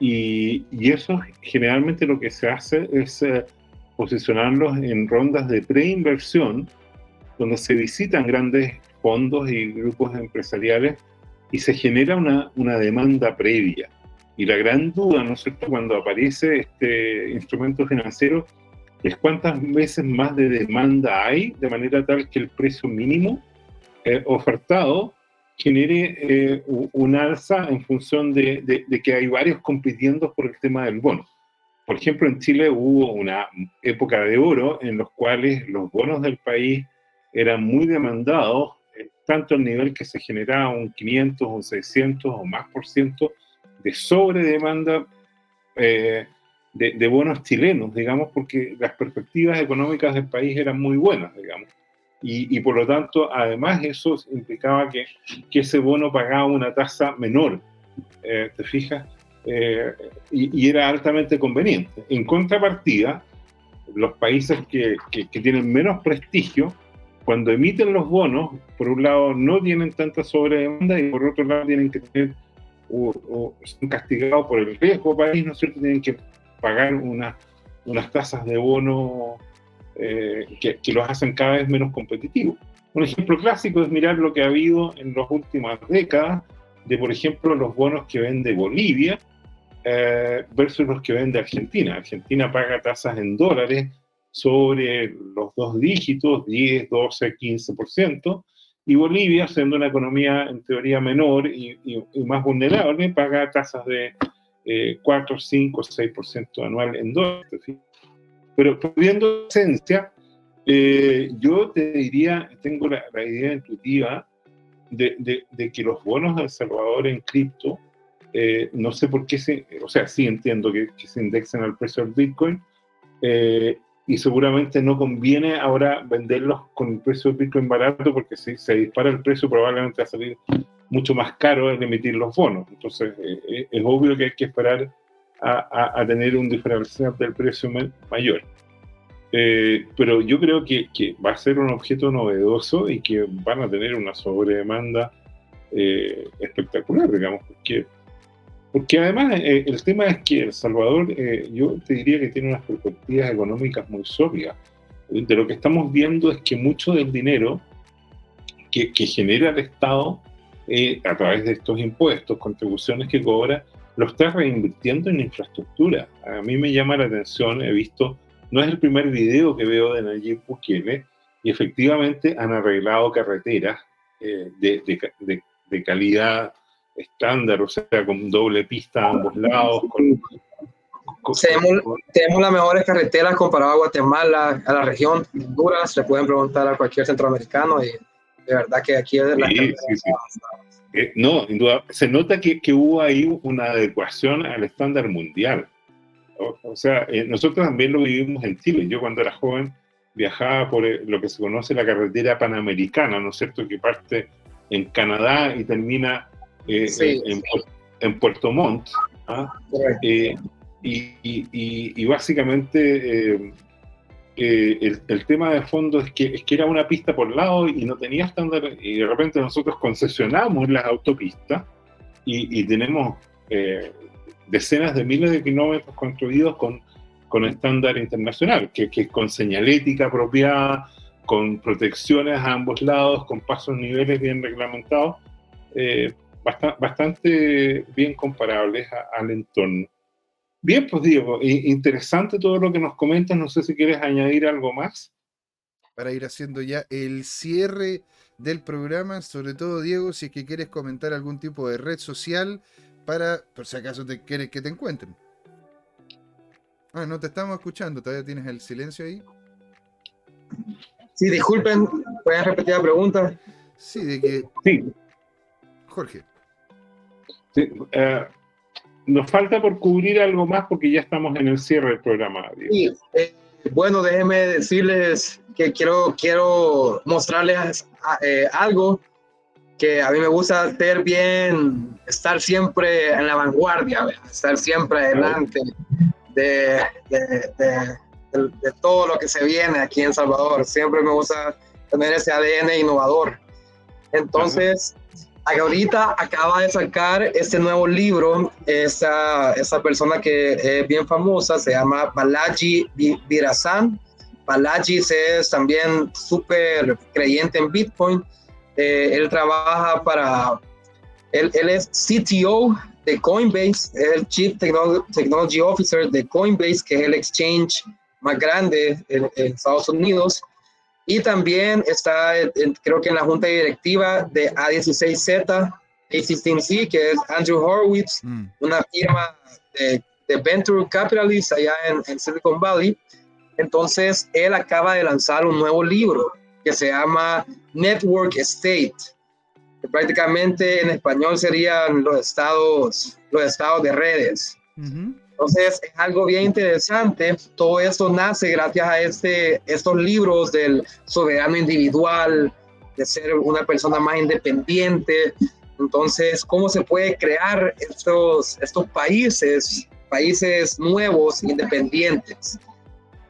B: Y, y, eso generalmente lo que se hace es posicionarlos en rondas de preinversión, donde se visitan grandes fondos y grupos empresariales y se genera una, una demanda previa. Y la gran duda, ¿no es cierto?, cuando aparece este instrumento financiero es cuántas veces más de demanda hay, de manera tal que el precio mínimo eh, ofertado genere eh, un alza en función de, de, que hay varios compitiendo por el tema del bono. Por ejemplo, en Chile hubo una época de oro en los cuales los bonos del país eran muy demandados tanto el nivel que se generaba un 500, un 600 o más por ciento de sobredemanda eh, de, bonos chilenos, digamos, porque las perspectivas económicas del país eran muy buenas, digamos. Y, por lo tanto, además eso implicaba que, que ese bono pagaba una tasa menor, eh, ¿te fijas? Eh, y, era altamente conveniente. En contrapartida, los países que, que, que tienen menos prestigio cuando emiten los bonos, por un lado no tienen tanta sobredemanda y por otro lado tienen que tener, o, son castigados por el riesgo país, ¿no es cierto? Tienen que pagar unas tasas de bono eh, que, que, los hacen cada vez menos competitivos. Un ejemplo clásico es mirar lo que ha habido en las últimas décadas de, por ejemplo, los bonos que vende Bolivia eh, versus los que vende Argentina. Argentina paga tasas en dólares sobre los dos dígitos, 10, 12, 15%, y Bolivia, siendo una economía en teoría menor y, más vulnerable, paga tasas de 4, 5, 6% anual en dólares. Pero pudiendo esencia, eh, yo te diría, tengo la, idea intuitiva de, que los bonos de El Salvador en cripto, eh, no sé por qué se, o sea, sí entiendo que, se indexan al precio del Bitcoin, eh, y seguramente no conviene ahora venderlos con el precio del Bitcoin barato, porque si se dispara el precio probablemente va a salir mucho más caro el emitir los bonos. Entonces, es obvio que hay que esperar a, tener un diferencial del precio mayor. Eh, pero yo creo que, va a ser un objeto novedoso y que van a tener una sobredemanda eh, espectacular, digamos, porque, porque además eh, el tema es que El Salvador, yo te diría que tiene unas perspectivas económicas muy sólidas. De lo que estamos viendo es que mucho del dinero que, que genera el Estado a través de estos impuestos, contribuciones que cobra, lo está reinvirtiendo en infraestructura. A mí me llama la atención, he visto no es el primer video que veo de Nayib Bukele y efectivamente han arreglado carreteras eh, de, calidad estándar, o sea, con doble pista a ambos lados.
C: tenemos, las mejores carreteras comparado a Guatemala, a la región Honduras, le pueden preguntar a cualquier centroamericano y de verdad que aquí es la sí,
B: eh, no, se nota que, que, hubo ahí una adecuación al estándar mundial. O, sea, eh, nosotros también lo vivimos en Chile. Yo cuando era joven viajaba por eh, lo que se conoce la carretera panamericana, ¿no es cierto? Que parte en Canadá y termina eh, en, Puerto Montt. ¿ah? y, básicamente el, el, tema de fondo es que, es que era una pista por lado y no tenía estándar, y de repente nosotros concesionamos las autopistas y, tenemos decenas de miles de kilómetros construidos con, con estándar internacional, que, que con señalética apropiada, con protecciones a ambos lados, con pasos niveles bien reglamentados, eh, bastante, bien comparables al entorno. Bien, pues Diego, interesante todo lo que nos comentas, no sé si quieres añadir algo más.
A: Para ir haciendo ya el cierre del programa, sobre todo Diego, si es que quieres comentar algún tipo de red social, para, por si acaso te quieres que te encuentren. Ah, no te estamos escuchando, todavía tienes el silencio ahí.
C: Sí, disculpen, ¿pueden repetir la pregunta?
A: Sí, de que.
B: Sí.
A: Jorge.
B: Sí, eh, nos falta por cubrir algo más porque ya estamos en el cierre del programa.
C: Sí, eh, bueno, déjenme decirles que quiero, quiero mostrarles eh, algo que a mí me gusta ser bien, estar siempre en la vanguardia, estar siempre adelante de, de, todo lo que se viene aquí en Salvador. Siempre me gusta tener ese ADN innovador. Entonces, ahorita acaba de sacar este nuevo libro, esa, esa persona que es bien famosa, se llama Balaji Virasan. Balaji es también súper creyente en Bitcoin eh, él trabaja para, él, él, es CTO de Coinbase, el Chief Technology Officer de Coinbase, que es el exchange más grande en, Estados Unidos. Y también está, creo que en la junta directiva de A16Z, A16C, que es Andrew Horowitz, mm. una firma de, de, Venture Capitalist allá en, en Silicon Valley. Entonces, él acaba de lanzar un nuevo libro que se llama Network State, que prácticamente en español serían los estados, los estados de redes. Entonces es algo bien interesante. Todo esto nace gracias a este, estos libros del soberano individual, de ser una persona más independiente. Entonces, ¿cómo se puede crear estos, estos países, países nuevos, independientes?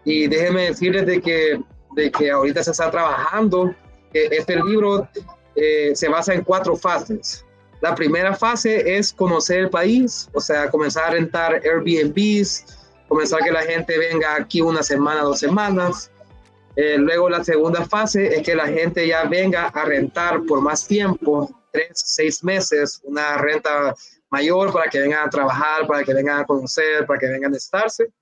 C: Y déjenme decirles de que de que ahorita se está trabajando. Este libro eh, se basa en cuatro fases. La primera fase es conocer el país, o sea, comenzar a rentar Airbnbs, comenzar que la gente venga aquí una semana, dos semanas. Eh, luego la segunda fase es que la gente ya venga a rentar por más tiempo, tres, seis meses, una renta mayor para que vengan a trabajar, para que vengan a conocer, para que vengan a estarse.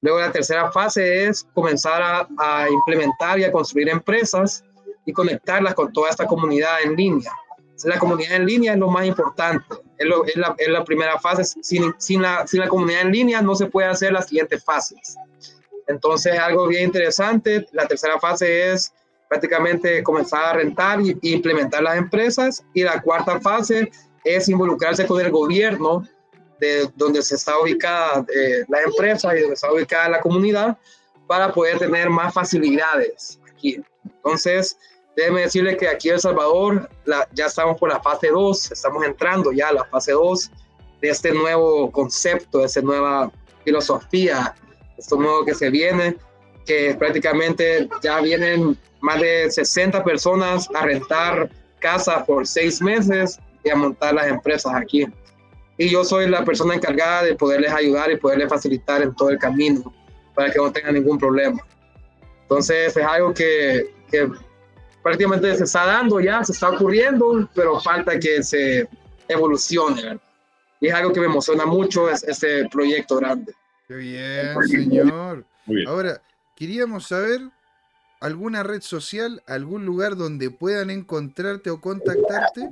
C: Luego la tercera fase es comenzar a, a implementar y a construir empresas y conectarlas con toda esta comunidad en línea. La comunidad en línea es lo más importante, es, la, es la, primera fase. Sin, sin, la, sin la comunidad en línea no se puede hacer las siguientes fases. Entonces, algo bien interesante, la tercera fase es prácticamente comenzar a rentar y implementar las empresas. Y la cuarta fase es involucrarse con el gobierno de donde se está ubicada eh, la empresa y donde está ubicada la comunidad para poder tener más facilidades aquí. Entonces, déjeme decirle que aquí en El Salvador la, ya estamos por la fase 2, estamos entrando ya a la fase 2 de este nuevo concepto, de esta nueva filosofía, esto nuevo que se viene, que prácticamente ya vienen más de 60 personas a rentar casas por seis meses y a montar las empresas aquí. Y yo soy la persona encargada de poderles ayudar y poderles facilitar en todo el camino para que no tengan ningún problema. Entonces es algo que, que prácticamente se está dando ya, se está ocurriendo, pero falta que se evolucione. ¿verdad? Y es algo que me emociona mucho, es, este proyecto grande.
A: Qué bien, señor. Bien. Ahora, queríamos saber alguna red social, algún lugar donde puedan encontrarte o contactarte.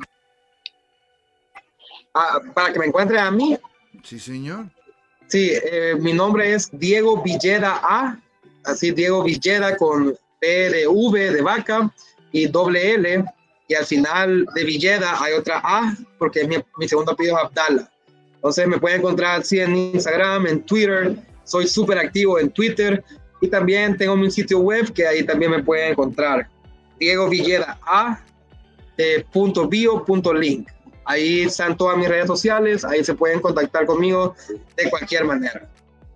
C: Ah, para que me encuentren a mí.
A: Sí, señor.
C: Sí, eh, mi nombre es Diego Villeda A, así Diego Villeda con P de V de vaca y doble L, y al final de Villeda hay otra A, porque mi, mi segundo apellido es Abdala. Entonces me pueden encontrar así en Instagram, en Twitter, soy súper activo en Twitter, y también tengo mi sitio web que ahí también me pueden encontrar, Diego Villeda A, eh, punto bio, punto link. Ahí están todas mis redes sociales, ahí se pueden contactar conmigo de cualquier manera.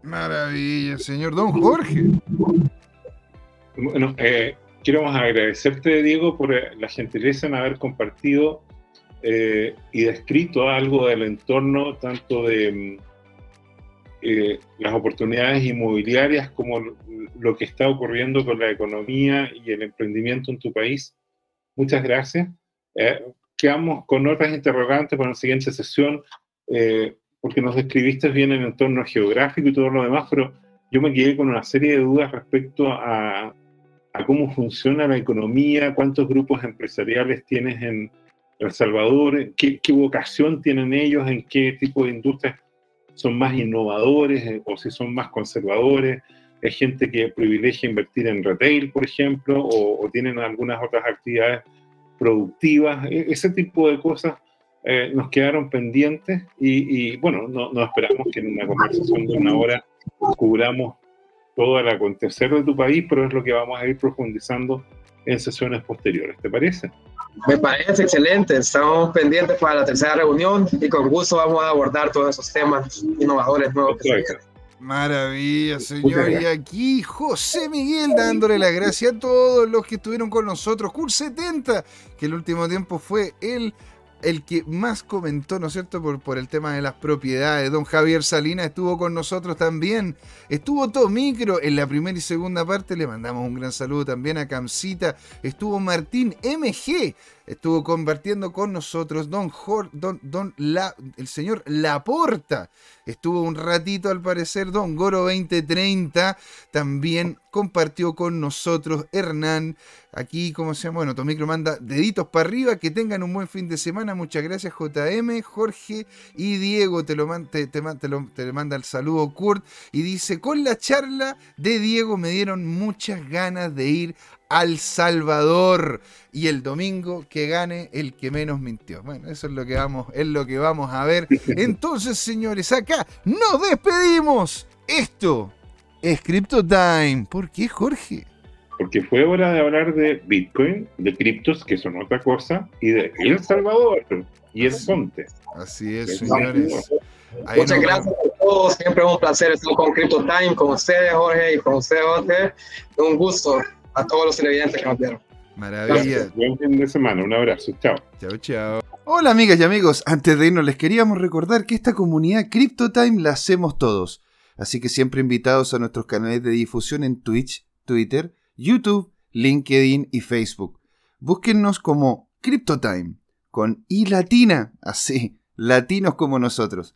A: Maravilla, señor Don Jorge.
B: Bueno, eh, quiero agradecerte, Diego, por la gentileza en haber compartido eh, y descrito algo del entorno, tanto de eh, las oportunidades inmobiliarias como lo que está ocurriendo con la economía y el emprendimiento en tu país. Muchas gracias. Eh, quedamos con otras interrogantes para la siguiente sesión, eh, porque nos describiste bien el entorno geográfico y todo lo demás, pero yo me quedé con una serie de dudas respecto a, a cómo funciona la economía, cuántos grupos empresariales tienes en El Salvador, qué, qué vocación tienen ellos, en qué tipo de industrias son más innovadores eh, o si son más conservadores. Hay gente que privilegia invertir en retail, por ejemplo, o, o tienen algunas otras actividades productivas, e, ese tipo de cosas eh, nos quedaron pendientes y, y bueno, no, no, esperamos que en una conversación de una hora cubramos todo el acontecer de tu país, pero es lo que vamos a ir profundizando en sesiones posteriores. ¿Te parece?
C: Me parece excelente. Estamos pendientes para la tercera reunión y con gusto vamos a abordar todos esos temas innovadores nuevos. Que se
A: Maravilla, señor. Y aquí José Miguel dándole las gracias a todos los que estuvieron con nosotros. Cur 70, que el último tiempo fue el, el que más comentó, ¿no es cierto?, por, el tema de las propiedades. Don Javier Salinas estuvo con nosotros también. Estuvo todo micro en la primera y segunda parte. Le mandamos un gran saludo también a Camcita. Estuvo Martín MG. Estuvo compartiendo con nosotros don, don, don la, el señor Laporta. Estuvo un ratito al parecer don Goro 2030. También compartió con nosotros Hernán. Aquí, como se llama? Bueno, Tomicro manda deditos para arriba. Que tengan un buen fin de semana. Muchas gracias JM, Jorge y Diego. Te lo, te, te, te manda el saludo Kurt. Y dice, con la charla de Diego me dieron muchas ganas de ir al Salvador y el domingo que gane el que menos mintió. Bueno, eso es lo que vamos, es lo que vamos a ver. Entonces, señores, acá nos despedimos. Esto es Crypto Time. ¿Por qué, Jorge?
B: Porque fue hora de hablar de Bitcoin, de criptos, que son otra cosa, y de El Salvador y el Ponte.
A: Así es, señores.
C: Ahí Muchas gracias a todos. Siempre es un placer estar con Crypto Time, con ustedes, Jorge, y con ustedes, Jorge. Un gusto a todos los televidentes que nos vieron.
A: Maravilla.
B: Buen fin de semana. Un abrazo. Chao.
A: Chao, chao. Hola amigas y amigos, antes de irnos les queríamos recordar que esta comunidad CryptoTime la hacemos todos, así que siempre invitados a nuestros canales de difusión en Twitch, Twitter YouTube, LinkedIn y Facebook. Búsquennos como CryptoTime, con I latina, así, latinos como nosotros.